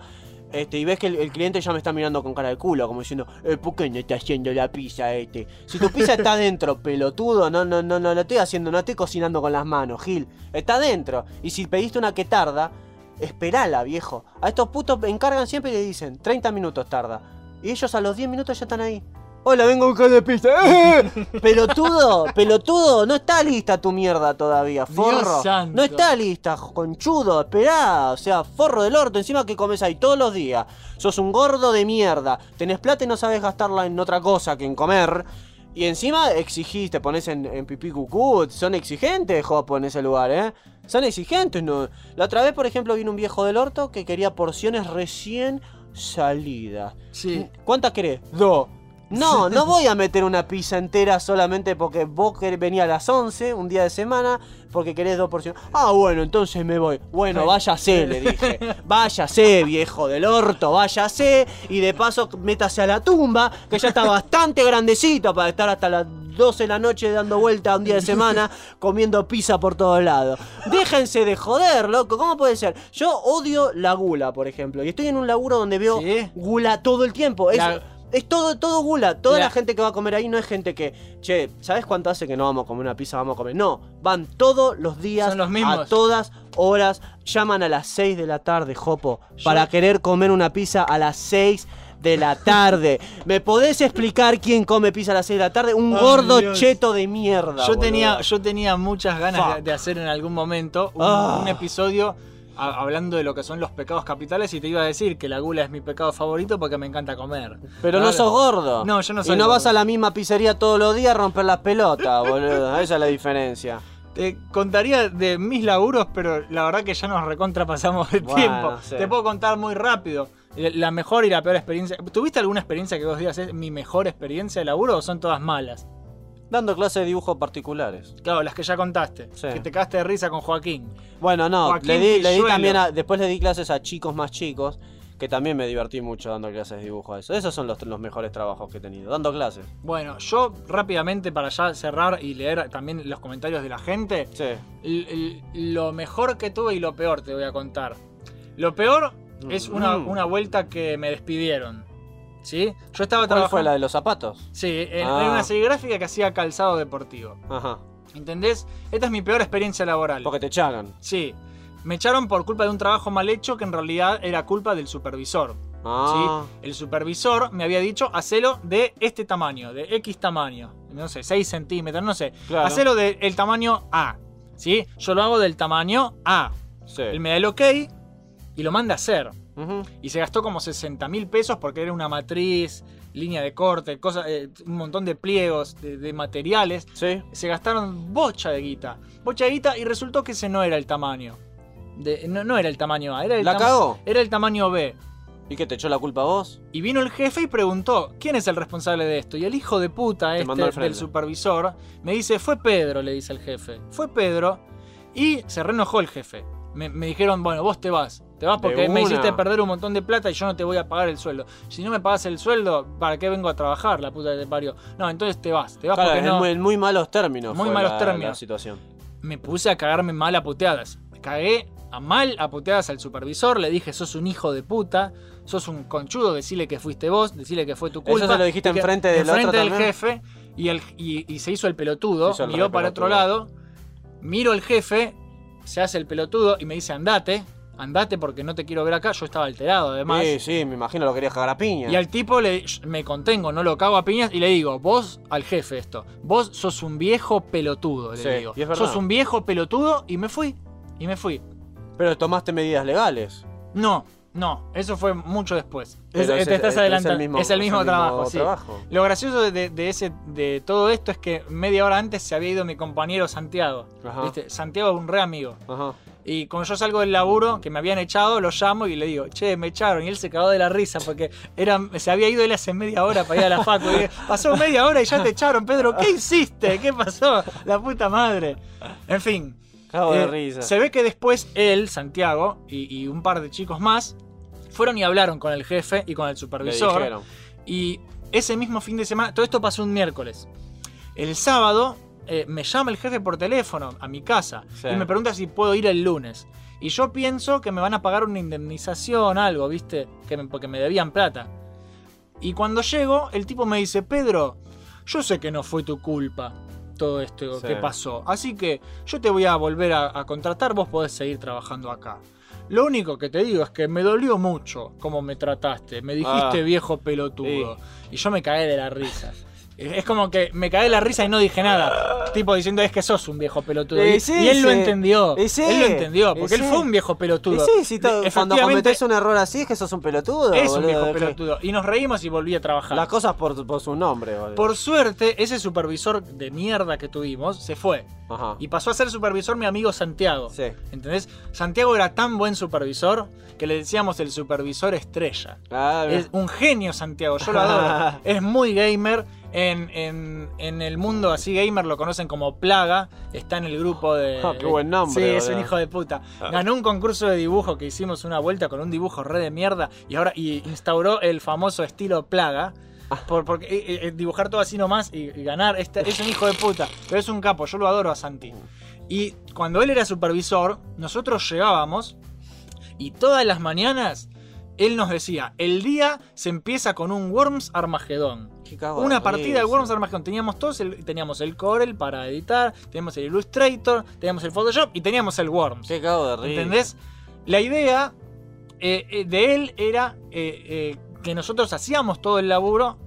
Este, y ves que el, cliente ya me está mirando con cara de culo, como diciendo, eh, ¿por qué no está haciendo la pizza este? Si tu pizza está dentro, pelotudo, no, no, no, no lo estoy haciendo, no estoy cocinando con las manos, Gil. Está dentro. Y si pediste una que tarda, esperala, viejo. A estos putos encargan siempre y le dicen, 30 minutos tarda. Y ellos a los 10 minutos ya están ahí. Hola, vengo a buscar de pizza. ¡Eh! Pelotudo, pelotudo, no está lista tu mierda todavía, forro. No está lista, conchudo, esperá. O sea, forro del orto, encima que comes ahí todos los días. Sos un gordo de mierda. Tenés plata y no sabes gastarla en otra cosa que en comer. Y encima exigís, te pones en, en pipí cucú. Son exigentes, Jopo, en ese lugar, ¿eh? Son exigentes, ¿no? La otra vez, por ejemplo, vino un viejo del orto que quería porciones recién salidas. Sí. ¿Cuántas querés? Dos. No, no voy a meter una pizza entera solamente porque vos venir a las 11, un día de semana, porque querés dos porciones. Ah, bueno, entonces me voy. Bueno, váyase, le dije. Váyase, viejo del orto, váyase. Y de paso, métase a la tumba, que ya está bastante grandecito para estar hasta las 12 de la noche dando vuelta un día de semana, comiendo pizza por todos lados. Déjense de joder, loco. ¿Cómo puede ser? Yo odio la gula, por ejemplo. Y estoy en un laburo donde veo ¿Sí? gula todo el tiempo. Es, La- es todo, todo gula. Toda la... La- gente que va a comer ahí no es gente que, che, ¿sabes cuánto hace que no vamos a comer una pizza? Vamos a comer. No, van todos los días, Son los mismos. a todas horas. Llaman a las 6 de la tarde, Jopo, para querer comer una pizza a las 6 de la tarde. ¿Me podés explicar quién come pizza a las 6 de la tarde? Un gordo Dios. cheto de mierda. Yo boludo. tenía, yo tenía muchas ganas de, Fuck. de hacer en algún momento un, Ah. un episodio hablando de lo que son los pecados capitales y te iba a decir que la gula es mi pecado favorito porque me encanta comer. Pero no sos gordo. No, yo no soy Y no vas a la misma pizzería todos los días a romper las pelotas, boludo. Esa es la diferencia. Te contaría de mis laburos, pero la verdad que ya nos recontrapasamos de Bueno, tiempo. Te puedo contar muy rápido. La mejor y la peor experiencia. ¿Tuviste alguna experiencia que vos digas es mi mejor experiencia de laburo o son todas malas? Dando clases de dibujos particulares. Claro, las que ya contaste. Sí. Que te cagaste de risa con Joaquín. Bueno, no, Joaquín le di, le di Pilluelo. también a- después le di clases a chicos más chicos, que también me divertí mucho dando clases de dibujo a eso. Esos son los, los mejores trabajos que he tenido, dando clases. Bueno, yo rápidamente para ya cerrar y leer también los comentarios de la gente, Sí. lo mejor que tuve y lo peor te voy a contar. Lo peor es una, Mm. una vuelta que me despidieron. ¿Sí? Yo estaba ¿Cuál trabajando. fue la de los zapatos? Sí, en, Ah. en una serigráfica que hacía calzado deportivo. Ajá. ¿Entendés? Esta es mi peor experiencia laboral. Porque te chagan. Sí. Me echaron por culpa de un trabajo mal hecho que en realidad era culpa del supervisor. Ah. ¿sí? El supervisor me había dicho, hacelo de este tamaño, de X tamaño. No sé, 6 centímetros, no sé. Claro. Hacelo del tamaño A. ¿Sí? Yo lo hago del tamaño A. Sí. Él me da el ok y lo manda a hacer. Y se gastó como 60 mil pesos porque era una matriz, línea de corte, cosas, eh, un montón de pliegos, de, de materiales. Sí. Se gastaron bocha de guita. Bocha de guita y resultó que ese no era el tamaño. De- no, no era el tamaño A, era el, ¿La tama- cagó? era el tamaño B. ¿Y qué te echó la culpa a vos? Y vino el jefe y preguntó, ¿quién es el responsable de esto? Y el hijo de puta este del supervisor me dice, fue Pedro, le dice el jefe. Fue Pedro y se reenojó el jefe. Me, me dijeron, bueno, vos te vas. Te vas porque me hiciste perder un montón de plata y yo no te voy a pagar el sueldo. Si no me pagas el sueldo, ¿para qué vengo a trabajar, la puta que te parió? No, entonces te vas. Te vas Claro, porque en no... muy, malos términos. Muy fue malos la- términos. La situación. me puse a cagarme mal a puteadas. Me cagué a mal a puteadas al supervisor, le dije, sos un hijo de puta, sos un conchudo, decile que fuiste vos, decile que fue tu culpa. ¿Eso se lo dijiste enfrente del enfrente otro del también? jefe y, el, y, y se hizo el pelotudo, hizo el miró para otro lado, miro al jefe, se hace el pelotudo y me dice, andate, andate porque no te quiero ver acá, yo estaba alterado además. Sí, sí, me imagino lo querías cagar a piña. Y al tipo le, me contengo, no lo cago a piñas y le digo, vos al jefe esto, vos sos un viejo pelotudo, le Sí, digo. y es verdad. sos un viejo pelotudo y me fui, y me fui. Pero tomaste medidas legales. No, no, eso fue mucho después. Es- es- te estás es- adelantando. es el mismo- es el mismo es el mismo trabajo, sí. Lo gracioso de, de ese, de todo esto es que media hora antes se había ido mi compañero Santiago. ¿Viste? Santiago es un re amigo. Ajá. Y como yo salgo del laburo, que me habían echado, lo llamo y le digo, che, me echaron. Y él se cagó de la risa porque era, se había ido él hace media hora para ir a la facu. Y pasó media hora y ya te echaron, Pedro. ¿Qué hiciste? ¿Qué pasó? La puta madre. En fin. Cago de eh, risa. Se ve que después él, Santiago, y, y un par de chicos más, fueron y hablaron con el jefe y con el supervisor. Y ese mismo fin de semana, todo esto pasó un miércoles. El sábado eh, me llama el jefe por teléfono a mi casa Sí. y me pregunta si puedo ir el lunes. Y yo pienso que me van a pagar una indemnización, algo, ¿viste? Que me- porque me debían plata. Y cuando llego, el tipo me dice, Pedro, yo sé que no fue tu culpa todo esto Sí. que pasó. Así que yo te voy a volver a, a contratar, vos podés seguir trabajando acá. Lo único que te digo es que me dolió mucho cómo me trataste. Me dijiste Ah. viejo pelotudo. Y yo me cagué de la risa. Es como que me de la risa y no dije nada. Tipo diciendo, es que sos un viejo pelotudo. Y Y, sí, y él lo entendió. Sí. Él lo entendió, porque él fue un viejo pelotudo. sí, si cuando cometés un error así es que sos un pelotudo. es un viejo pelotudo. Y nos reímos y volví a trabajar. Las cosas por, por su nombre, boludo. Por suerte, ese supervisor de mierda que tuvimos se fue. Ajá. Y pasó a ser supervisor mi amigo Santiago. Sí. ¿Entendés? Santiago era tan buen supervisor que le decíamos el supervisor estrella. Ah, Es un genio Santiago, yo lo adoro. es muy gamer. En, en- en el mundo así gamer lo conocen como Plaga. Está en el grupo de. Ah, qué buen nombre, Sí, es un hijo de puta. Ganó un concurso de dibujo que hicimos una vuelta con un dibujo re de mierda. Y ahora y instauró el famoso estilo Plaga. Por, porque eh, eh, dibujar todo así nomás y, y ganar. Este- es un hijo de puta. Pero es un capo, yo lo adoro a Santi. Y cuando él era supervisor, nosotros llegábamos y todas las mañanas él nos decía, el día se empieza con un Worms Armagedón. Una partida de. Worms Armagedón. Teníamos todos el, teníamos el Corel para editar, teníamos el Illustrator, teníamos el Photoshop y teníamos el Worms. Qué cago de risa. ¿Entendés? La idea eh, eh, de él era eh, eh, que nosotros hacíamos todo el laburo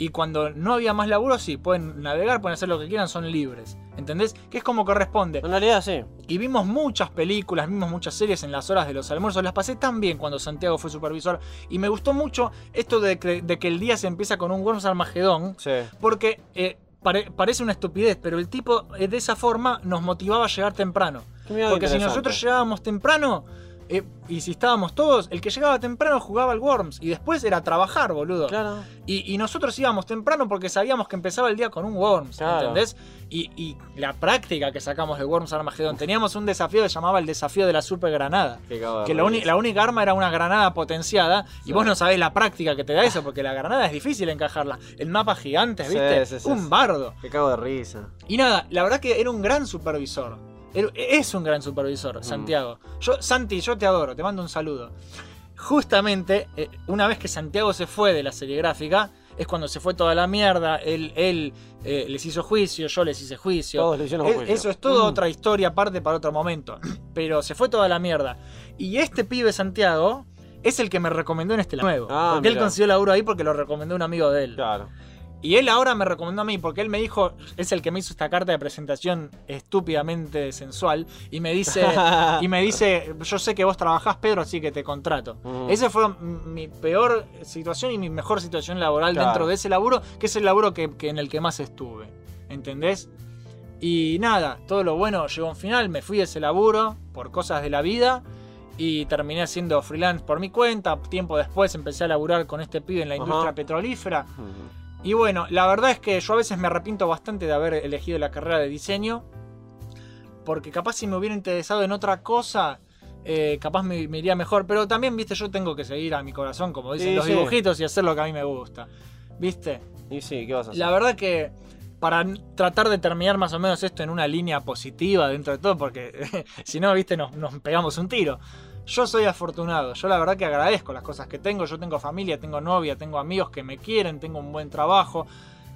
y cuando no había más laburo, sí, pueden navegar, pueden hacer lo que quieran, son libres. ¿Entendés? Que es como corresponde. En realidad sí. Y vimos muchas películas, vimos muchas series en las horas de los almuerzos. Las pasé tan bien cuando Santiago fue supervisor. Y me gustó mucho esto de que, de que el día se empieza con un Worms Armagedón. Sí. Porque eh, pare- parece una estupidez, pero el tipo eh, de esa forma nos motivaba a llegar temprano. Porque si nosotros llegábamos temprano, eh, y si estábamos todos, el que llegaba temprano jugaba al Worms. Y después era trabajar, boludo. Claro. Y, y nosotros íbamos temprano porque sabíamos que empezaba el día con un Worms, Claro. ¿entendés? Y, y la práctica que sacamos de Worms Armageddon. Teníamos un desafío que se llamaba el desafío de la super granada. Que la, única arma era una granada potenciada y vos no sabés la práctica que te da eso, porque la granada es difícil encajarla. El mapa gigante, ¿viste? sí, sí, un bardo. Qué cago de risa. Y nada, la verdad que era un gran supervisor. Es un gran supervisor, Santiago. Yo, Santi, yo te adoro, te mando un saludo. Justamente, eh, una vez que Santiago se fue de la serie gráfica, es cuando se fue toda la mierda. Él, él eh, les hizo juicio, yo les hice juicio. Todos le hicieron Es- juicio. Eso es toda otra historia aparte para otro momento. Pero se fue toda la mierda. Y este pibe Santiago es el que me recomendó en este nuevo. Ah, porque él mira. consiguió laburo ahí porque lo recomendó un amigo de él. Claro. Y él ahora me recomendó a mí porque él me dijo, es el que me hizo esta carta de presentación estúpidamente sensual y me dice, y me dice, yo sé que vos trabajás Pedro, así que te contrato. Mm. Esa fue mi peor situación y mi mejor situación laboral Claro. dentro de ese laburo, que es el laburo que, que en el que más estuve. ¿Entendés? Y nada, todo lo bueno llegó a un final, me fui de ese laburo por cosas de la vida. Y terminé haciendo freelance por mi cuenta. Tiempo después empecé a laburar con este pibe en la Ajá. industria petrolífera. Ujú. Y bueno, la verdad es que yo a veces me arrepiento bastante de haber elegido la carrera de diseño. Porque capaz si me hubiera interesado en otra cosa, eh, capaz me, me iría mejor. Pero también, viste, yo tengo que seguir a mi corazón, como dicen Sí, los sí. dibujitos, y hacer lo que a mí me gusta. ¿Viste? Y sí, ¿qué vas a hacer? La verdad que para tratar de terminar más o menos esto en una línea positiva dentro de todo, porque si no, viste, nos, nos pegamos un tiro. Yo soy afortunado, yo la verdad que agradezco las cosas que tengo, yo tengo familia, tengo novia, tengo amigos que me quieren, tengo un buen trabajo.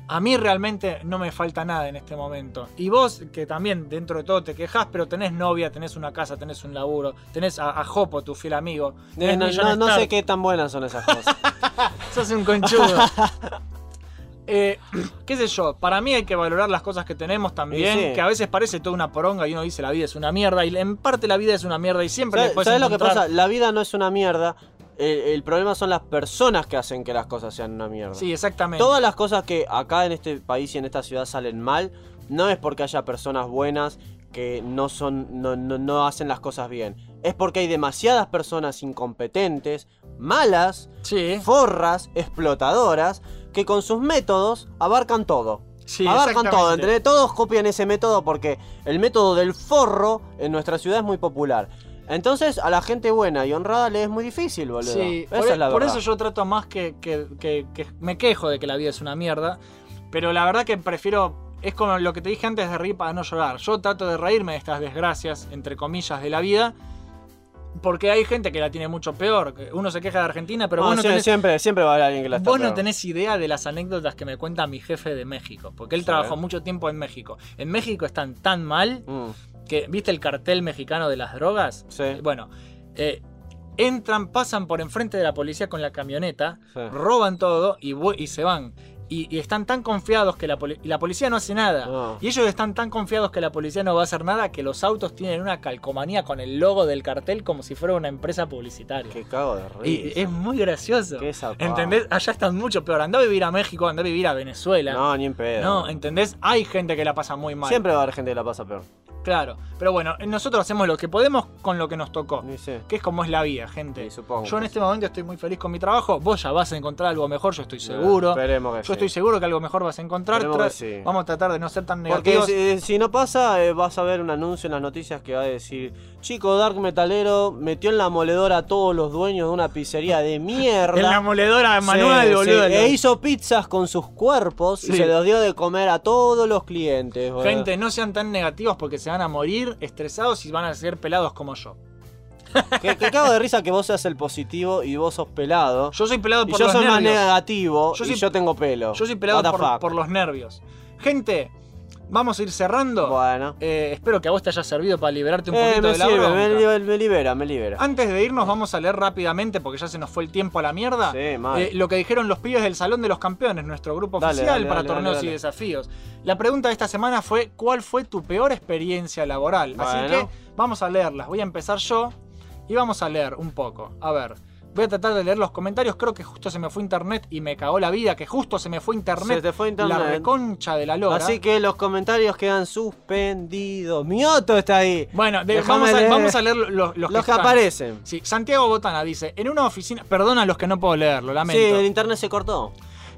A mí realmente no me falta nada en este momento. Y vos, que también dentro de todo te quejas, pero tenés novia, tenés una casa, tenés un laburo, tenés a, a Jopo, tu fiel amigo. Eh, no, sé qué tan buenas son esas cosas. Sos un conchudo. Eh, qué sé yo, para mí hay que valorar las cosas que tenemos también, sí. que a veces parece toda una poronga y uno dice la vida es una mierda, y en parte la vida es una mierda y siempre ¿Sabes, sabes lo que pasa? La vida no es una mierda. El, el problema son las personas que hacen que las cosas sean una mierda. Sí, exactamente. Todas las cosas que acá en este país y en esta ciudad salen mal, no es porque haya personas buenas que no son, no, no- no hacen las cosas bien. Es porque hay demasiadas personas incompetentes, malas, Sí, forras, explotadoras, que con sus métodos abarcan todo. sí, abarcan todo. ¿entendés? Todos copian ese método porque el método del forro en nuestra ciudad es muy popular. Entonces a la gente buena y honrada le es muy difícil, boludo. Sí, Esa por, es la por verdad. eso yo trato más que, que- que- que me quejo de que la vida es una mierda, pero la verdad que prefiero, es como lo que te dije antes de reír para no llorar. Yo trato de reírme de estas desgracias, entre comillas, de la vida. Porque hay gente que la tiene mucho peor. Uno se queja de Argentina, pero No, vos no tenés siempre, siempre va a haber alguien que la está Vos no tenés idea de las anécdotas que me cuenta mi jefe de México, porque él Sí. trabajó mucho tiempo en México. En México están tan mal Mm, que, ¿viste el cartel mexicano de las drogas? Sí. Bueno, eh, entran, pasan por enfrente de la policía con la camioneta, Sí. roban todo y se van. Y, y están tan confiados que la, poli- y la policía no hace nada. Y ellos están tan confiados que la policía no va a hacer nada que los autos tienen una calcomanía con el logo del cartel como si fuera una empresa publicitaria. Qué cago de Y risa. es muy gracioso. Qué. ¿Entendés? Allá están mucho peor. Andá a vivir a México, andá a vivir a Venezuela. No, ni en pedo. No, ¿entendés? Hay gente que la pasa muy mal. Siempre va a haber gente que la pasa peor. Claro. Pero bueno, nosotros hacemos lo que podemos con lo que nos tocó. Ni sé. Que es como es la vida, gente. Sí, supongo yo en este momento estoy muy feliz con mi trabajo. Vos ya vas a encontrar algo mejor, yo estoy seguro. Esperemos que yo sí. estoy seguro que algo mejor vas a encontrar. Tra- sí. Vamos a tratar de no ser tan Porque negativos. si, si no pasa, eh, vas a ver un anuncio en las noticias que va a decir: Chico Dark Metalero metió en la moledora a todos los dueños de una pizzería de mierda. en la moledora Sí, manual, sí, boludo. E hizo pizzas con sus cuerpos y Sí. se los dio de comer a todos los clientes. boludo. Gente, no sean tan negativos porque se van a morir estresados y van a ser pelados como yo. Que, que cago de risa que vos seas el positivo y vos sos pelado. Yo soy pelado y por yo los soy más nervios. negativo Yo y soy- yo tengo pelo. Yo soy pelado por, los nervios. Gente, vamos a ir cerrando. Bueno. Eh, espero que a vos te haya servido para liberarte un Eh, poquito me de la sirve, me, li- me libera, me libera. Antes de irnos vamos a leer rápidamente, porque ya se nos fue el tiempo a la mierda, Sí, eh, lo que dijeron los pibes del Salón de los Campeones, nuestro grupo Dale, oficial dale, para dale, torneos y desafíos. La pregunta de esta semana fue, ¿cuál fue tu peor experiencia laboral? Así que vamos a leerlas. Voy a empezar yo y vamos a leer un poco. A ver. Voy a tratar de leer los comentarios. Creo que justo se me fue internet y me cagó la vida. Que justo se me fue internet. Se te fue internet. La reconcha de la lora. Así que los comentarios quedan suspendidos. Mioto está ahí. Bueno, de- vamos, a, leer. vamos a leer los, los, Los, que, que, aparecen. Sí, Santiago Botana dice, en una oficina, perdona a los que no puedo leerlo, Sí, lamento. el internet se cortó.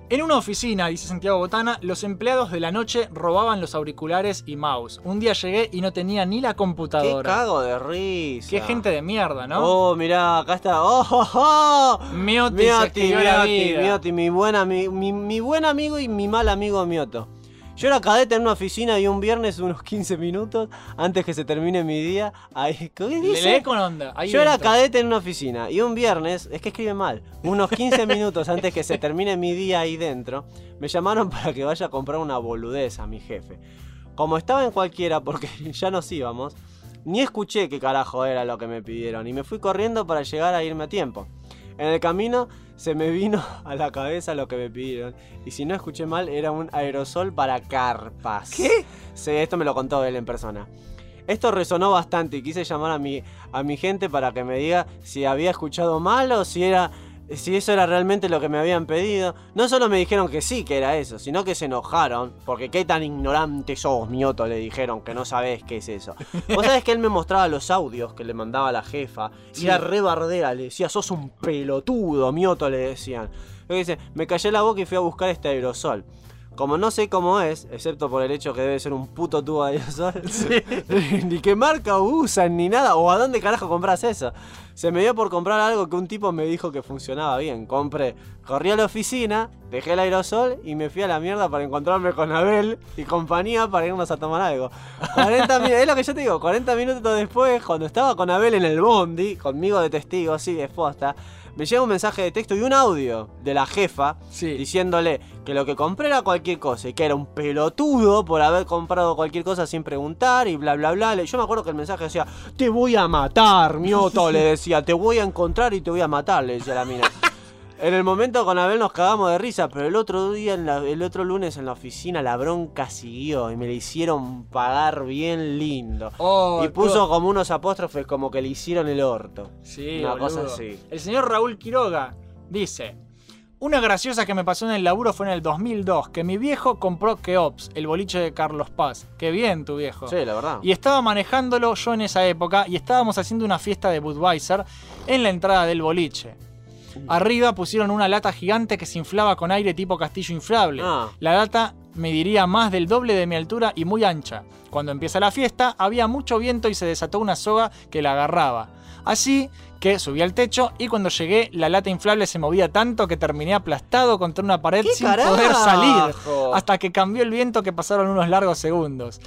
En una oficina, dice Santiago Botana, los empleados de la noche robaban los auriculares y mouse. Un día llegué y no tenía ni la Qué computadora. cago de risa. Qué gente de mierda, ¿no? Oh, mirá, acá está. Oh, oh, oh. Mioti, Mioti, Mioti, mi buen, ami- mi, mi buen amigo y mi mal amigo Mioto. Yo era cadete en una oficina y un viernes, unos 15 minutos, antes que se termine mi día, ahí, ¿qué Le- dice? lee con onda. ahí Yo era cadete en una oficina y un viernes, es que escribe mal, unos 15 minutos antes que se termine mi día ahí dentro, me llamaron para que vaya a comprar una boludez a mi jefe. Como estaba en cualquiera porque ya nos íbamos, ni escuché qué carajo era lo que me pidieron y me fui corriendo para llegar a irme a tiempo. En el camino se me vino a la cabeza lo que me pidieron y si no escuché mal era un aerosol para carpas. ¿Qué? Sí, esto me lo contó él en persona. Esto resonó bastante y quise llamar a mi, a mi gente para que me diga si había escuchado mal o si era si eso era realmente lo que me habían pedido. No solo me dijeron que sí, que era eso, sino que se enojaron. Porque qué tan ignorante sos, mioto, le dijeron que no sabés qué es eso. Vos sabés que él me mostraba los audios que le mandaba la jefa. Y Sí. era re bardera, le decía, sos un pelotudo, mioto, le decían. Dice, me callé la boca y fui a buscar este aerosol. Como no sé cómo es, excepto por el hecho que debe ser un puto tubo de aerosol, ni qué marca usan ni nada, o a dónde carajo compras eso. Se me dio por comprar algo que un tipo me dijo que funcionaba bien. Compré, corrí a la oficina, dejé el aerosol y me fui a la mierda para encontrarme con Abel y compañía para irnos a tomar algo. 40 minutos, es lo que yo te digo, 40 minutos después, cuando estaba con Abel en el bondi, conmigo de testigo, sí, de posta, me llega un mensaje de texto y un audio de la jefa Sí. diciéndole que lo que compré era cualquier cosa y que era un pelotudo por haber comprado cualquier cosa sin preguntar y bla bla bla. Le- Yo me acuerdo que el mensaje decía, te voy a matar, mioto, le decía, te voy a encontrar y te voy a matar, le decía la mina. En el momento con Abel nos cagamos de risa, pero el otro día, en la- el otro lunes en la oficina, la bronca siguió y me le hicieron pagar bien lindo. Oh, y puso todo- como unos apóstrofes como que le hicieron el orto. Sí, Una boludo. cosa así. El señor Raúl Quiroga dice: Una graciosa que me pasó en el laburo fue en el 2002, que mi viejo compró Keops, el boliche de Carlos Paz. Qué bien tu viejo. Sí, la verdad. Y estaba manejándolo yo en esa época y estábamos haciendo una fiesta de Budweiser en la entrada del boliche. Arriba pusieron una lata gigante que se inflaba con aire tipo castillo inflable. Ah. La lata mediría más del doble de mi altura y muy ancha. Cuando empieza la fiesta había mucho viento y se desató una soga que la agarraba. Así que subí al techo y cuando llegué la lata inflable se movía tanto que terminé aplastado contra una pared ¿Qué sin poder salir. Hasta que cambió el viento que pasaron unos largos segundos.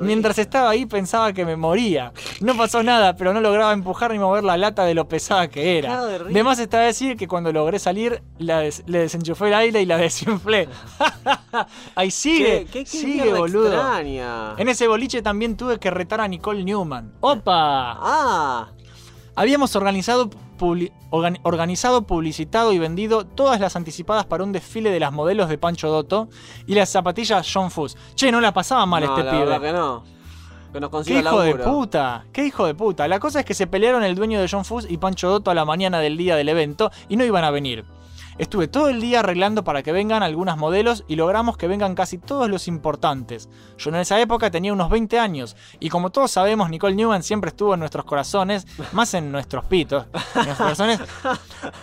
Mientras estaba ahí pensaba que me moría. No pasó nada, pero no lograba empujar ni mover la lata de lo pesada que era. Cago de risa. De más está decir que cuando logré salir, la des- le desenchufé el aire y la desinflé. Ahí sigue, ¿Qué, qué, sigue, boludo. extraña? En ese boliche también tuve que retar a Nicole Newman. ¡Opa! Ah, Habíamos organizado, publi- organizado, publicitado y vendido todas las anticipadas para un desfile de las modelos de Pancho Dotto y las zapatillas John Fuss. Che, no la pasaba mal no, este la pibe. verdad que no. Que nos ¡Qué hijo de puta! ¡Qué hijo de puta! La cosa es que se pelearon el dueño de John Fuss y Pancho Dotto a la mañana del día del evento y no iban a venir. Estuve todo el día arreglando para que vengan algunas modelos y logramos que vengan casi todos los importantes. Yo en esa época tenía unos 20 años y como todos sabemos Nicole Newman siempre estuvo en nuestros corazones, más en nuestros pitos, en nuestros corazones.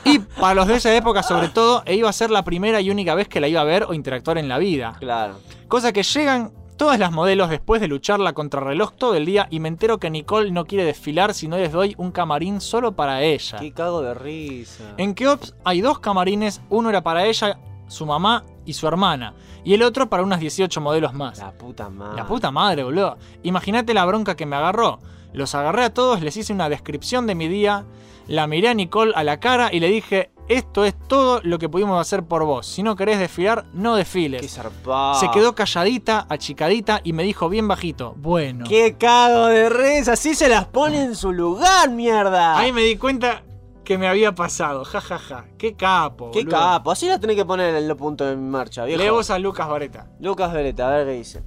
Y para los de esa época sobre todo, e iba a ser la primera y única vez que la iba a ver o interactuar en la vida. Claro. Cosa que llegan todas las modelos después de lucharla contra reloj todo el día y me entero que Nicole no quiere desfilar si no les doy un camarín solo para ella. Qué cago de risa. En Keops hay dos camarines, uno era para ella, su mamá y su hermana, y el otro para unas 18 modelos más. La puta madre. La puta madre, boludo. Imagínate la bronca que me agarró. Los agarré a todos, les hice una descripción de mi día, la miré a Nicole a la cara y le dije, esto es todo lo que pudimos hacer por vos. Si no querés desfilar, no desfiles. Qué zarpado. Se quedó calladita, achicadita y me dijo bien bajito, bueno. ¡Qué cago de risa! Así se las pone en su lugar, mierda. Ahí me di cuenta que me había pasado, jajaja. Qué capo. ¡Qué boludo. capo! Así la tenés que poner en el punto de marcha, viejo. Lee vos a Lucas Vareta. Lucas Beretta, a ver qué dice.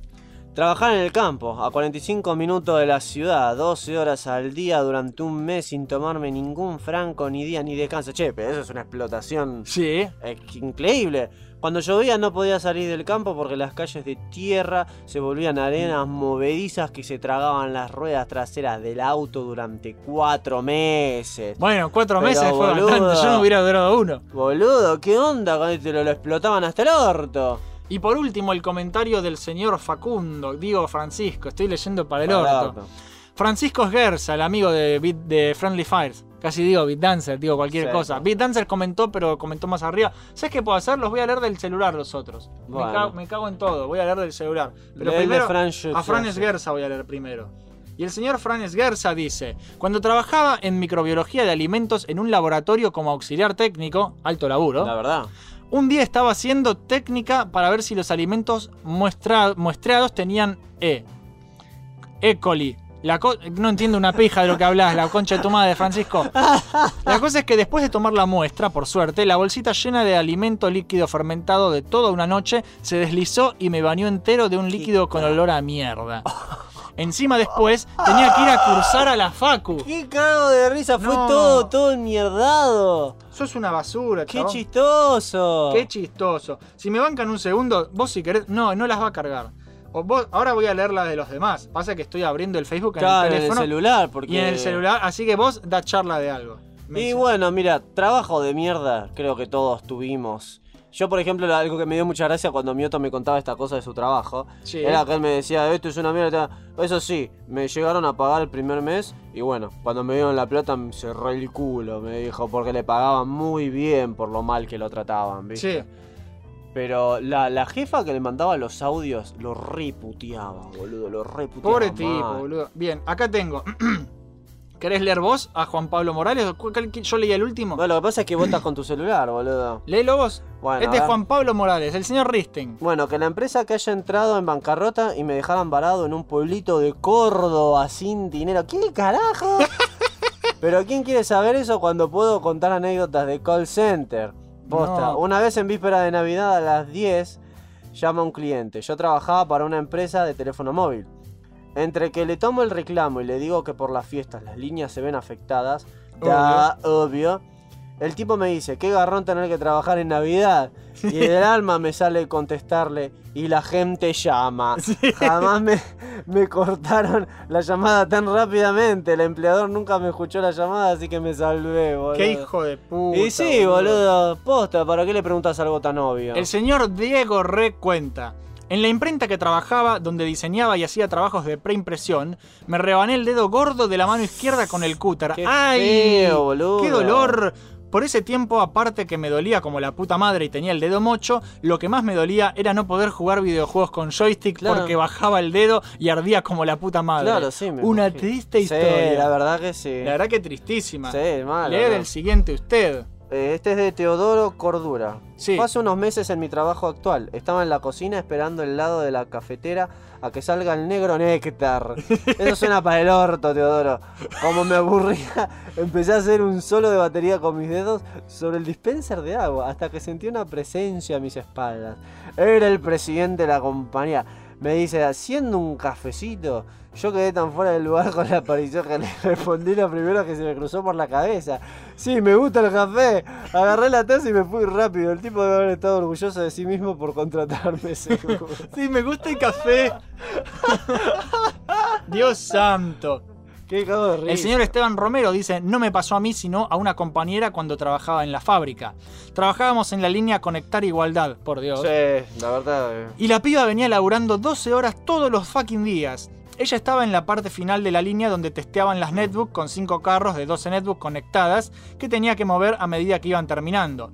Trabajar en el campo, a 45 minutos de la ciudad, 12 horas al día durante un mes sin tomarme ningún franco, ni día, ni descanso. Che, pero eso es una explotación Sí. increíble. Cuando llovía no podía salir del campo porque las calles de tierra se volvían arenas movedizas que se tragaban las ruedas traseras del auto durante cuatro meses. Bueno, cuatro Pero, meses fue boludo. bastante. Yo no hubiera durado uno. Boludo, ¿qué onda cuando te lo, lo explotaban hasta el orto? Y por último, el comentario del señor Facundo, digo Francisco, estoy leyendo para el Para el orto. Francisco Gersa, el amigo de, Beat- de Friendly Fires. Casi digo Beatdancer, digo cualquier Sí. cosa. Beatdancer comentó, pero comentó más arriba. ¿Sabes qué puedo hacer? Los voy a leer del celular los otros. Me, Bueno. cago, me cago en todo, voy a leer del celular. Pero primero Fran a Schütze. Franes Gersa voy a leer primero. Y el señor Franes Gersa dice, cuando trabajaba en microbiología de alimentos en un laboratorio como auxiliar técnico, alto laburo, La verdad. Un día estaba haciendo técnica para ver si los alimentos muestra- muestreados tenían E. E. coli. La co- no entiendo una pija de lo que hablas, la concha de tu madre, Francisco. La cosa es que después de tomar la muestra, por suerte, la bolsita llena de alimento líquido fermentado de toda una noche se deslizó y me bañó entero de un líquido con olor a mierda. Encima después tenía que ir a cursar a la Facu. ¡Qué cago de risa! Fue No. todo, todo enmierdado. Sos una basura, ¡Qué chabón. chistoso! Qué chistoso. Si me bancan un segundo, vos si querés. No, no las va a cargar. O vos, ahora voy a leer la de los demás. Pasa que estoy abriendo el Facebook en el en el teléfono celular, porque... y en el celular. Así que vos da charla de algo. Me Y dice. bueno, mira, trabajo de mierda creo que todos tuvimos. Yo, por ejemplo, algo que me dio mucha gracia cuando Mioto me contaba esta cosa de su trabajo, Sí. era que él me decía, esto es una mierda. Eso sí, me llegaron a pagar el primer mes y bueno, cuando me dieron la plata me cerré el culo, me dijo, porque le pagaban muy bien por lo mal que lo trataban, ¿viste? Sí. Pero la, la jefa que le mandaba los audios lo reputeaba, boludo, lo reputeaba. Pobre mal. tipo, boludo. Bien, acá tengo. ¿Querés leer vos a Juan Pablo Morales? ¿Cuál- cuál- Yo leí el último. Bueno, lo que pasa es que vos estás con tu celular, boludo. Léelo vos. Bueno, este es. Juan Pablo Morales, el señor Risten. Bueno, que la empresa que haya entrado en bancarrota y me dejaran varado en un pueblito de Córdoba sin dinero. ¿Qué carajo? Pero ¿quién quiere saber eso cuando puedo contar anécdotas de call center? Posta, No. una vez en víspera de Navidad a las 10 llama un cliente. Yo trabajaba para una empresa de teléfono móvil. Entre que le tomo el reclamo y le digo que por las fiestas las líneas se ven afectadas, da obvio. El tipo me dice, qué garrón tener que trabajar en Navidad. Y del alma me sale contestarle, y la gente llama. Jamás me, me cortaron la llamada tan rápidamente. El empleador nunca me escuchó la llamada, así que me salvé, boludo. Qué hijo de puta. Y sí, boludo. Posta, ¿para qué le preguntas algo tan obvio? El señor Diego Re cuenta. En la imprenta que trabajaba, donde diseñaba y hacía trabajos de preimpresión, me rebané el dedo gordo de la mano izquierda con el cúter. Qué ¡Ay! feo, boludo. ¡Qué dolor! Por ese tiempo, aparte que me dolía como la puta madre y tenía el dedo mocho, lo que más me dolía era no poder jugar videojuegos con joystick Claro. porque bajaba el dedo y ardía como la puta madre. Claro, sí, me Una imagino. triste Sí, historia. la verdad que sí. La verdad que tristísima. Sí, mal. Lee ¿no? del siguiente usted. Eh, Este es de Teodoro Cordura. Sí. Hace unos meses en mi trabajo actual. Estaba en la cocina esperando el lado de la cafetera a que salga el negro néctar. Eso suena para el orto, Teodoro. Como me aburría, empecé a hacer un solo de batería con mis dedos sobre el dispenser de agua hasta que sentí una presencia a mis espaldas. Era el presidente de la compañía. Me dice, haciendo un cafecito. Yo quedé tan fuera del lugar con la aparición que le respondí lo primero que se me cruzó por la cabeza. Sí, me gusta el café. Agarré la taza y me fui rápido. El tipo debe haber estado orgulloso de sí mismo por contratarme, seguro. Sí, me gusta el café. Dios santo. Qué cago de risa. El señor Esteban Romero dice, no me pasó a mí sino a una compañera cuando trabajaba en la fábrica. Trabajábamos en la línea Conectar Igualdad, por Dios. Sí, la verdad. eh. Y la piba venía laburando 12 horas todos los fucking días. Ella estaba en la parte final de la línea donde testeaban las netbook con 5 carros de 12 netbook conectadas que tenía que mover a medida que iban terminando.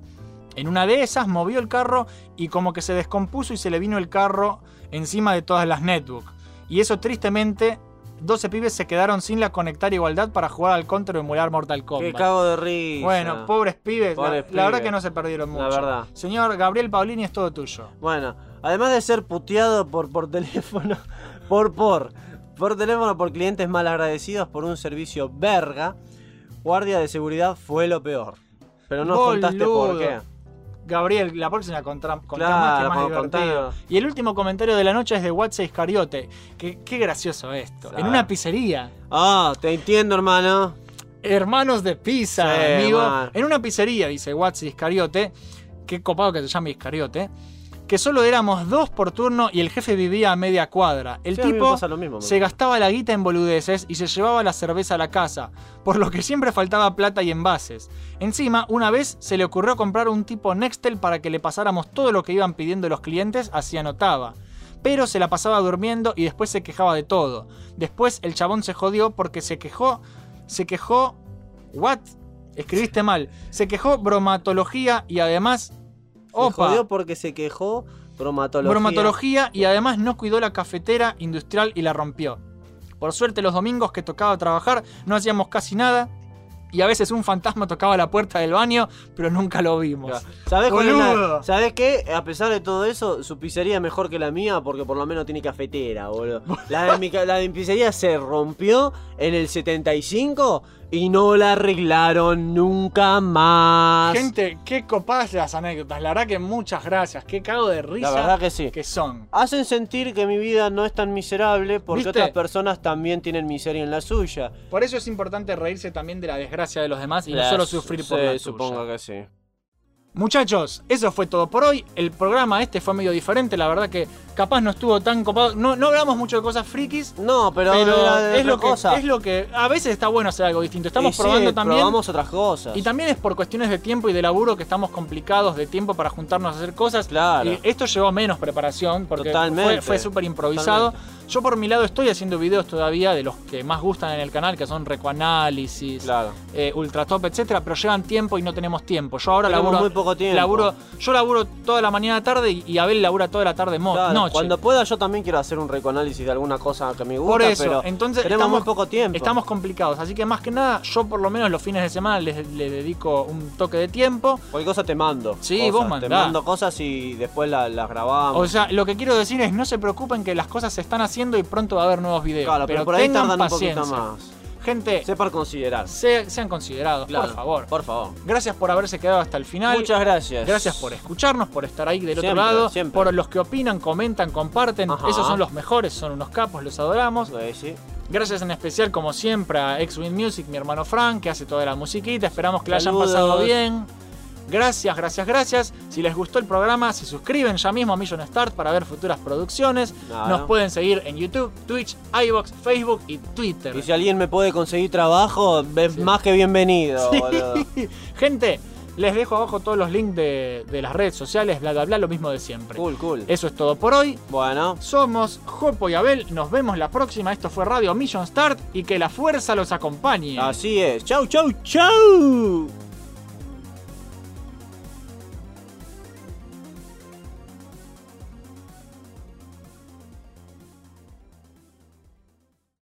En una de esas movió el carro y como que se descompuso y se le vino el carro encima de todas las netbook. Y eso tristemente, 12 pibes se quedaron sin la conectar igualdad para jugar al counter o emular Mortal Kombat. Qué cago de risa. Bueno, pobres pibes, la- verdad que no se perdieron mucho. La verdad. Señor Gabriel Paulini es todo tuyo. Bueno, además de ser puteado por, por teléfono, por por, por teléfono por clientes mal agradecidos por un servicio verga, guardia de seguridad fue lo peor. Pero no contaste por qué. Gabriel, la próxima contra, contá Claro, más que más divertido. Y el último comentario de la noche es de WhatsApp Iscariote. Que, qué gracioso esto. Claro. En una pizzería. Ah, te entiendo, hermano. Hermanos de pizza, Sí, amigo. man. En una pizzería, dice WhatsApp Iscariote. Qué copado que se llame Iscariote. Que solo éramos dos por turno y el jefe vivía a media cuadra. El Sí, tipo pasa lo mismo, se gastaba la guita en boludeces y se llevaba la cerveza a la casa, por lo que siempre faltaba plata y envases. Encima, una vez se le ocurrió comprar un tipo Nextel para que le pasáramos todo lo que iban pidiendo los clientes, así anotaba. Pero se la pasaba durmiendo y después se quejaba de todo. Después el chabón se jodió porque se quejó. Se quejó. ¿What? Escribiste mal. Se quejó bromatología y además. Se Opa. jodió porque se quejó bromatología. Bromatología y además no cuidó la cafetera industrial y la rompió. Por suerte los domingos que tocaba trabajar no hacíamos casi nada y a veces un fantasma tocaba la puerta del baño, pero nunca lo vimos. ¿Sabés, cuál es la- Boludo. ¿Sabés qué? A pesar de todo eso, su pizzería es mejor que la mía porque por lo menos tiene cafetera, boludo. La de mi, la de mi pizzería se rompió en el 75 y no la arreglaron nunca más. Gente, qué copadas las anécdotas. La verdad que muchas gracias. Qué cago de risa La verdad que sí. que son. Hacen sentir que mi vida no es tan miserable porque ¿Viste? otras personas también tienen miseria en la suya. Por eso es importante reírse también de la desgracia de los demás y no solo sufrir por la tuya. supongo que sí. Muchachos, eso fue todo por hoy. El programa este fue medio diferente. La verdad que capaz no estuvo tan copado. No, no hablamos mucho de cosas frikis. No, pero, Pero, era de es, lo que, cosa. es lo que. A veces está bueno hacer algo distinto. Estamos Y sí, probando también. Probamos otras cosas. Y también es por cuestiones de tiempo y de laburo que estamos complicados de tiempo para juntarnos a hacer cosas. Claro. Y esto llevó menos preparación porque Totalmente. fue, súper improvisado. Yo por mi lado estoy haciendo videos todavía de los que más gustan en el canal, que son recoanálisis, Claro. eh, ultratop, etcétera, pero llevan tiempo y no tenemos tiempo. Yo ahora Tenemos laburo, muy poco tiempo. laburo, yo laburo toda la mañana tarde y, y Abel labura toda la tarde Claro, noche. Cuando pueda yo también quiero hacer un recoanálisis de alguna cosa que me gusta, Por eso, pero entonces tenemos estamos, muy poco tiempo. Estamos complicados, así que más que nada, yo por lo menos los fines de semana les, le dedico un toque de tiempo. Cualquier cosa te mando. Sí, cosas. vos mandá. Te mando cosas y después la- las grabamos. O sea, lo que quiero decir es no se preocupen que las cosas se están haciendo y pronto va a haber nuevos videos. claro, pero, pero por ahí tengan tardan paciencia. un poquito más. Gente, Sepan considerar. se- sean considerados, Claro, por favor. Por favor. Gracias por haberse quedado hasta el final. Muchas gracias. Gracias por escucharnos, por estar ahí del Siempre, otro lado, siempre. por los que opinan, comentan, comparten. Ajá. Esos son los mejores, son unos capos, los adoramos. Sí. Gracias en especial, como siempre, a X-Wing Music, mi hermano Frank, que hace toda la musiquita. Esperamos que la hayan pasado bien. Gracias, gracias, gracias. Si les gustó el programa, se suscriben ya mismo a Million Start para ver futuras producciones. Claro. Nos pueden seguir en YouTube, Twitch, iBox, Facebook y Twitter. Y si alguien me puede conseguir trabajo, es más que bienvenido. Sí. Gente, Les dejo abajo todos los links de, de las redes sociales, bla bla bla, lo mismo de siempre. Cool, cool. Eso es todo por hoy. Bueno, Somos Jopo y Abel, nos vemos la próxima. Esto fue Radio Mission Start y que la fuerza los acompañe. así es. Chau, chau, chau.